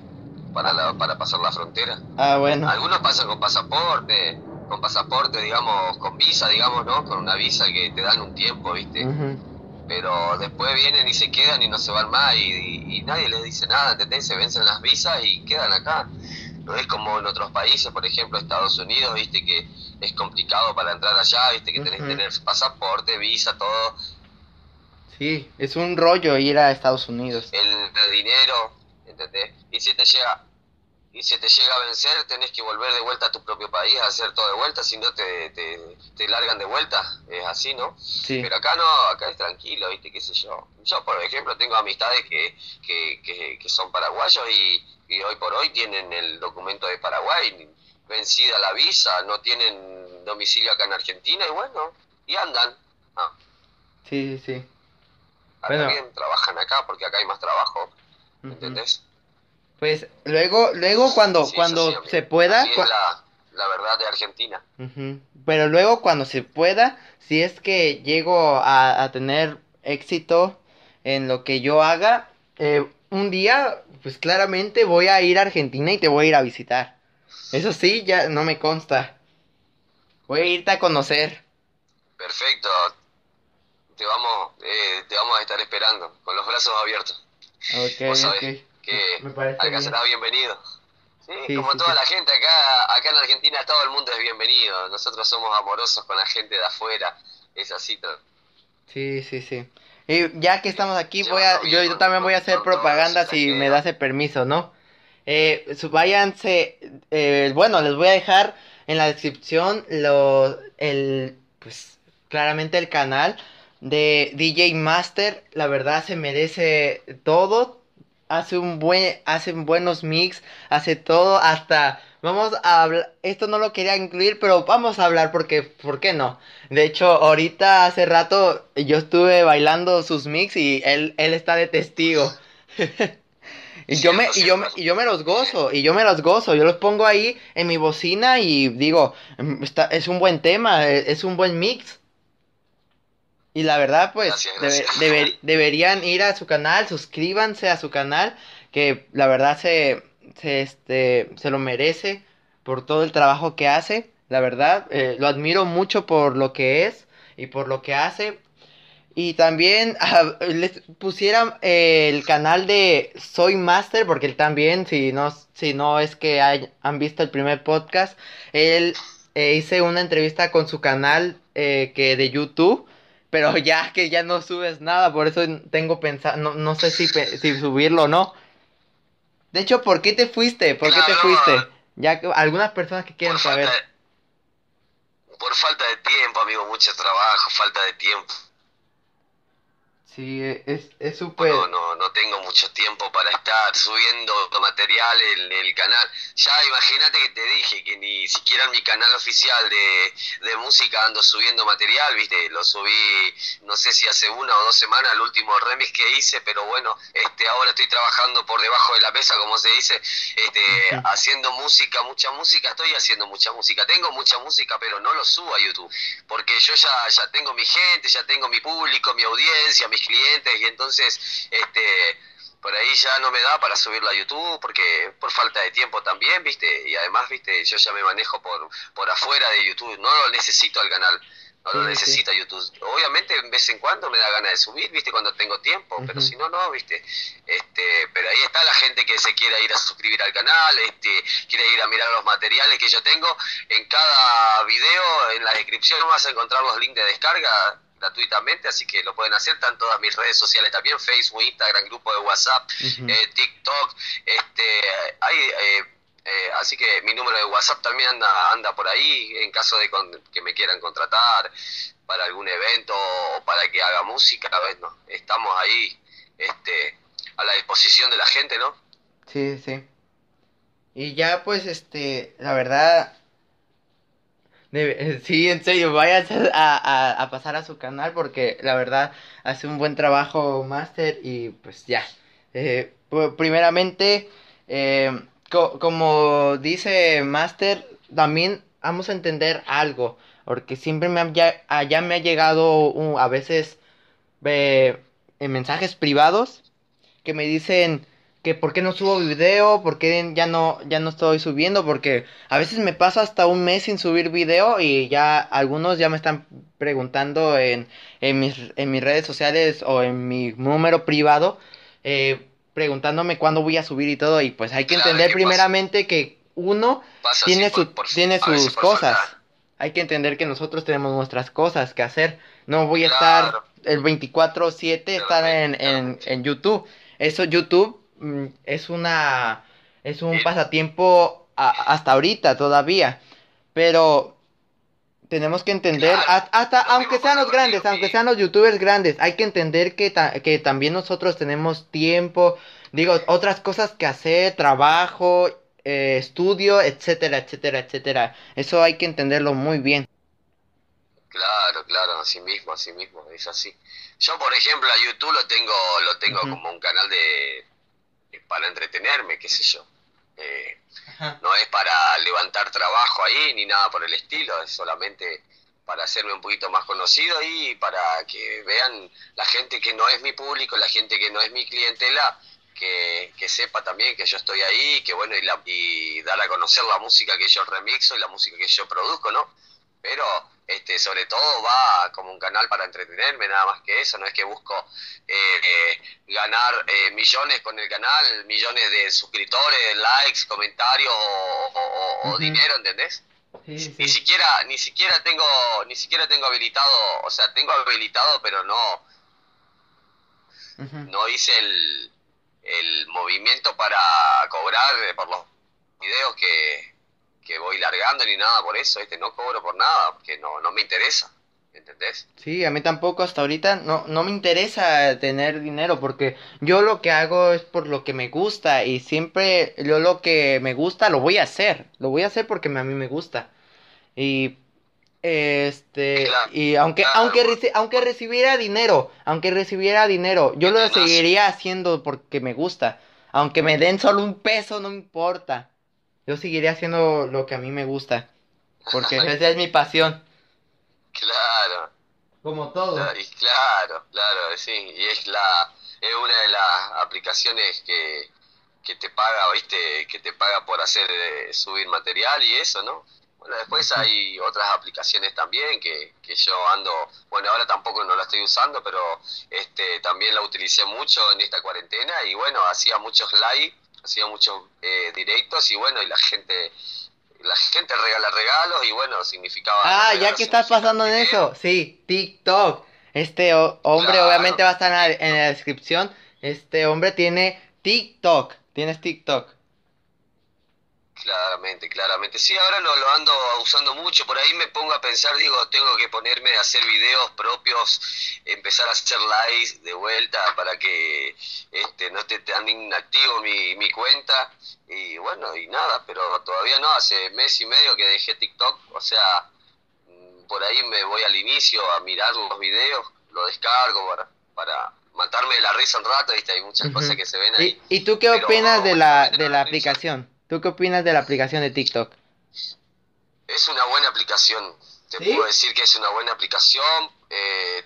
Para, la, para pasar la frontera. Ah, bueno. Algunos pasan con pasaporte, con pasaporte, digamos, con visa, digamos, ¿no? Con una visa que te dan un tiempo, ¿viste? Pero después vienen y se quedan y no se van más y, y- y nadie les dice nada, ¿entendés? Se vencen las visas y quedan acá. No es como en otros países, por ejemplo, Estados Unidos, ¿viste? Que es complicado para entrar allá, ¿viste? Que tenés que tener pasaporte, visa, todo. Sí, es un rollo ir a Estados Unidos. el, el dinero, ¿entendés? Y si te llega y si te llega a vencer, tenés que volver de vuelta a tu propio país a hacer todo de vuelta, si no te, te, te largan de vuelta, es así, ¿no? Sí. Pero acá no, acá es tranquilo, ¿viste? ¿Qué sé yo? Yo, por ejemplo, tengo amistades que, que, que, que son paraguayos y, y hoy por hoy tienen el documento de Paraguay, vencida la visa, no tienen domicilio acá en Argentina y bueno, y andan. Ah, Sí, sí, sí. Bueno. bien, trabajan acá porque acá hay más trabajo. ¿entendés? Pues luego, luego cuando, Sí, cuando sí, se pueda, Así es cua- la, la verdad de Argentina. Pero luego cuando se pueda, si es que llego a, a tener éxito en lo que yo haga, eh, un día, pues claramente voy a ir a Argentina y te voy a ir a visitar. Eso sí, ya no me consta. Voy a irte a conocer. Perfecto. Te vamos, eh, te vamos a estar esperando con los brazos abiertos. Ok, Vos sabés ok. que Me acá bien. serás bienvenido. Sí, Sí, como sí, toda sí. la gente acá, acá en Argentina todo el mundo es bienvenido. Nosotros somos amorosos con la gente de afuera. Es así. todo. Sí, sí, sí. Y ya que estamos aquí, voy a, yo, yo también voy a hacer propaganda los si me das el permiso, ¿no? Eh, váyanse, eh, bueno, les voy a dejar en la descripción lo, el, pues, claramente el canal de DJ Master. La verdad se merece todo. Hace un buen, hace buenos mix, hace todo, hasta, vamos a hablar, esto no lo quería incluir, pero vamos a hablar porque, ¿por qué no? De hecho, ahorita hace rato yo estuve bailando sus mix y él, él está de testigo. y yo me, y yo y yo me los gozo, y yo me los gozo, yo los pongo ahí en mi bocina y digo, "Mm, está, es un buen tema, e- es un buen mix. Y la verdad, pues, Gracias, debe- gracias. deber- deberían ir a su canal, suscríbanse a su canal, que la verdad se, se, este, se lo merece por todo el trabajo que hace. La verdad, eh, lo admiro mucho por lo que es y por lo que hace. Y también ah, les pusiera eh, el canal de Soy Master, porque él también, si no, si no es que hay- han visto el primer podcast, él eh, hice una entrevista con su canal eh, que de YouTube, pero ya que ya no subes nada, por eso tengo pensado, no, no sé si, pe- si subirlo o no. De hecho, ¿por qué te fuiste? ¿Por qué te fuiste? Ya que algunas personas que quieren Por saber. falta, de, por falta de tiempo, amigo, mucho trabajo, falta de tiempo. Sí, es es súper... No, no, no tengo mucho tiempo para estar subiendo material en el canal. Ya imagínate que te dije que ni siquiera en mi canal oficial de, de música ando subiendo material, viste, lo subí no sé si hace una o dos semanas el último remix que hice, pero bueno, este ahora estoy trabajando por debajo de la mesa, como se dice, este haciendo música, mucha música, estoy haciendo mucha música. Tengo mucha música, pero no lo subo a YouTube, porque yo ya ya tengo mi gente, ya tengo mi público, mi audiencia, mis clientes y entonces este por ahí ya no me da para subirlo a YouTube porque por falta de tiempo también, ¿viste? Y además, ¿viste? Yo ya me manejo por por afuera de YouTube, no lo necesito al canal. No lo sí. necesita YouTube. Obviamente, de vez en cuando me da ganas de subir, ¿viste? Cuando tengo tiempo, pero si no, no, ¿viste? Este, pero ahí está la gente que se quiera ir a suscribir al canal, este, quiere ir a mirar los materiales que yo tengo. En cada video, en la descripción vas a encontrar los links de descarga gratuitamente, así que lo pueden hacer, están todas mis redes sociales también, Facebook, Instagram, grupo de WhatsApp, eh, TikTok, este, hay, eh, eh, así que mi número de WhatsApp también anda, anda por ahí, en caso de con- que me quieran contratar para algún evento o para que haga música, bueno, estamos ahí, este, a la disposición de la gente, ¿no? Sí, sí. Y ya pues este, la verdad, sí, en serio, vayan a, a, a pasar a su canal porque la verdad hace un buen trabajo Master y pues ya. Eh, primeramente, eh, co- como dice Master, también vamos a entender algo, porque siempre me ha, ya, ah, ya me ha llegado a veces eh, en mensajes privados que me dicen que por qué no subo video, por qué ya no, ya no estoy subiendo, porque a veces me paso hasta un mes sin subir video y ya algunos ya me están preguntando en, en, mis, en mis redes sociales o en mi número privado, eh, preguntándome cuándo voy a subir y todo, y pues hay que entender primeramente que uno tiene, su, tiene sus cosas. Hay que entender que nosotros tenemos nuestras cosas que hacer. No voy a estar el 24/7 estar en, en, en YouTube. Eso YouTube es una es un pasatiempo hasta ahorita todavía. Pero tenemos que entender, hasta aunque sean los grandes, aunque sean los youtubers grandes, hay que entender que, que también nosotros tenemos tiempo, digo, otras cosas que hacer, trabajo, eh, estudio, etcétera, etcétera, etcétera. Eso hay que entenderlo muy bien. Claro, claro, así mismo, así mismo, es así. Yo, por ejemplo, a YouTube lo tengo, lo tengo como un canal de, para entretenerme, qué sé yo. Eh, no es para levantar trabajo ahí ni nada por el estilo, es solamente para hacerme un poquito más conocido y para que vean la gente que no es mi público, la gente que no es mi clientela, que, sepa también que yo estoy ahí, que bueno, y, la, y dar a conocer la música que yo remixo y la música que yo produzco, ¿no? Pero este, sobre todo va como un canal para entretenerme, nada más que eso, no es que busco eh, eh, ganar eh, millones con el canal, millones de suscriptores, likes, comentarios o, dinero, ¿entendés? Ni siquiera, ni siquiera tengo, ni siquiera tengo habilitado, o sea, tengo habilitado, pero no, no hice el, el movimiento para cobrar por los videos que, voy largando ni nada por eso, este no cobro por nada, porque no, no me interesa. ¿Entendés? Sí, a mí tampoco hasta ahorita no, no me interesa tener dinero porque yo lo que hago es por lo que me gusta y siempre yo lo que me gusta lo voy a hacer, lo voy a hacer porque a mí me gusta. Y este, y aunque, aunque, aunque recibiera dinero, aunque recibiera dinero, yo lo seguiría haciendo porque me gusta. Aunque me den solo un peso, no importa. Yo seguiría haciendo lo que a mí me gusta. Porque esa es mi pasión. Claro. Como todo. Claro, claro, sí. Y es la, es una de las aplicaciones que, que te paga, viste, que te paga por hacer, eh, subir material y eso, ¿no? Bueno, después hay otras aplicaciones también que, que yo ando, bueno, ahora tampoco no la estoy usando, pero este también la utilicé mucho en esta cuarentena y bueno, hacía muchos live, hacía muchos eh, directos y bueno, y la gente la gente regala regalos y bueno, significaba... Ah, ya que estás pasando en eso, sí, TikTok. Este hombre obviamente va a estar en la descripción. Este hombre tiene TikTok. Tienes TikTok. Claramente, claramente. Sí, ahora lo, lo, ando usando mucho. Por ahí me pongo a pensar, digo, tengo que ponerme a hacer videos propios, empezar a hacer lives de vuelta para que este, no esté tan inactivo mi, mi cuenta. Y bueno, y nada, pero todavía no. Hace mes y medio que dejé TikTok. O sea, mm, por ahí me voy al inicio a mirar los videos, lo descargo para, para matarme de la risa un rato. ¿viste? Hay muchas cosas que se ven ahí. ¿Y, y tú qué opinas de la, de la aplicación? ¿Tú qué opinas de la aplicación de TikTok? Es una buena aplicación. Te puedo decir que es una buena aplicación eh,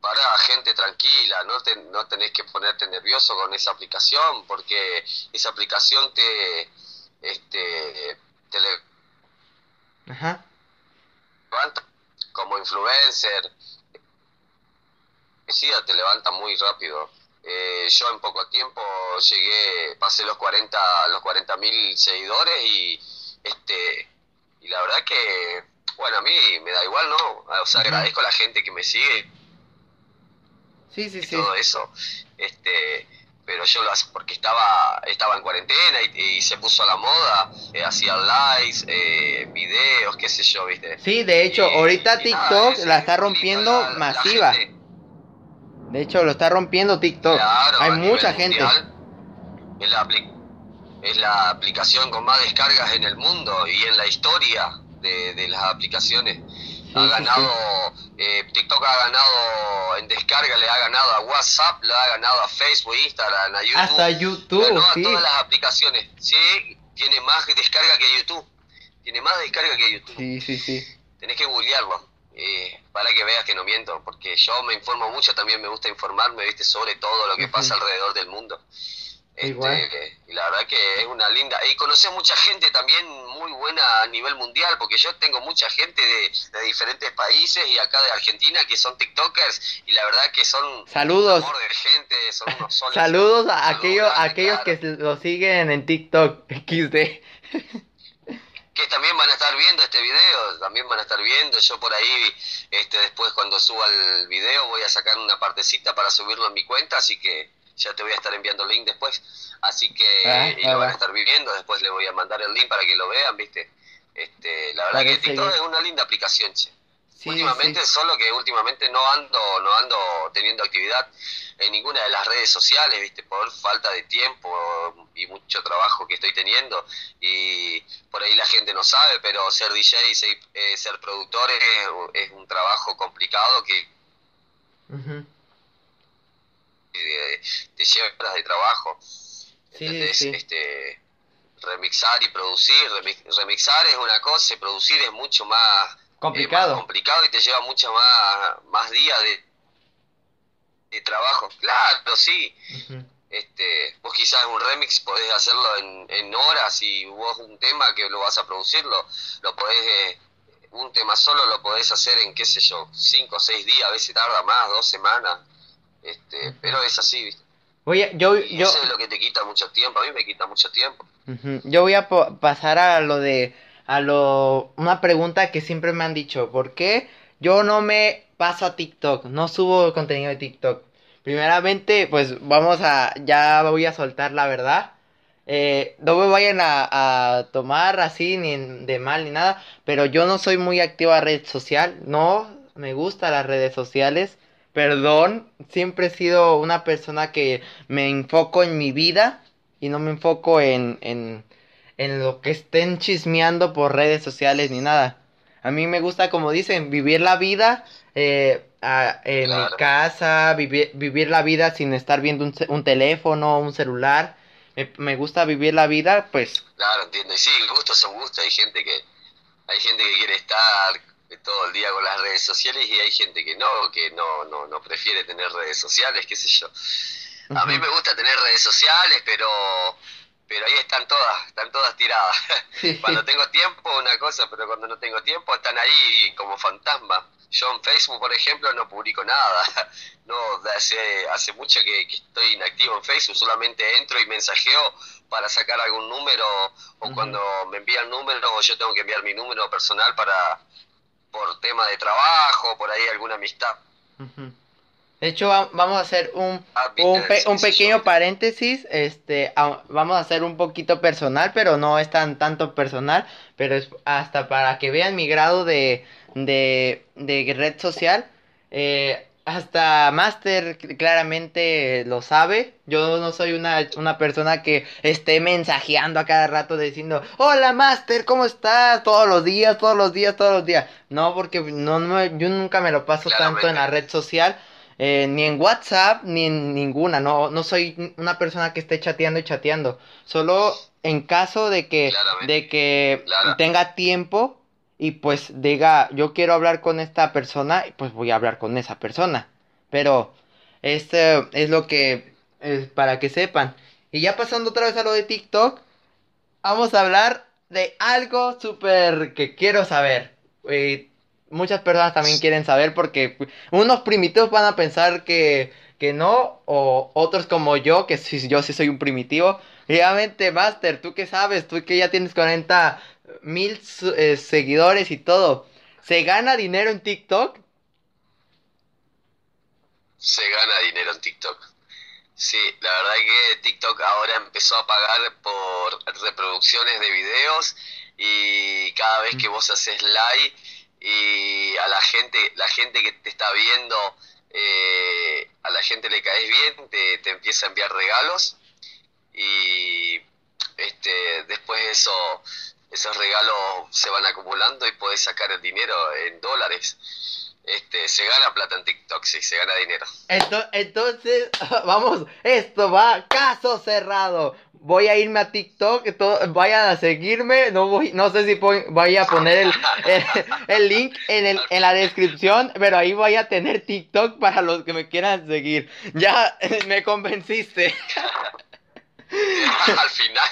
para gente tranquila. No, no tenés que ponerte nervioso con esa aplicación porque esa aplicación te, este, te levanta como influencer. Te levanta muy rápido. Eh, yo en poco tiempo llegué, pasé los 40 los 40 mil seguidores y este y la verdad que bueno a mí me da igual no o sea agradezco a la gente que me sigue sí sí y todo eso este pero yo lo hacía porque estaba estaba en cuarentena y, se puso a la moda eh, hacía likes eh, videos qué sé yo viste sí de hecho ahorita TikTok la está rompiendo masiva de hecho, lo está rompiendo TikTok. Hay mucha gente. Es la, es la aplicación con más descargas en el mundo y en la historia de, las aplicaciones. ha ganado, Eh, TikTok ha ganado en descarga, le ha ganado a WhatsApp, le ha ganado a Facebook, Instagram, a YouTube. Hasta YouTube, sí. a todas las aplicaciones. Sí, tiene más descarga que YouTube. Tiene más descarga que YouTube. Sí, sí, sí. Tenés que googlearlo eh, para que veas que no miento, porque yo me informo mucho, también me gusta informarme, viste, sobre todo lo que pasa alrededor del mundo. Este, y la verdad que es una linda. Y conocí mucha gente también muy buena a nivel mundial, porque yo tengo mucha gente de, diferentes países y acá de Argentina que son TikTokers y la verdad que son saludos de gente, son unos saludos a aquellos, aquellos que lo siguen en TikTok XD. Que también van a estar viendo este video, también van a estar viendo. Yo por ahí, este, después cuando suba el video voy a sacar una partecita para subirlo en mi cuenta, así que ya te voy a estar enviando el link después. Así que ah, y lo van a estar viviendo, después le voy a mandar el link para que lo vean, ¿viste? Este, la verdad que TikTok es una linda aplicación, che. Últimamente, solo que últimamente no ando, no ando teniendo actividad en ninguna de las redes sociales, ¿viste? Por falta de tiempo y mucho trabajo que estoy teniendo. Y por ahí la gente no sabe, pero ser DJ y ser, eh, productor es, un trabajo complicado que te, lleva horas de trabajo. Este, remixar y producir, remixar es una cosa, producir es mucho más eh, complicado, complicado y te lleva mucho más, más días de, de trabajo. Claro, sí. Este, vos quizás un remix podés hacerlo en, en, horas y vos un tema que lo vas a producirlo, lo podés, eh, un tema solo lo podés hacer en, qué sé yo, cinco o seis días, a veces tarda más, dos semanas. Este, pero es así, ¿viste? Voy a, yo, yo... Eso es lo que te quita mucho tiempo, a mí me quita mucho tiempo. Yo voy a pasar a lo de, a lo, una pregunta que siempre me han dicho, ¿por qué yo no me paso a TikTok, no subo contenido de TikTok? Primeramente, pues vamos a, ya voy a soltar la verdad. Eh, no me vayan a, tomar así ni de mal ni nada, pero yo no soy muy activa red social, no me gustan las redes sociales perdón, siempre he sido una persona que me enfoco en mi vida y no me enfoco en, en, en lo que estén chismeando por redes sociales ni nada. A mí me gusta, como dicen, vivir la vida eh, en mi casa, vivir, vivir la vida sin estar viendo un, un teléfono, un celular. Me, me, gusta vivir la vida, pues... Claro, entiendo. Y sí, gustos son gustos. Hay gente que, hay gente que quiere estar todo el día con las redes sociales y hay gente que no, que no, no, no prefiere tener redes sociales, qué sé yo. A mí me gusta tener redes sociales, pero pero ahí están todas, están todas tiradas. cuando tengo tiempo una cosa, pero cuando no tengo tiempo están ahí como fantasmas. Yo en Facebook, por ejemplo, no publico nada. No, hace, hace mucho que, estoy inactivo en Facebook, solamente entro y mensajeo para sacar algún número o cuando me envían números o yo tengo que enviar mi número personal para, por tema de trabajo, por ahí alguna amistad. De hecho, vamos a hacer un, ah, un, pequeño paréntesis. Este, vamos a hacer un poquito personal, pero no es tan tanto personal. Pero es hasta para que vean mi grado de, de, de red social. Eh, hasta Master claramente lo sabe. Yo no soy una, una, persona que esté mensajeando a cada rato diciendo, hola Master, ¿cómo estás? Todos los días, todos los días, todos los días. No, porque no, no yo nunca me lo paso tanto en la red social. Eh, ni en WhatsApp, ni en ninguna. No, no soy una persona que esté chateando y chateando. Solo en caso de que, de que tenga tiempo y pues diga, yo quiero hablar con esta persona, pues voy a hablar con esa persona. Pero este es lo que es para que sepan. Y ya pasando otra vez a lo de TikTok, vamos a hablar de algo súper que quiero saber. Muchas personas también quieren saber porque unos primitivos van a pensar que, que no, o otros como yo, que si yo sí soy un primitivo. Realmente, Master, ¿tú qué sabes? Tú que ya tienes 40 mil eh, seguidores y todo. ¿Se gana dinero en TikTok? Se gana dinero en TikTok. Sí, la verdad que TikTok ahora empezó a pagar por reproducciones de videos y cada vez que vos haces like y a la gente, la gente que te está viendo, eh, a la gente le caes bien, te, te empieza a enviar regalos y este después de eso esos regalos se van acumulando y puedes sacar el dinero en dólares. Este, se gana plata en TikTok, sí, se gana dinero. Entonces, vamos, esto va, caso cerrado. Voy a irme a TikTok, vayan a seguirme, no voy, no sé si voy a poner el, el, link en, el, en la descripción, pero ahí voy a tener TikTok para los que me quieran seguir. Ya me convenciste. Al final,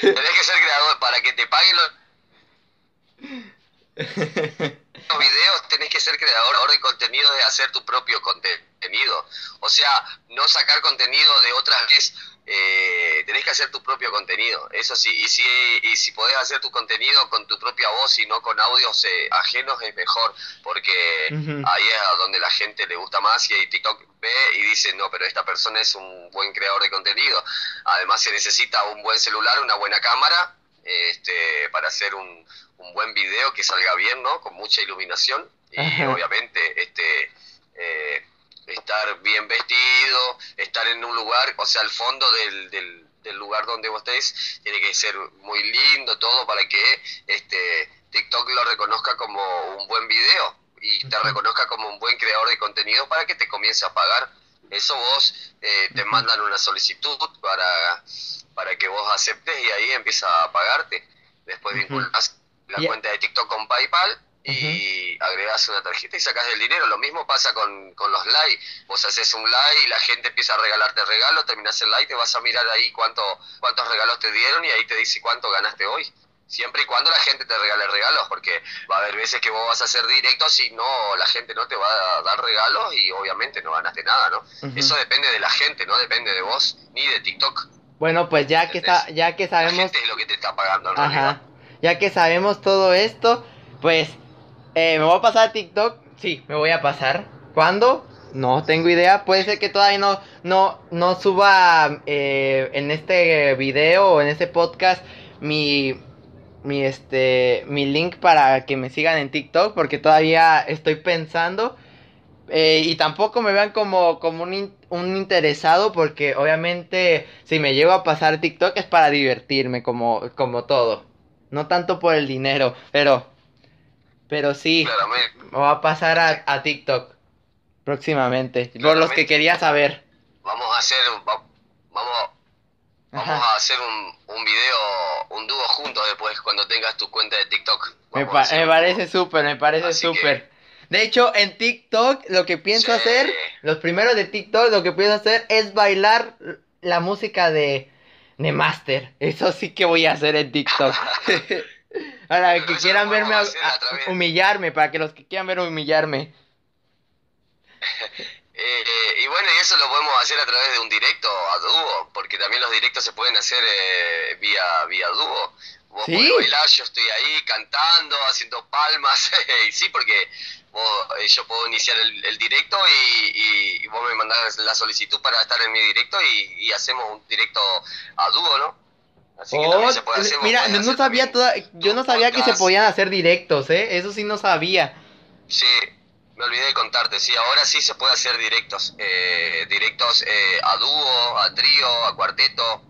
tenés que ser creador para que te paguen los videos tenés que ser creador de contenido, de hacer tu propio contenido. O sea, no sacar contenido de otras veces. Eh, tenés que hacer tu propio contenido, eso sí. Y si, y si podés hacer tu contenido con tu propia voz y no con audios eh, ajenos, es mejor. Porque ahí es a donde la gente le gusta más y TikTok ve y dice, no, pero esta persona es un buen creador de contenido. Además se necesita un buen celular, una buena cámara este, para hacer un, un buen video que salga bien, ¿no? Con mucha iluminación y obviamente este eh, estar bien vestido, estar en un lugar, o sea, el fondo del, del, lugar donde vos estés tiene que ser muy lindo todo para que este TikTok lo reconozca como un buen video y te reconozca como un buen creador de contenido para que te comience a pagar. Eso vos eh, te mandan una solicitud para, para que vos aceptes y ahí empieza a pagarte. Después vinculas la cuenta de TikTok con PayPal y agregas una tarjeta y sacas el dinero. Lo mismo pasa con, con los likes. Vos haces un like y la gente empieza a regalarte regalos, terminas el like, te vas a mirar ahí cuánto, cuántos regalos te dieron y ahí te dice cuánto ganaste hoy. Siempre y cuando la gente te regale regalos, porque va a haber veces que vos vas a hacer directos y no, la gente no te va a dar regalos y obviamente no ganaste nada, ¿no? Eso depende de la gente, no depende de vos ni de TikTok. Bueno, pues ya que, está, ya que sabemos... La gente es lo que te está pagando en realidad ya que sabemos todo esto, pues eh, me voy a pasar a TikTok. Sí, me voy a pasar. ¿Cuándo? No tengo idea. Puede ser que todavía no, no, no suba eh, en este video o en este podcast mi, mi, este, mi link para que me sigan en TikTok. Porque todavía estoy pensando. Eh, y tampoco me vean como, como un, un, interesado. Porque obviamente si me llego a pasar TikTok es para divertirme como, como todo. No tanto por el dinero, pero. Pero sí. Me va a pasar a, a TikTok próximamente. Por los que quería saber. Vamos a hacer. vamos, vamos a hacer un, un video, un dúo juntos después cuando tengas tu cuenta de TikTok. Me, parece súper, me parece súper. De hecho, en TikTok lo que pienso hacer, los primeros de TikTok lo que pienso hacer es bailar la música de Nemaster. Eso sí que voy a hacer en TikTok. para que quieran verme humillarme, para que los que quieran ver humillarme. Eh, y bueno, y eso lo podemos hacer a través de un directo a dúo, porque también los directos se pueden hacer eh, vía, vía dúo. Vos ¿Sí? bailar, yo estoy ahí cantando, haciendo palmas, y sí, porque eh, yo puedo iniciar el, directo y, vos me mandás la solicitud para estar en mi directo y, hacemos un directo a dúo, ¿no? Así que también se puede hacer, mira, no sabía toda, yo no sabía que se podían hacer directos, ¿eh? Eso sí no sabía. Sí, me olvidé de contarte, sí, ahora sí se puede hacer directos, eh, directos eh, a dúo, a trío, a cuarteto,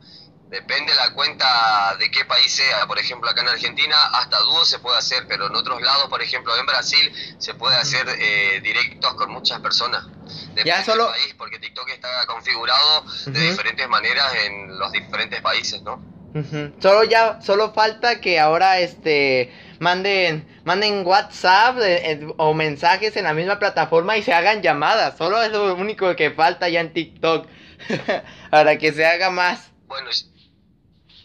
Depende la cuenta de qué país sea. Por ejemplo, acá en Argentina hasta dúo se puede hacer, pero en otros lados, por ejemplo, en Brasil se puede hacer eh, directos con muchas personas. Depende ya solo... del país, porque TikTok está configurado de diferentes maneras en los diferentes países, ¿no? Solo ya, solo falta que ahora este manden, manden WhatsApp eh, o mensajes en la misma plataforma y se hagan llamadas. Solo es lo único que falta ya en TikTok para que se haga más. Bueno,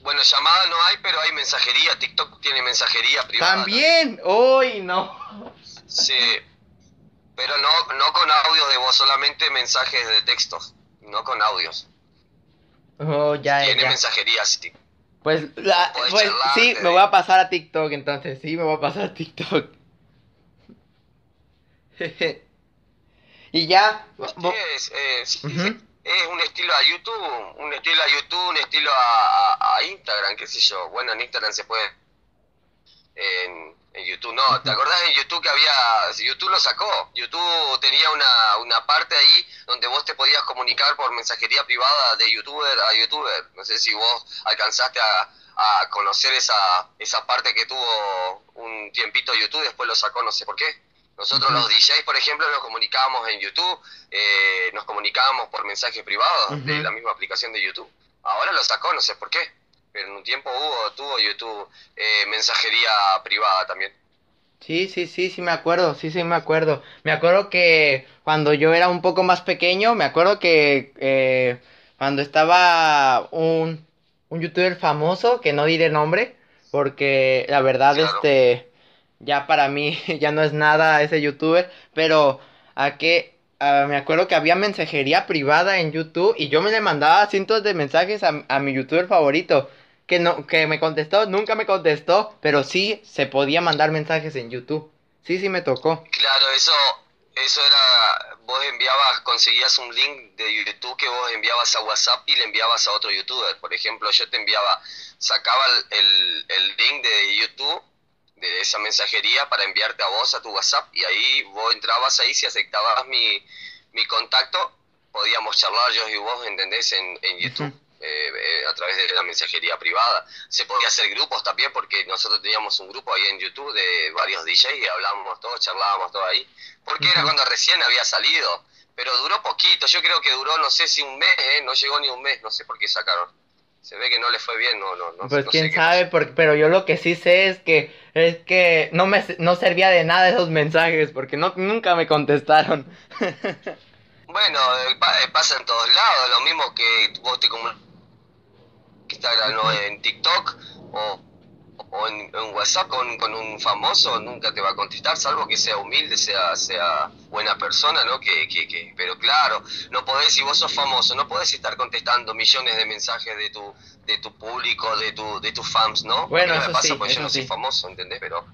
bueno, llamada no hay, pero hay mensajería. TikTok tiene mensajería privada. También, hoy no. Sí, pero no, no con audios de voz, solamente mensajes de textos, no con audios. Oh, ya, Tiene mensajería, sí. Pues, pues sí, me voy a pasar a TikTok entonces, sí, me voy a pasar a TikTok. y ya. es, eh, es un estilo a YouTube, un estilo a YouTube, un estilo a, Instagram, qué sé yo. Bueno, en Instagram se puede. En, YouTube no. ¿Te acordás en YouTube que había. YouTube lo sacó. YouTube tenía una, una parte ahí donde vos te podías comunicar por mensajería privada de youtuber a youtuber. No sé si vos alcanzaste a, a conocer esa, esa parte que tuvo un tiempito YouTube, después lo sacó, no sé por qué. Nosotros los DJs, por ejemplo, nos comunicábamos en YouTube, eh, nos comunicábamos por mensajes privados de la misma aplicación de YouTube. Ahora lo sacó, no sé por qué, pero en un tiempo hubo, tuvo YouTube eh, mensajería privada también. Sí, sí, sí, sí me acuerdo, sí, sí me acuerdo. Me acuerdo que cuando yo era un poco más pequeño, me acuerdo que eh, cuando estaba un, un youtuber famoso, que no diré nombre, porque la verdad, este, ya para mí ya no es nada ese youtuber, pero a que me acuerdo que había mensajería privada en YouTube y yo me le mandaba cientos de mensajes a, a mi youtuber favorito que no que me contestó, nunca me contestó, pero sí se podía mandar mensajes en YouTube. Sí, sí me tocó. Claro, eso eso era vos enviabas, conseguías un link de YouTube que vos enviabas a WhatsApp y le enviabas a otro youtuber. Por ejemplo, yo te enviaba, sacaba el, el link de YouTube de esa mensajería para enviarte a vos a tu WhatsApp y ahí vos entrabas ahí, si aceptabas mi, mi contacto, podíamos charlar yo y vos, ¿entendés? En, en YouTube. Eh, eh, a través de la mensajería privada. Se podía hacer grupos también porque nosotros teníamos un grupo ahí en YouTube de varios DJs y hablábamos todos, charlábamos todos ahí. Porque era cuando recién había salido. Pero duró poquito, yo creo que duró no sé si un mes, ¿eh? no llegó ni un mes, no sé por qué sacaron se ve que no le fue bien, no, no, no. Pues quién sabe, porque, pero yo lo que sí sé es que es que no me no servía de nada esos mensajes porque no nunca me contestaron. bueno, eh, eh, pasa en todos lados, lo mismo que vos te comunicas en TikTok o o en, WhatsApp con, con, un famoso nunca te va a contestar, salvo que sea humilde, sea, sea buena persona, ¿no? Que, que, que, pero claro, no podés, si vos sos famoso, no podés estar contestando millones de mensajes de tu, de tu público, de tu, de tus fans, ¿no? Bueno, eso me pasa porque yo no soy famoso, ¿entendés? Pero,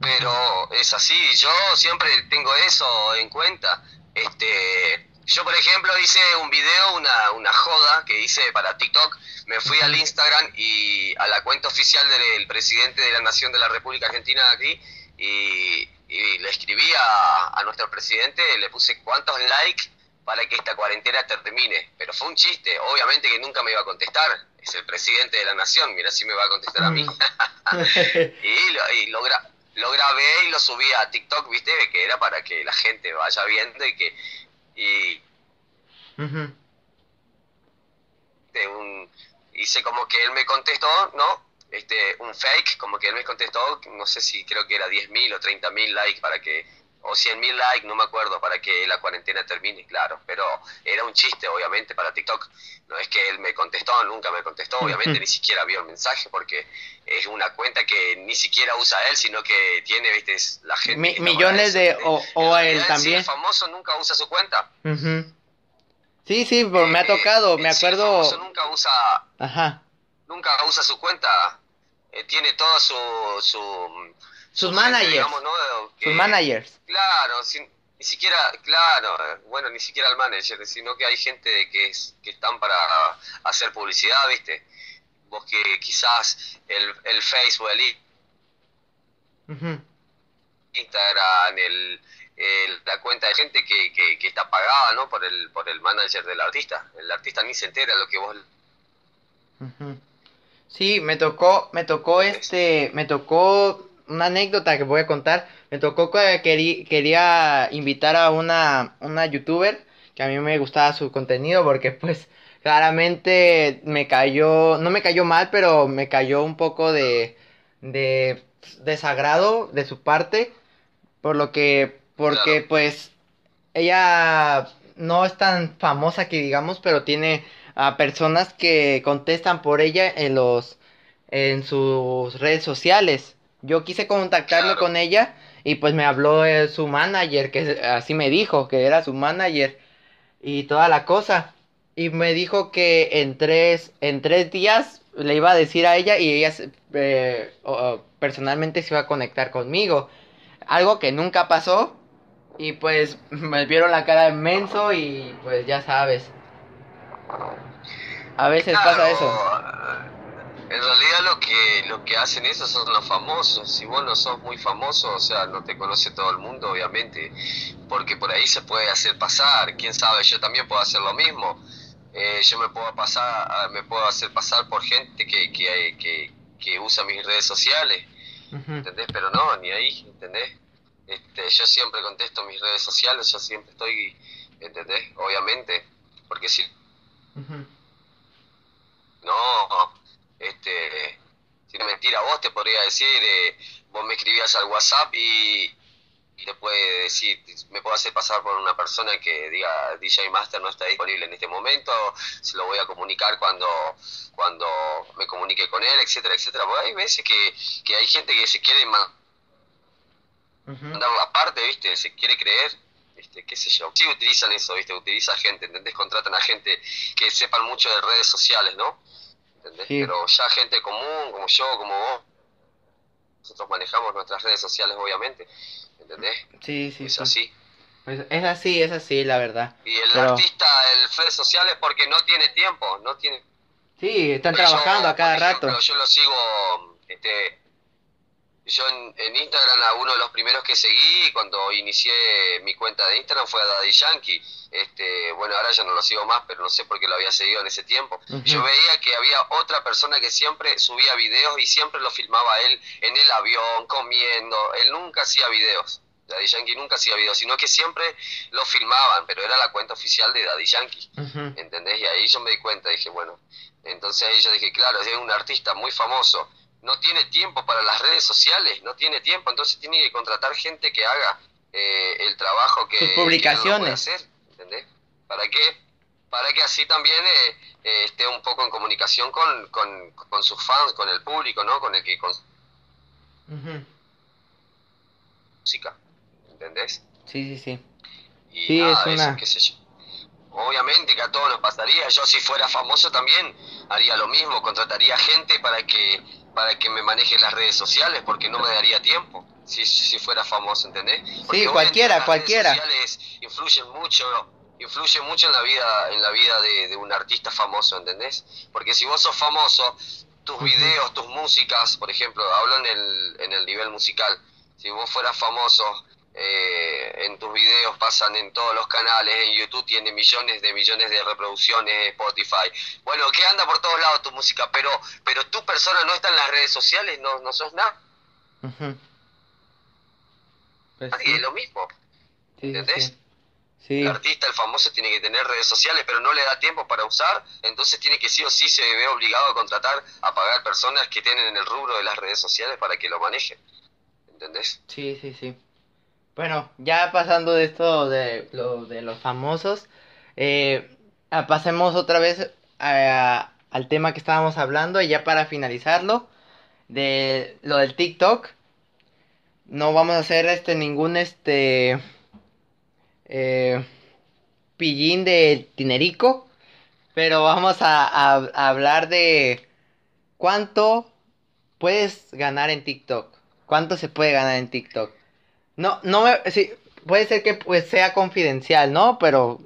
pero es así, yo siempre tengo eso en cuenta. Este, yo, por ejemplo, hice un video, una, una joda que hice para TikTok. Me fui al Instagram y a la cuenta oficial del presidente de la Nación de la República Argentina aquí y, le escribí a, nuestro presidente, le puse cuántos likes para que esta cuarentena termine. Pero fue un chiste, obviamente que nunca me iba a contestar. Es el presidente de la Nación, mira si me va a contestar a mí. y, lo, y lo, lo grabé y lo subí a TikTok, viste, que era para que la gente vaya viendo y que y un, hice como que él me contestó, ¿no? Este, un fake, como que él me contestó, no sé si creo que era 10.000 o 30.000 likes para que, o 100.000 likes, no me acuerdo, para que la cuarentena termine, claro, pero era un chiste, obviamente, para TikTok. No es que él me contestó, nunca me contestó, obviamente, ni siquiera vio el mensaje, porque es una cuenta que ni siquiera usa él, sino que tiene, viste, la gente. millones de. O, o él también. el famoso nunca usa su cuenta. Sí, sí, me ha eh, tocado, me acuerdo. El famoso nunca usa. Ajá. Nunca usa su cuenta. Eh, tiene todo su. su sus managers. sus managers. Claro, ni siquiera, claro, bueno, ni siquiera el manager, sino que hay gente que, es, que están para hacer publicidad, ¿viste? vos que quizás el, el Facebook, el Instagram, el, la cuenta de gente que, que, está pagada ¿no? por, el, por el manager del artista. El artista ni se entera lo que vos... Sí, me tocó, me tocó este, me tocó una anécdota que voy a contar. Me tocó que quería invitar a una, una youtuber que a mí me gustaba su contenido porque pues claramente me cayó, no me cayó mal, pero me cayó un poco de, de desagrado de su parte, por lo que, porque pues ella no es tan famosa que digamos, pero tiene a personas que contestan por ella en los, en sus redes sociales. Yo quise contactarme con ella y pues me habló su manager, que así me dijo, que era su manager y toda la cosa y me dijo que en tres, en tres días le iba a decir a ella y ella eh, personalmente se iba a conectar conmigo. Algo que nunca pasó y pues me vieron la cara inmenso y pues ya sabes. A veces pasa eso. En realidad lo que lo que hacen eso son los famosos. Si vos no sos muy famoso, o sea, no te conoce todo el mundo, obviamente, porque por ahí se puede hacer pasar. Quién sabe, yo también puedo hacer lo mismo eh, yo me puedo pasar, me puedo hacer pasar por gente que, que, que, usa mis redes sociales, ¿entendés? Pero no, ni ahí, ¿entendés? Este, yo siempre contesto mis redes sociales, yo siempre estoy, ¿entendés? Obviamente, porque si no, este, si no mentira, vos te podría decir, eh, vos me escribías al WhatsApp y, y te puede decir, me puedo hacer pasar por una persona que diga DJ Master no está disponible en este momento, se lo voy a comunicar cuando, cuando me comunique con él, etcétera, etcétera. Porque hay veces que, que hay gente que se quiere mandar aparte, ¿viste? Se quiere creer, ¿viste? ¿Qué sé yo? Sí utilizan eso, ¿viste? Utiliza gente, ¿entendés? Contratan a gente que sepan mucho de redes sociales, ¿no? ¿Entendés? Pero ya gente común, como yo, como vos, nosotros manejamos nuestras redes sociales, obviamente. ¿entendés? Sí, sí. Es así. es así, es así, la verdad. Y el artista, el redes sociales, porque no tiene tiempo, no tiene... Sí, están trabajando a cada rato. Yo lo sigo, este, yo en, Instagram a uno de los primeros que seguí cuando inicié mi cuenta de Instagram fue a Daddy Yankee. Este, bueno, ahora ya no lo sigo más, pero no sé por qué lo había seguido en ese tiempo. Yo veía que había otra persona que siempre subía videos y siempre lo filmaba él en el avión, comiendo. Él nunca hacía videos. Daddy Yankee nunca hacía videos, sino que siempre lo filmaban, pero era la cuenta oficial de Daddy Yankee. ¿Entendés? Y ahí yo me di cuenta, dije, bueno, entonces ahí yo dije, claro, es un artista muy famoso no tiene tiempo para las redes sociales, no tiene tiempo, entonces tiene que contratar gente que haga eh, el trabajo que, Sus publicaciones. hacer, ¿entendés? ¿Para qué? Para que así también eh, eh, esté un poco en comunicación con, con, con, sus fans, con el público, ¿no? Con el que... Con... Música, ¿entendés? Sí, sí, sí. Y sí, es una... qué sé yo. Obviamente que a todos nos pasaría, yo si fuera famoso también haría lo mismo, contrataría gente para que para que me maneje las redes sociales porque no me daría tiempo si, si fuera famoso, ¿entendés? sí, cualquiera, cualquiera. Las redes sociales influyen mucho, influyen mucho en la vida, en la vida de, un artista famoso, ¿entendés? Porque si vos sos famoso, tus videos, tus músicas, por ejemplo, hablo en el, en el nivel musical, si vos fueras famoso, eh, en tus videos pasan en todos los canales, en YouTube tiene millones de millones de reproducciones, Spotify. Bueno, que anda por todos lados tu música, pero pero tu persona no está en las redes sociales, no, no sos nada. Pues es lo mismo. ¿Entendés? El artista, el famoso, tiene que tener redes sociales, pero no le da tiempo para usar, entonces tiene que sí o sí se ve obligado a contratar, a pagar personas que tienen en el rubro de las redes sociales para que lo manejen. ¿Entendés? Sí, sí, sí. Bueno, ya pasando de esto de, lo, de los famosos, eh, pasemos otra vez al tema que estábamos hablando y ya para finalizarlo, de lo del TikTok. No vamos a hacer este ningún este eh, pillín de Tinerico, pero vamos a hablar de cuánto puedes ganar en TikTok. ¿Cuánto se puede ganar en TikTok? No, no me, sí, puede ser que pues sea confidencial, ¿no? Pero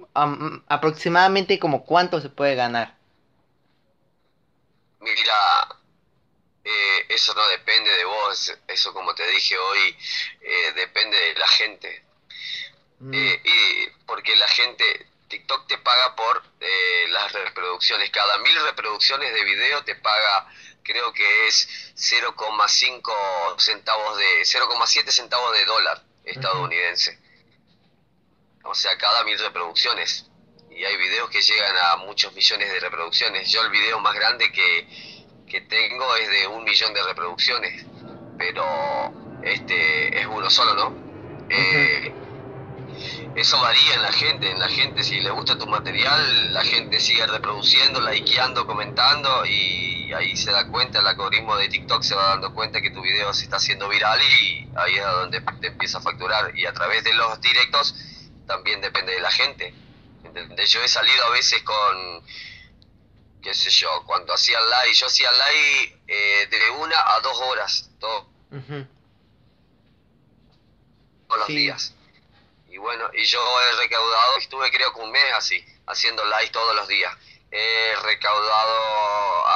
aproximadamente como cuánto se puede ganar. Mira, eh, eso no depende de vos, eso como te dije hoy, eh, depende de la gente. Mm. Eh, y porque la gente, TikTok te paga por las reproducciones, cada mil reproducciones de video te paga creo que es 0,5 centavos de 0,7 centavos de dólar estadounidense. O sea, cada mil reproducciones. Y hay videos que llegan a muchos millones de reproducciones. Yo el video más grande que, que tengo es de un millón de reproducciones. Pero este es uno solo, ¿no? Eh, eso varía en la gente, en la gente si le gusta tu material, la gente sigue reproduciendo, likeando, comentando y ahí se da cuenta, el algoritmo de TikTok se va dando cuenta que tu video se está haciendo viral y ahí es donde te empieza a facturar. Y a través de los directos también depende de la gente. Yo he salido a veces con, qué sé yo, cuando hacía live, yo hacía live eh, de una a dos horas, todo, todos los días bueno, y yo he recaudado, estuve creo que un mes así, haciendo live todos los días. He recaudado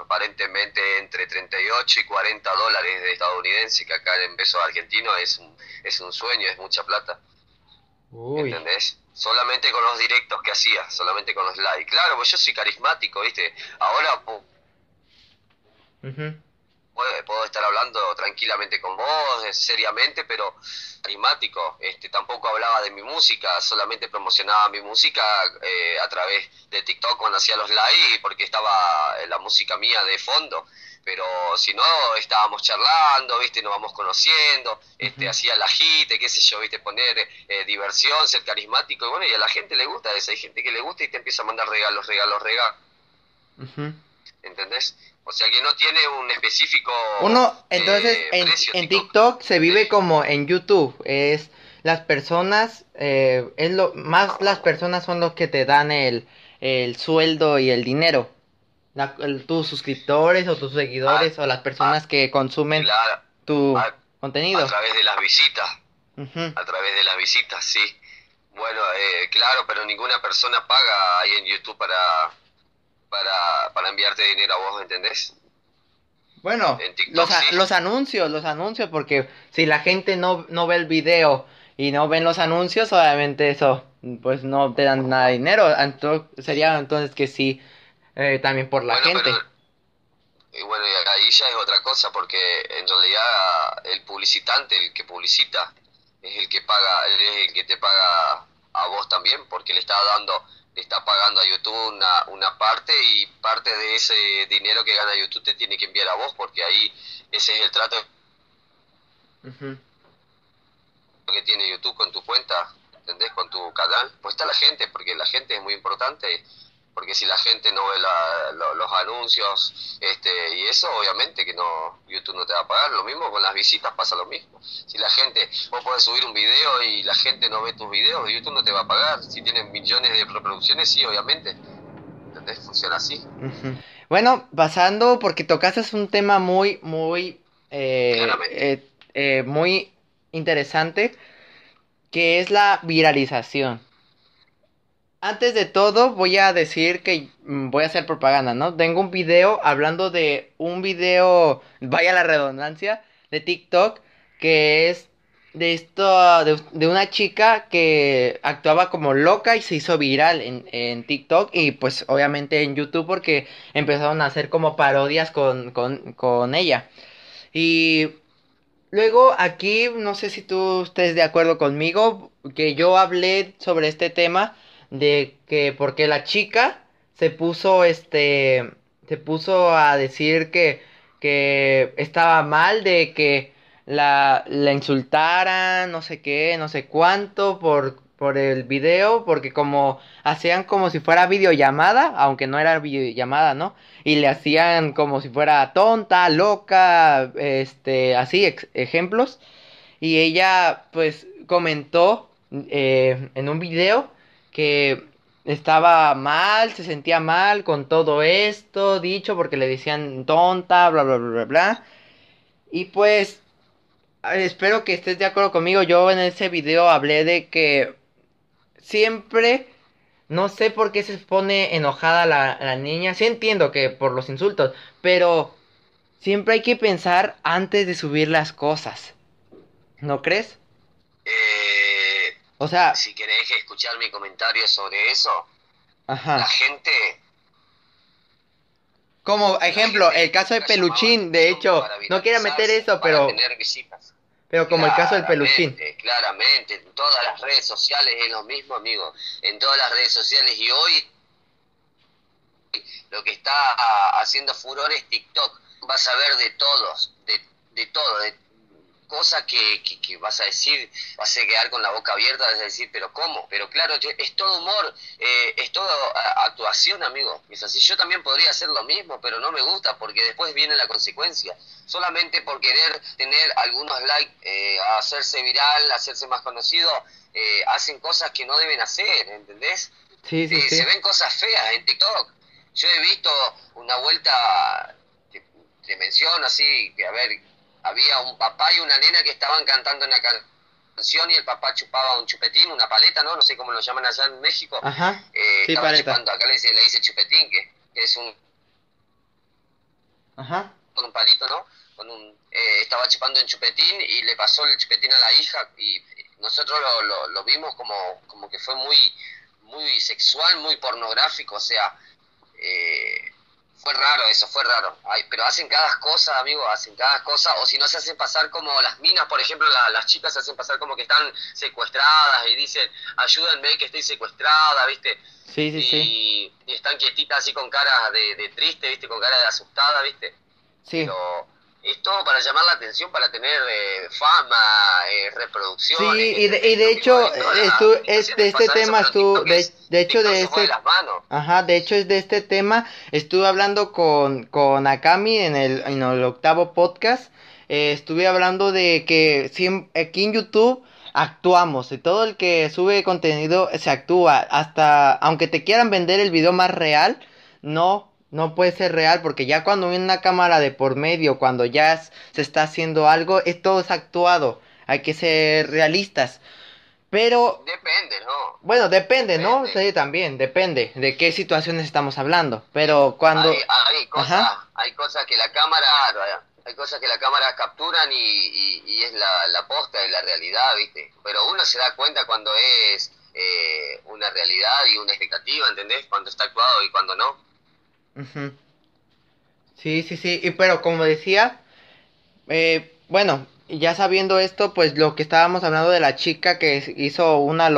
aparentemente entre 38 y 40 dólares de estadounidense, que acá en peso argentino es un, es un sueño, es mucha plata. ¿Entendés? Solamente con los directos que hacía, solamente con los live. Claro, pues yo soy carismático, ¿viste? Ahora... puedo, estar hablando tranquilamente con vos, seriamente, pero carismático. Este, tampoco hablaba de mi música, solamente promocionaba mi música eh, a través de TikTok cuando hacía los live, porque estaba la música mía de fondo pero si no estábamos charlando, viste, nos vamos conociendo, este, hacía la jite, qué sé yo, viste, poner eh, diversión, ser carismático, y bueno, y a la gente le gusta eso, hay gente que le gusta y te empieza a mandar regalos, regalos, regalos. ¿Entendés? O sea que no tiene un específico. Uno, entonces, eh, en, TikTok. se vive como en YouTube. Es las personas, eh, es lo más las personas son los que te dan el, el sueldo y el dinero. tus suscriptores o tus seguidores ah, o las personas ah, que consumen tu contenido. A través de las visitas. A través de las visitas, sí. Bueno, eh, claro, pero ninguna persona paga ahí en YouTube para, para, para enviarte dinero a vos, ¿entendés? Bueno, los, los anuncios, los anuncios, porque si la gente no, no ve el video y no ven los anuncios, obviamente eso, pues no te dan nada de dinero. Entonces, sería entonces que sí, eh, también por la gente. y bueno, ahí ya es otra cosa, porque en realidad el publicitante, el que publicita, es el que paga, es el que te paga a vos también, porque le está dando está pagando a YouTube una, una parte y parte de ese dinero que gana YouTube te tiene que enviar a vos porque ahí ese es el trato que tiene YouTube con tu cuenta, ¿entendés? Con tu canal. Pues está la gente, porque la gente es muy importante porque si la gente no ve los anuncios este y eso obviamente que no YouTube no te va a pagar. Lo mismo con las visitas pasa lo mismo. Si la gente vos podés subir un video y la gente no ve tus videos YouTube no te va a pagar. Si tienen millones de reproducciones sí obviamente. ¿entendés? funciona así. Bueno pasando porque tocaste un tema muy muy eh, eh, eh, muy interesante que es la viralización antes de todo, voy a decir que mm, voy a hacer propaganda, ¿no? Tengo un video hablando de un video, vaya la redundancia, de TikTok, que es de esto, de, una chica que actuaba como loca y se hizo viral en, TikTok y pues obviamente en YouTube porque empezaron a hacer como parodias con, con, con ella. Y luego aquí, no sé si tú estés de acuerdo conmigo, que yo hablé sobre este tema de que porque la chica se puso este se puso a decir que que estaba mal de que la, la insultaran, no sé qué, no sé cuánto por por el video, porque como hacían como si fuera videollamada, aunque no era videollamada, ¿no? Y le hacían como si fuera tonta, loca, este, así, ejemplos. Y ella, pues, comentó eh, en un video que estaba mal, se sentía mal con todo esto dicho porque le decían tonta, bla, bla, bla, bla, bla. Y pues, espero que estés de acuerdo conmigo. Yo en ese video hablé de que siempre, no sé por qué se pone enojada la, la niña. Sí entiendo que por los insultos, pero siempre hay que pensar antes de subir las cosas. ¿No crees? Eh o sea... Si querés escuchar mi comentario sobre eso, la gente... Como ejemplo, el caso de Peluchín, de hecho, no quiero meter eso, pero... Pero como el caso del peluchín. Claramente, en todas las redes sociales es lo mismo, amigo. En todas las redes sociales y hoy lo que está haciendo furor es TikTok. Vas a ver de todos, de, de todo, de cosa que, que, vas a decir, vas a quedar con la boca abierta, vas a decir, pero ¿cómo? Pero claro, es todo humor, eh, es todo actuación, amigo. Es así, yo también podría hacer lo mismo, pero no me gusta porque después viene la consecuencia. Solamente por querer tener algunos likes, eh, hacerse viral, hacerse más conocido, eh, hacen cosas que no deben hacer, ¿entendés? Sí, sí, Se ven cosas feas en TikTok. Yo he visto una vuelta, te, te menciono así, que a ver, había un papá y una nena que estaban cantando una canción y el papá chupaba un chupetín, una paleta, ¿no? No sé cómo lo llaman allá en México. Ajá. Eh, sí, estaba chupando, acá le dice, le dice chupetín, que, es un... Ajá. Con un palito, ¿no? Con un, eh, estaba chupando un chupetín y le pasó el chupetín a la hija y nosotros lo, lo, vimos como, como que fue muy, muy sexual, muy pornográfico, o sea, eh, fue raro eso, fue raro. Ay, pero hacen cada cosa, amigo, hacen cada cosa. O si no se hacen pasar como las minas, por ejemplo, las chicas se hacen pasar como que están secuestradas y dicen, ayúdenme que estoy secuestrada, ¿viste? Sí, sí, y, sí. Y están quietitas así con cara de, de, triste, ¿viste? Con cara de asustada, ¿viste? Sí. Pero es todo para llamar la atención, para tener eh, fama, eh, reproducción. Sí, y de, y de hecho, estu, es, de este tema estuvo, de, de, hecho de este, ajá, de hecho es de este tema, estuve hablando con, con Akami en el, en el octavo podcast, eh, estuve hablando de que aquí en YouTube actuamos, y todo el que sube contenido se actúa, hasta, aunque te quieran vender el video más real, no no puede ser real porque ya cuando viene una cámara de por medio, cuando ya se está haciendo algo, es todo es actuado. Hay que ser realistas. Pero... Depende, ¿no? Bueno, depende, ¿no? Sí, también, depende de qué situaciones estamos hablando. Pero cuando... Hay, hay cosas, hay cosas que la cámara... Hay cosas que la cámara capturan y, y, es la, la posta y la realidad, ¿viste? Pero uno se da cuenta cuando es eh, una realidad y una expectativa, ¿entendés? Cuando está actuado y cuando no. Sí, sí, sí. Y pero como decía, eh, bueno, ya sabiendo esto, pues lo que estábamos hablando de la chica que hizo una,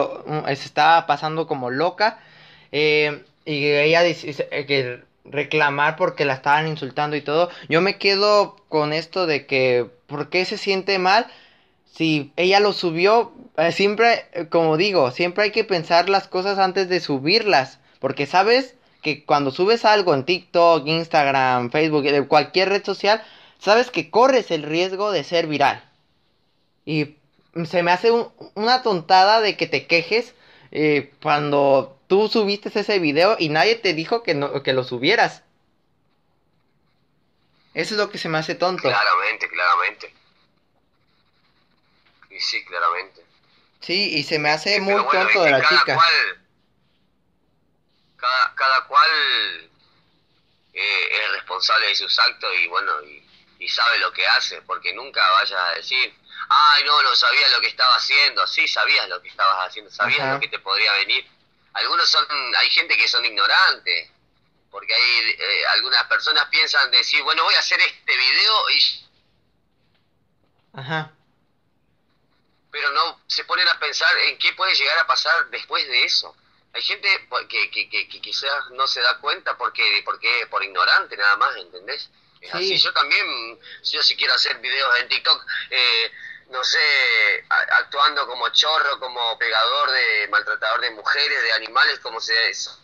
se estaba pasando como loca eh, y ella dice eh, que reclamar porque la estaban insultando y todo. Yo me quedo con esto de que, ¿por qué se siente mal? Si ella lo subió, siempre, como digo, siempre hay que pensar las cosas antes de subirlas, porque sabes que cuando subes algo en TikTok, Instagram, Facebook, de cualquier red social, sabes que corres el riesgo de ser viral. Y se me hace una tontada de que te quejes eh, cuando tú subiste ese video y nadie te dijo que, no, que lo subieras. Eso es lo que se me hace tonto. Claramente, claramente. Y sí, claramente. Sí, y se me hace muy tonto de la chica cada, cual eh, es responsable de sus actos y bueno, y, sabe lo que hace, porque nunca vayas a decir, ay, no, no sabía lo que estaba haciendo, sí, sabías lo que estabas haciendo, sabías lo que te podría venir. Algunos son, hay gente que son ignorantes, porque hay eh, algunas personas piensan decir, bueno, voy a hacer este video y... Ajá. Pero no se ponen a pensar en qué puede llegar a pasar después de eso hay gente que, que, que, que, quizás no se da cuenta porque, porque por ignorante nada más, ¿entendés? Es así, yo también, yo si quiero hacer videos en TikTok, eh, no sé, actuando como chorro, como pegador de maltratador de mujeres, de animales, como sea eso.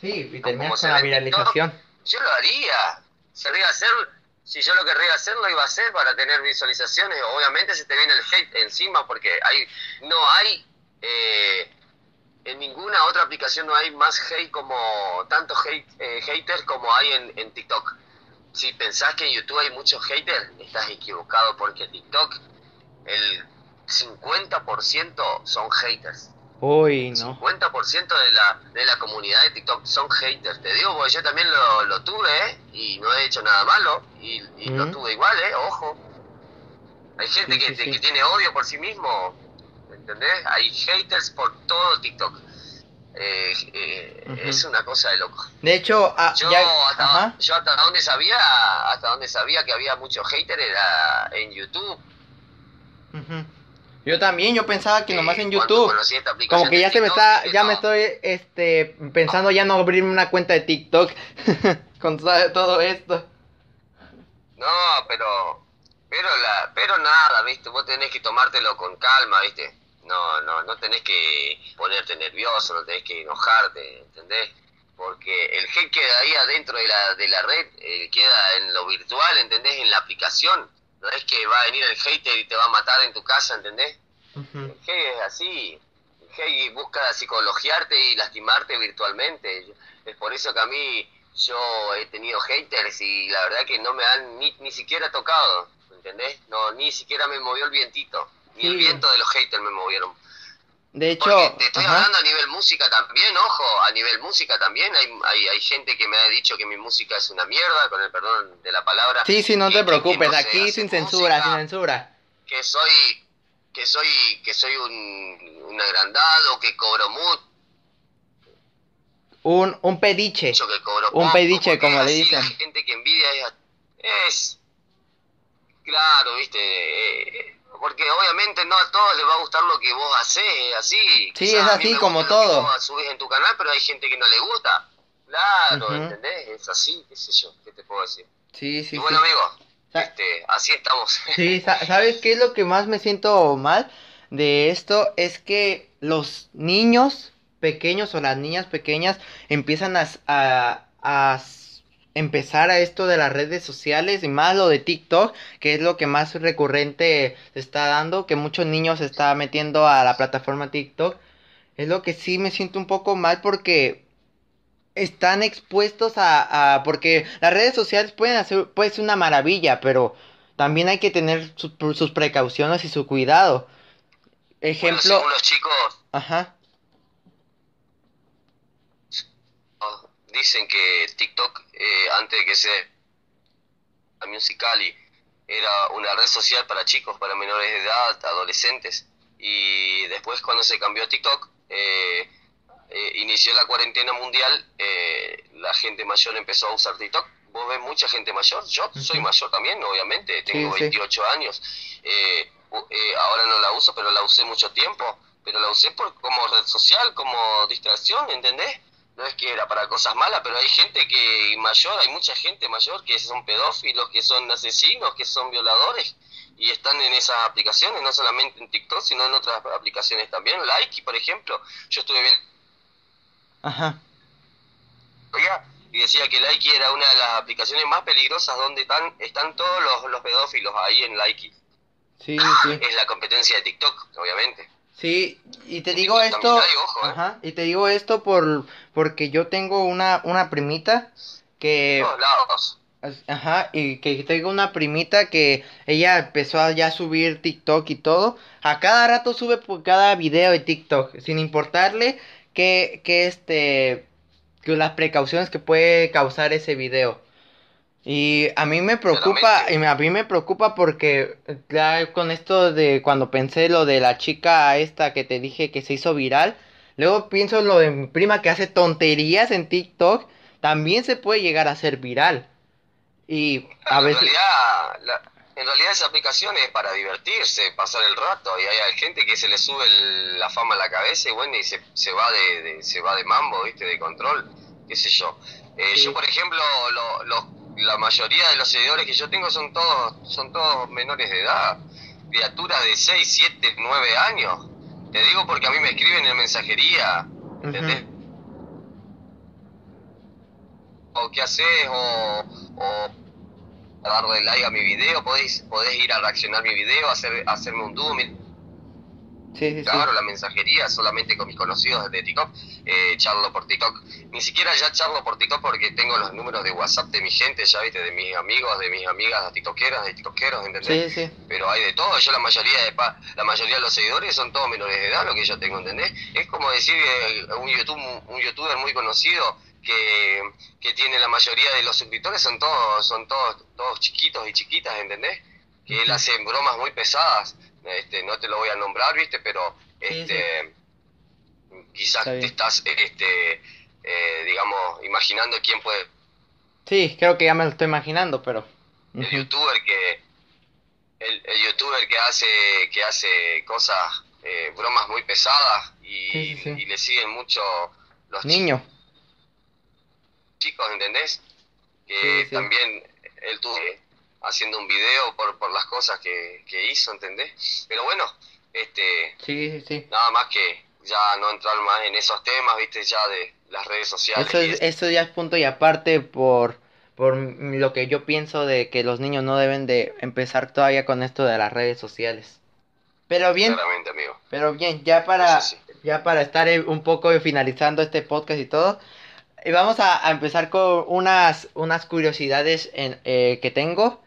Sí, y terminas con la viralización. yo lo haría, sería hacer, si yo lo querría hacer, lo iba a hacer para tener visualizaciones. Obviamente se te viene el hate encima porque hay, no hay... Eh, en ninguna otra aplicación no hay más hate como tanto hate, eh, haters como hay en, en, TikTok. Si pensás que en YouTube hay muchos haters, estás equivocado porque TikTok el 50% son haters. Uy, no. 50% de la, de la comunidad de TikTok son haters. Te digo, porque yo también lo, lo tuve, ¿eh? Y no he hecho nada malo. Y, lo tuve igual, ¿eh? Ojo. Hay gente que, que tiene odio por sí mismo ¿entendés? Hay haters por todo TikTok. Eh, eh, Es una cosa de loco. De hecho, ah, yo, hasta, yo hasta donde sabía, hasta donde sabía que había muchos haters era en YouTube. Yo también, yo pensaba que nomás en YouTube. Como que ya se me está, ya me estoy este pensando ya no abrirme una cuenta de TikTok con todo esto. No, pero pero la pero nada, ¿viste? Vos tenés que tomártelo con calma, ¿viste? No, no, no tenés que ponerte nervioso, no tenés que enojarte, ¿entendés? Porque el hate queda ahí adentro de la, de la red, eh, queda en lo virtual, ¿entendés? En la aplicación. No es que va a venir el hater y te va a matar en tu casa, ¿entendés? El hate es así. El hate busca psicologiarte y lastimarte virtualmente. Es por eso que a mí yo he tenido haters y la verdad que no me han ni, ni siquiera tocado, ¿entendés? No, ni siquiera me movió el vientito. Y el viento de los haters me movieron. De hecho, te estoy hablando a nivel música también, ojo, a nivel música también hay, hay, hay, gente que me ha dicho que mi música es una mierda, con el perdón de la palabra. Sí, sí, no te preocupes, aquí sin censura, sin censura. Que soy, que soy, que soy un, un agrandado, que cobro mucho. un, un pediche. que Un poco, pediche, como le dicen. La gente que envidia es, es claro, viste, eh, porque obviamente no a todos les va a gustar lo que vos hacés, así. Sí, Quizás es así como todo. vos subís en tu canal, pero hay gente que no le gusta. Claro, Ujú. ¿entendés? Es así, qué sé yo, qué te puedo decir. Sí, sí, y bueno, sí. amigo, este, así estamos. Sí, sa- ¿sabes qué es lo que más me siento mal de esto? Es que los niños pequeños o las niñas pequeñas empiezan a, a, a empezar a esto de las redes sociales y más lo de TikTok, que es lo que más recurrente se está dando, que muchos niños se está metiendo a la plataforma TikTok. Es lo que sí me siento un poco mal porque están expuestos a, a- porque las redes sociales pueden hacer puede ser una maravilla pero también hay que tener sus, sus precauciones y su cuidado Bueno, ejemplo según los chicos, ajá dicen que TikTok, eh, antes de que sea la Musicali, era una red social para chicos, para menores de edad, adolescentes. Y después cuando se cambió a TikTok, eh, eh, inició la cuarentena mundial, eh, la gente mayor empezó a usar TikTok. Vos ves mucha gente mayor, yo soy mayor también, obviamente, tengo Sí, sí. 28 años. Eh, eh, ahora no la uso, pero la usé mucho tiempo. Pero la usé por, como red social, como distracción, ¿entendés? No es que era para cosas malas, pero hay gente que mayor, hay mucha gente mayor que son pedófilos, que son asesinos, que son violadores y están en esas aplicaciones, no solamente en TikTok, sino en otras aplicaciones también. Likey, por ejemplo, yo estuve viendo ajá y decía que Likey era una de las aplicaciones más peligrosas donde están, están todos los, los pedófilos ahí en Likey. sí sí Es la competencia de TikTok, obviamente. Sí y te digo esto ojo, ¿eh? ajá y te digo esto por porque yo tengo una una primita que. Ajá, y que tengo una primita que ella empezó a ya subir TikTok y todo. A cada rato sube por cada video de TikTok, sin importarle que, que este, que las precauciones que puede causar ese video. Y a mí me preocupa, y me- a mí me preocupa porque ya con esto de cuando pensé lo de la chica esta que te dije que se hizo viral, luego pienso lo de mi prima que hace tonterías en TikTok, también se puede llegar a ser viral. Y a en veces... realidad, la- en realidad esa aplicación es para divertirse, pasar el rato, y hay gente que se le sube el- la fama a la cabeza y bueno, y se, se va de, de- se va de mambo, viste, de control, qué sé yo. Eh, Sí. Yo, por ejemplo, lo- lo- la mayoría de los seguidores que yo tengo son todos, son todos menores de edad, criaturas de 6, 7, 9 años. Te digo porque a mí me escriben en mensajería, ¿entendés? Ujú. o qué haces o, o darle like a mi video, podéis, podés ir a reaccionar mi video, hacer, hacerme un dúo, mi- Sí, claro, la mensajería solamente con mis conocidos de TikTok, eh, charlo por TikTok, ni siquiera ya charlo por TikTok porque tengo los números de WhatsApp de mi gente, ya viste, de mis amigos, de mis amigas tiktokeras, de tiktokeros, ¿entendés? Sí, sí. pero hay de todo, yo la mayoría de pa- la mayoría de los seguidores son todos menores de edad, lo que yo tengo, ¿entendés? Es como decir un YouTube, un youtuber muy conocido que, que tiene la mayoría de los suscriptores son todos, son todos, todos chiquitos y chiquitas, ¿entendés? Que él hace bromas muy pesadas, este, no te lo voy a nombrar, viste, pero Sí, este quizás Está te estás este eh, digamos imaginando quién puede Sí, creo que ya me lo estoy imaginando, pero... el youtuber que el, el youtuber que hace que hace cosas eh, bromas muy pesadas y, Sí, le siguen mucho los chi- Niño. chicos ¿entendés? que también él tuvo haciendo un video por, por las cosas que, que hizo ¿entendés? pero bueno este Sí, sí, sí. nada más que ya no entrar más en esos temas viste ya de las redes sociales Eso, es, eso ya es punto y aparte por, por lo que yo pienso de que los niños no deben de empezar todavía con esto de las redes sociales. Pero bien, amigo pero bien, ya para, sí. ya para estar un poco finalizando este podcast y todo, eh, vamos a, a empezar con unas, unas curiosidades en, eh, que tengo.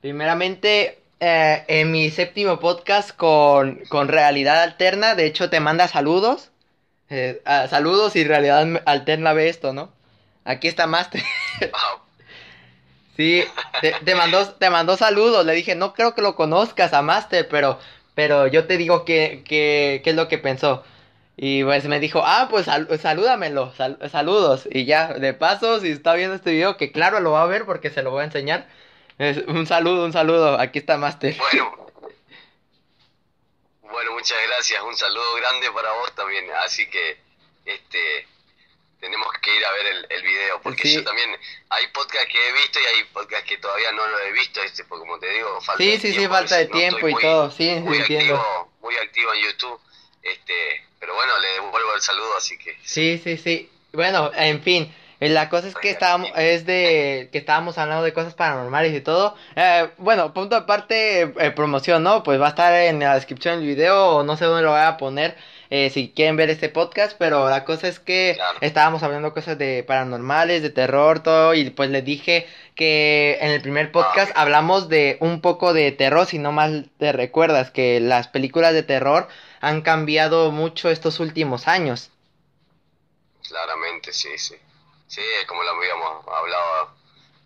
Primeramente, eh, en mi séptimo podcast con, con Realidad Alterna, de hecho te manda saludos. Eh, saludos y Realidad Alterna ve esto, ¿no? Aquí está Master. Sí, te, mandó, te mandó saludos. Le dije, no creo que lo conozcas a Master, pero, pero yo te digo qué que, qué es lo que pensó. Y pues me dijo, ah, pues salúdamelo, saludos. Y ya, de paso, si está viendo este video, que claro lo va a ver porque se lo voy a enseñar. Un saludo, un saludo, aquí está Master. Bueno, bueno, muchas gracias, un saludo grande para vos también. Así que, este, tenemos que ir a ver el, el video, porque yo también, hay podcast que he visto y hay podcast que todavía no lo he visto, este, porque como te digo, falta sí, de sí, tiempo. Sí, falta de tiempo y todo, sí, muy entiendo. Activo, muy activo en YouTube, este, pero bueno, le devuelvo el saludo, así que... Sí, sí, sí, bueno, en fin, la cosa es que estábamos, es de que estábamos hablando de cosas paranormales y todo. Eh, bueno, punto aparte, eh, promoción, ¿no? Pues va a estar en la descripción del video o no sé dónde lo voy a poner. Eh, si quieren ver este podcast, pero la cosa es que estábamos hablando cosas de paranormales, de terror, todo, y pues les dije que en el primer podcast ah, hablamos de un poco de terror, si no mal te recuerdas, que las películas de terror han cambiado mucho estos últimos años. Claramente, sí, sí. Sí, como lo habíamos hablado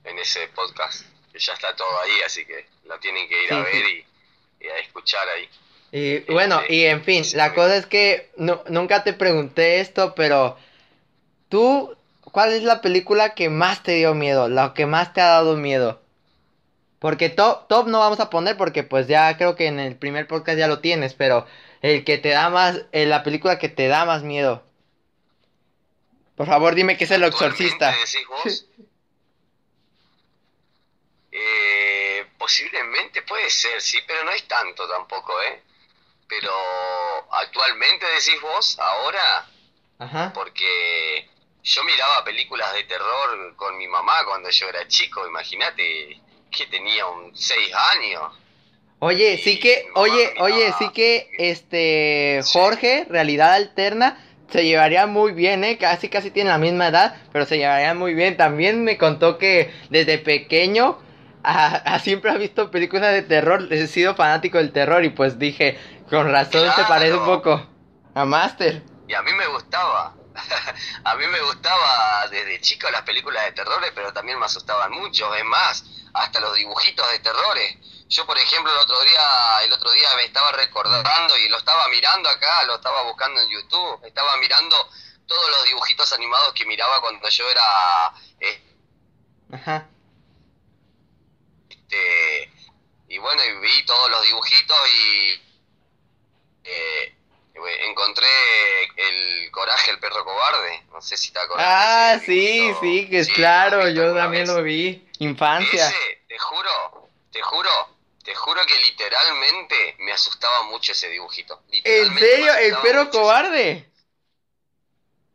en ese podcast, que ya está todo ahí, así que lo tienen que ir a ver y a escuchar ahí. Y bueno, y en fin, la cosa es que nunca te pregunté esto, pero tú, ¿cuál es la película que más te dio miedo? La que más te ha dado miedo. Porque top, top no vamos a poner porque pues ya creo que en el primer podcast ya lo tienes, pero el que te da más, eh, la película que te da más miedo. Por favor, dime que es el exorcista. eh, posiblemente puede ser, sí, pero no es tanto tampoco, ¿eh? Pero actualmente decís vos, ahora, porque yo miraba películas de terror con mi mamá cuando yo era chico, imagínate que tenía un 6 años. Oye, sí que, oye, oye, sí que este Jorge, realidad alterna, se llevaría muy bien, eh, casi casi tiene la misma edad, pero se llevaría muy bien. También me contó que desde pequeño a, siempre ha visto películas de terror, he sido fanático del terror y pues dije, con razón se parece un poco a Master. Y a mí me gustaba. a mí me gustaba desde chico las películas de terror, pero también me asustaban mucho. Es más, hasta los dibujitos de terrores. Yo, por ejemplo, el otro día, el otro día me estaba recordando y lo estaba mirando acá, lo estaba buscando en YouTube, estaba mirando todos los dibujitos animados que miraba cuando yo era eh, Ajá. Este, y bueno, y vi todos los dibujitos y eh, encontré el coraje el perro cobarde. No sé si te acordás. Ah, sí, sí, que es claro, yo también lo vi. Infancia. te juro, te juro, te juro que literalmente me asustaba mucho ese dibujito. ¿En serio? ¿El perro cobarde?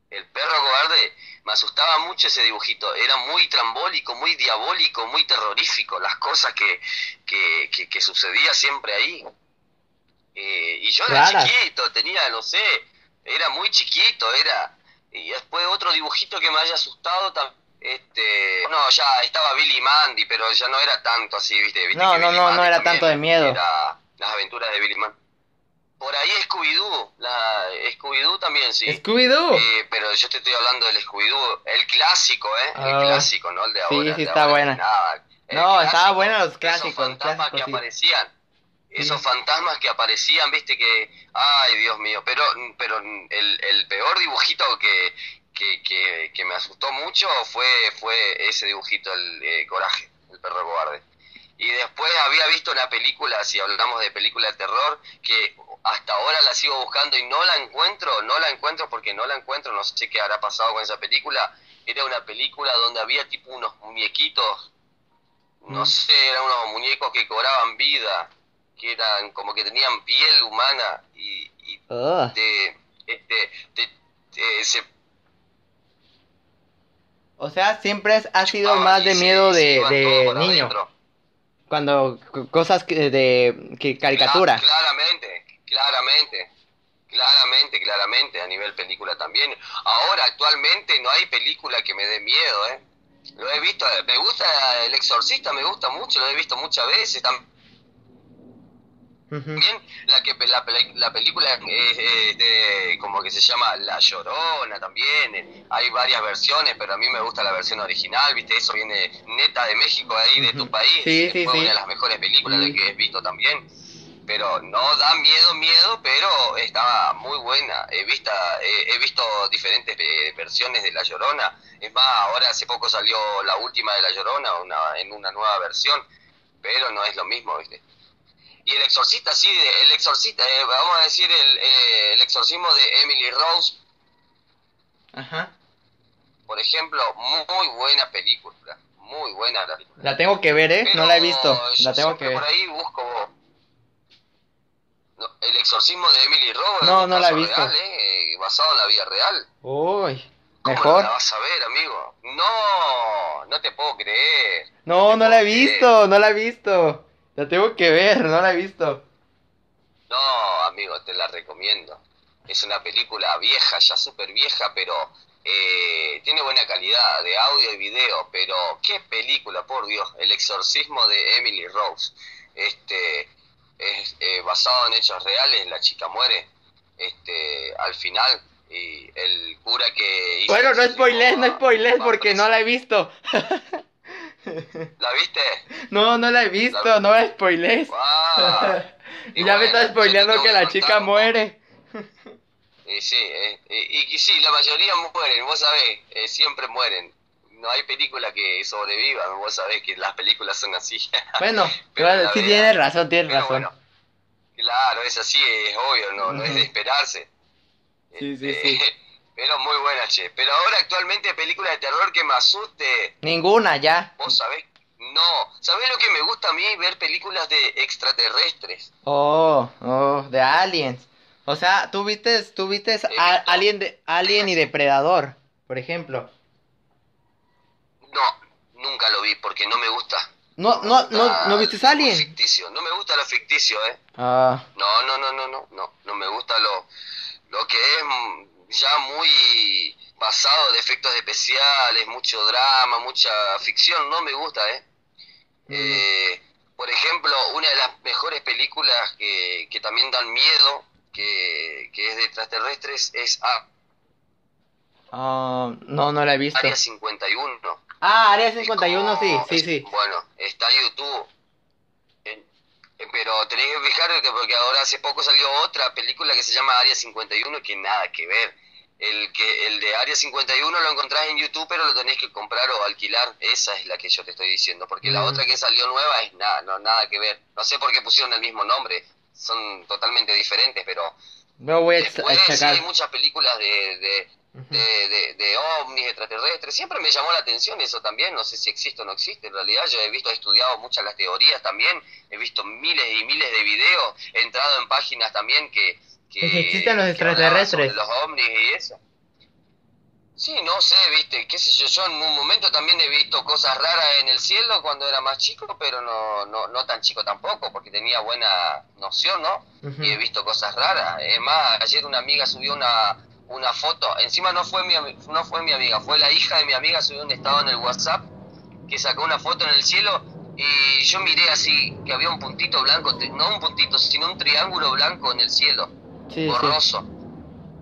El perro cobarde me asustaba mucho ese dibujito. Era muy trambólico, muy diabólico, muy terrorífico. Las cosas que, que, que, sucedía siempre ahí. Eh, y yo era chiquito, tenía, no sé, era muy chiquito, era. Y después otro dibujito que me haya asustado este no ya estaba Billy Mandy pero ya no era tanto así viste, no no no no era tanto de miedo era las aventuras de Billy Mandy por ahí Scooby-Doo, la Scooby-Doo también, sí. ¿Scooby-Doo? Eh, pero yo te estoy hablando del Scooby-Doo, el clásico, ¿eh? el ah. clásico, no el de ahora. Sí, sí, está buena. no, estaba buena los clásicos. Esos fantasmas que aparecían, esos fantasmas que aparecían, viste que, ay Dios mío, pero, pero el, el peor dibujito que, que, que, que me asustó mucho fue, fue ese dibujito, el eh, coraje, el perro cobarde. Y después había visto una película, si hablamos de película de terror, que hasta ahora la sigo buscando y no la encuentro, no la encuentro porque no la encuentro, no sé qué habrá pasado con esa película. Era una película donde había tipo unos muñequitos, no mm. sé, eran unos muñecos que cobraban vida, que eran como que tenían piel humana y, y ah. este, se... O sea, siempre ha sido más de miedo de, de niño. Cuando cosas que, de que caricatura. claramente, claramente, claramente, claramente, a nivel película también. Ahora, actualmente, no hay película que me dé miedo, ¿eh? Lo he visto, me gusta El Exorcista, me gusta mucho, lo he visto muchas veces. También la que la, la película es, de, como que se llama La Llorona también, eh, hay varias versiones, pero a mí me gusta la versión original, viste, eso viene neta de México, ahí de tu país, sí, sí, fue una de las mejores películas de que he visto también. pero no da miedo, miedo, pero estaba muy buena. He, vista, he visto diferentes eh, versiones de La Llorona. Es más, ahora hace poco salió la última de La Llorona una, en una nueva versión, pero no es lo mismo, ¿viste? Y el exorcista, sí, el exorcista, eh, vamos a decir el, eh, el exorcismo de Emily Rose. Ajá. Por ejemplo, muy buena película, muy buena la película. La tengo que ver, ¿eh? no la he visto, la tengo que ver. Por ahí busco el exorcismo de Emily Rose. No, no la he visto. Real, ¿eh? Basado en la vida real. Uy, mejor. ¿Cómo la vas a ver, amigo? No, no te puedo creer. No, no, la he visto, no la he visto. La tengo que ver, no la he visto. No, amigo, te la recomiendo. Es una película vieja, ya súper vieja, pero eh, tiene buena calidad de audio y video. Pero qué película, por Dios. El exorcismo de Emily Rose. Este, es eh, basado en hechos reales, la chica muere este, al final y el cura que hizo Bueno, no spoilers, no spoilers porque no la he visto. ¿La viste? No, no la he visto, no la spoilers. y ya me está spoileando que la chica muere. Y sí, eh, y, sí, la mayoría mueren, vos sabés, eh, siempre mueren. No hay película que sobreviva, vos sabés que las películas son así. Bueno, pero sí tienes razón, tienes razón. claro, es así, es obvio, no, no es de esperarse. Sí, sí, este, sí. Pero muy buena, che. Pero ahora actualmente película de terror que me asuste. Ninguna, ya. Vos sabés. No, ¿sabés lo que me gusta a mí? Ver películas de extraterrestres. Oh, oh, de aliens. O sea, tú viste, tú viste Alien, de, Alien y Depredador, por ejemplo. No, nunca lo vi porque no me gusta. No, no, no, no, viste Alien. Ficticio, no me gusta lo ficticio, eh. Ah. No, no, no, no, no, no, no me gusta lo, lo que es ya muy basado de efectos especiales, mucho drama, mucha ficción, no me gusta, ¿eh? Mm. eh por ejemplo, una de las mejores películas que, que también dan miedo, que, que es de extraterrestres, es A. Ah, no, no la he visto. Área 51. Ah, Área 51, sí, sí, sí. Bueno, está en YouTube. Pero tenés que fijarte porque ahora hace poco salió otra película que se llama Área 51 que nada que ver el que el de Área 51 lo encontrás en YouTube, pero lo tenés que comprar o alquilar. Esa es la que yo te estoy diciendo, porque la mm. otra que salió nueva es nada, no nada que ver. No sé por qué pusieron el mismo nombre, son totalmente diferentes, pero no voy a después hay muchas películas de de, de, ovnis extraterrestres. Siempre me llamó la atención eso también, no sé si existe o no existe. En realidad yo he visto, he estudiado muchas las teorías también, he visto miles y miles de videos, he entrado en páginas también que, que, existen los extraterrestres. Los ovnis y eso. Sí, no sé, viste, qué sé yo, yo en un momento también he visto cosas raras en el cielo cuando era más chico, pero no, no, no tan chico tampoco, porque tenía buena noción, ¿no? Y he visto cosas raras. Es más, ayer una amiga subió una, una foto, encima no fue, mi, no fue mi amiga, fue la hija de mi amiga, subió un estado en el WhatsApp, que sacó una foto en el cielo y yo miré así, que había un puntito blanco, no un puntito, sino un triángulo blanco en el cielo borroso.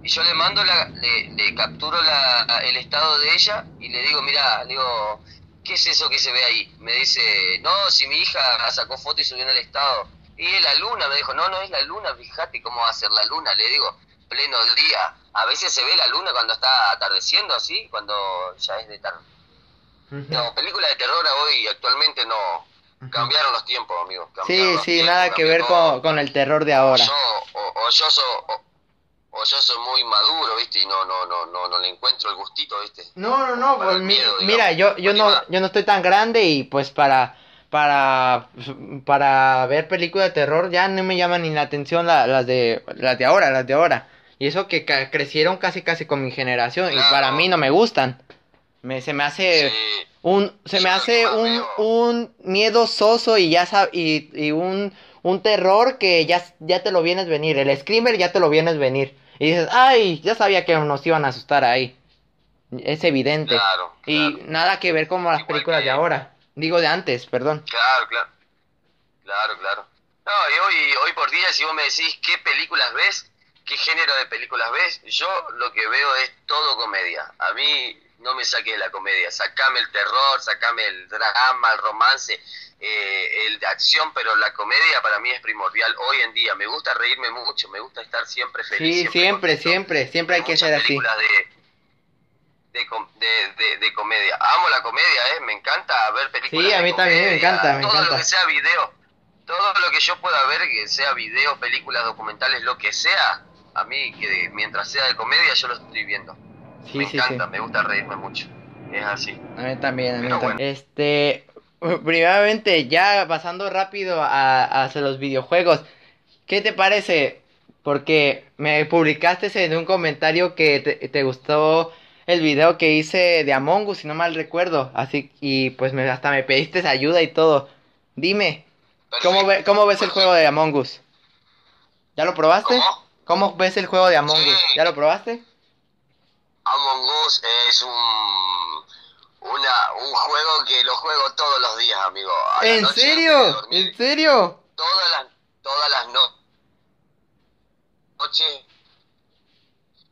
Y yo le mando, la, le, capturo la, el estado de ella y le digo, mira, digo, ¿qué es eso que se ve ahí? Me dice, no, si mi hija sacó foto y subió en el estado. Y es la luna, me dijo, no, no es la luna, fíjate cómo va a ser la luna. Le digo, pleno día. A veces se ve la luna cuando está atardeciendo así, cuando ya es de tarde. No, películas de terror hoy actualmente no, Cambiaron los tiempos, amigo. Sí, sí, nada que ver con, el terror de ahora. O yo, o, yo soy muy maduro, ¿viste? Y no, no, no, no, no le encuentro el gustito, ¿viste? No, no, no, pues, mira, yo, yo no, yo no estoy tan grande y pues para, para, para ver películas de terror ya no me llaman ni la atención las de, las de ahora, las de ahora. Y eso que crecieron casi casi con mi generación y para mí no me gustan. Me, se me hace un se me hace un, un miedo soso y ya y, y un, un terror que ya, ya te lo vienes venir. El screamer ya te lo vienes venir. Y dices, ay, ya sabía que nos iban a asustar ahí. Es evidente. Y nada que ver como las películas de ahora. Digo de antes, perdón. Claro, claro. Claro, claro. No, y hoy, hoy por día, si vos me decís qué películas ves, qué género de películas ves, yo lo que veo es todo comedia. A mí no me saques de la comedia, sacame el terror, sacame el drama, el romance, eh, el de acción, pero la comedia para mí es primordial hoy en día. Me gusta reírme mucho, me gusta estar siempre feliz. Sí, siempre, siempre, siempre, hay que ser así. De, de, de, comedia. Amo la comedia, ¿eh? Me encanta ver películas. Sí, a mí también me encanta, me todo lo que sea video, todo lo que yo pueda ver, que sea video, películas, documentales, lo que sea, a mí, que mientras sea de comedia, yo lo estoy viendo. me encanta, me gusta reírme mucho. Es así. A mí también, a mí también. Este, primeramente, ya pasando rápido a, hacia los videojuegos, ¿qué te parece? Porque me publicaste en un comentario que te, gustó el video que hice de Among Us, si no mal recuerdo. Así, y pues me, hasta me pediste ayuda y todo. Dime, ¿cómo, ¿cómo ves el juego de Among Us? ¿Ya lo probaste? ¿Cómo, ves el juego de Among Us? ¿Ya lo probaste? Among Us es un una, un juego que lo juego todos los días, amigo. ¿En serio? ¿En serio? Todas las, todas las noches.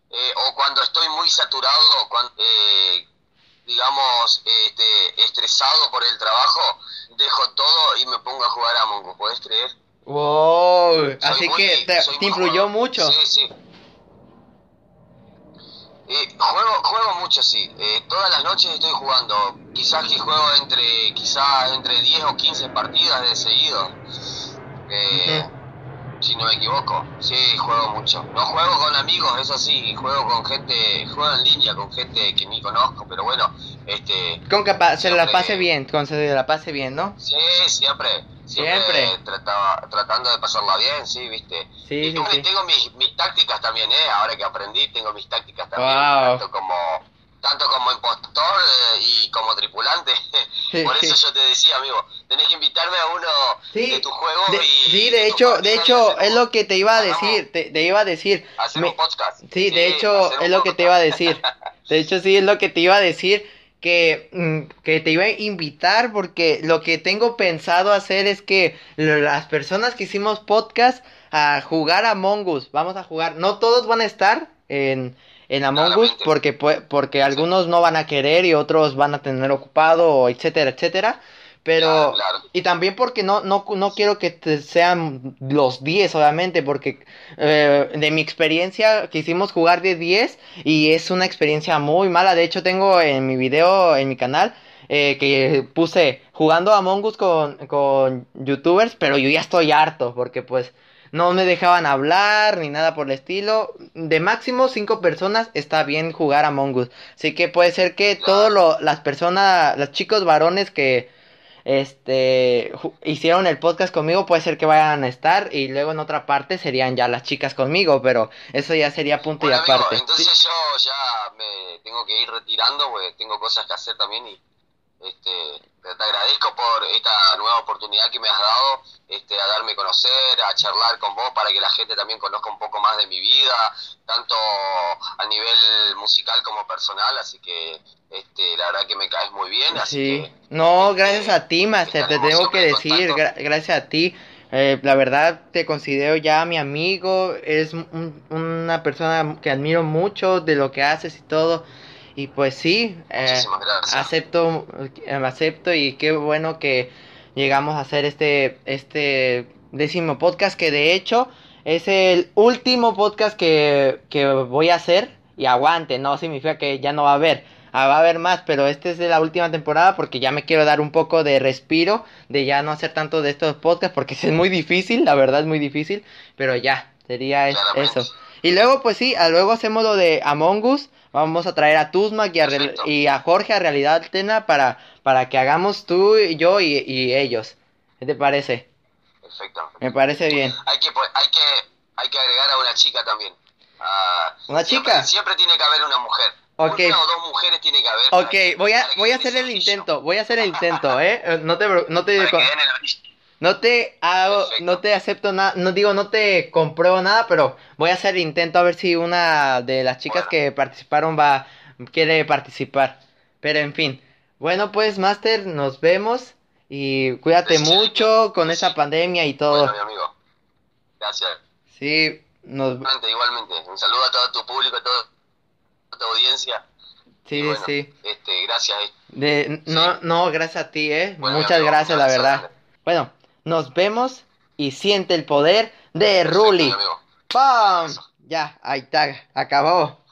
Eh, o cuando estoy muy saturado, cuando, eh, digamos, este, estresado por el trabajo, dejo todo y me pongo a jugar a Mongo, ¿puedes creer? Wow, así que te, te influyó mucho. Sí, sí. Eh, juego, juego mucho, sí. Eh, todas las noches estoy jugando. Quizás que juego entre, quizás entre 10 o 15 partidas de seguido. Eh, si no me equivoco. Sí, juego mucho. No juego con amigos, eso sí. Juego con gente, juego en línea con gente que ni conozco, pero bueno, este... Con que se la pase bien, con se la pase bien, ¿no? Sí, siempre Siempre, Trataba, tratando de pasarla bien, sí, viste. Sí, y tengo, mis, mis, tácticas también, ¿eh? Ahora que aprendí, tengo mis tácticas también. Tanto como tanto como impostor eh, y como tripulante. Por eso yo te decía, amigo, tenés que invitarme a uno de tu juego y... Sí, de hecho, de hecho, es lo que te iba a decir, te, iba a decir... Hacer un podcast. Sí, de hecho, es lo que te iba a decir. De hecho, sí, es lo que te iba a decir que, mm, que te iba a invitar porque lo que tengo pensado hacer es que las personas que hicimos podcast a jugar a Among Us, vamos a jugar, no todos van a estar en, en Among Us porque, porque algunos no van a querer y otros van a tener ocupado, etcétera, etcétera. Pero, y también porque no, no, no quiero que sean los 10, obviamente, porque eh, de mi experiencia quisimos jugar de 10 y es una experiencia muy mala. De hecho, tengo en mi video, en mi canal, eh, que puse jugando a Us con, con youtubers, pero yo ya estoy harto, porque pues no me dejaban hablar ni nada por el estilo. De máximo 5 personas está bien jugar a Us. Así que puede ser que todas las personas, los chicos varones que este hicieron el podcast conmigo, puede ser que vayan a estar y luego en otra parte serían ya las chicas conmigo, pero eso ya sería punto y aparte. entonces yo ya me tengo que ir retirando porque tengo cosas que hacer también y este, te agradezco por esta nueva oportunidad que me has dado, este, a darme a conocer, a charlar con vos para que la gente también conozca un poco más de mi vida, tanto a nivel musical como personal, así que este, la verdad que me caes muy bien. Así no, este, gracias a ti, Master, te tengo que decir, gracias a ti. Eh, la verdad te considero ya mi amigo, es una persona que admiro mucho de lo que haces y todo. Y pues sí, eh, acepto, eh, acepto y qué bueno que llegamos a hacer este, este décimo podcast que de hecho es el último podcast que, que voy a hacer. Y aguante, no significa que ya no va a haber, ah, va a haber más, pero este es de la última temporada porque ya me quiero dar un poco de respiro, de ya no hacer tanto de estos podcasts porque es muy difícil, la verdad es muy difícil, pero ya, sería eso. Y luego pues sí, luego hacemos lo de Among Us, Vamos a traer a Tuzmac y a, Jorge a Realidad Tena para, para que hagamos tú y yo y, ellos. ¿Qué te parece? Perfecto. Me parece bien. Hay que, hay que, hay que agregar a una chica también. ¿Una chica? Siempre tiene que haber una mujer. Okay. Una o dos mujeres tiene que haber. Ok, voy a, voy a hacer el intento, voy a hacer el intento, ¿eh? No te... No te no te hago, no te acepto nada, no digo, no te compruebo nada, pero voy a hacer intento a ver si una de las chicas que participaron va, quiere participar. Pero en fin, bueno pues Master, nos vemos y cuídate mucho con esa pandemia y todo. Bueno, mi amigo, gracias. Sí, nos... Igualmente, igualmente, un saludo a todo tu público, a toda tu audiencia Sí, bueno, sí. Este, gracias. De, no, no, gracias a ti, eh. Bueno, Muchas amigo, gracias, la verdad. Bueno, nos vemos y siente el poder de Ruli. ¡Pam! Ya, ahí está, acabó.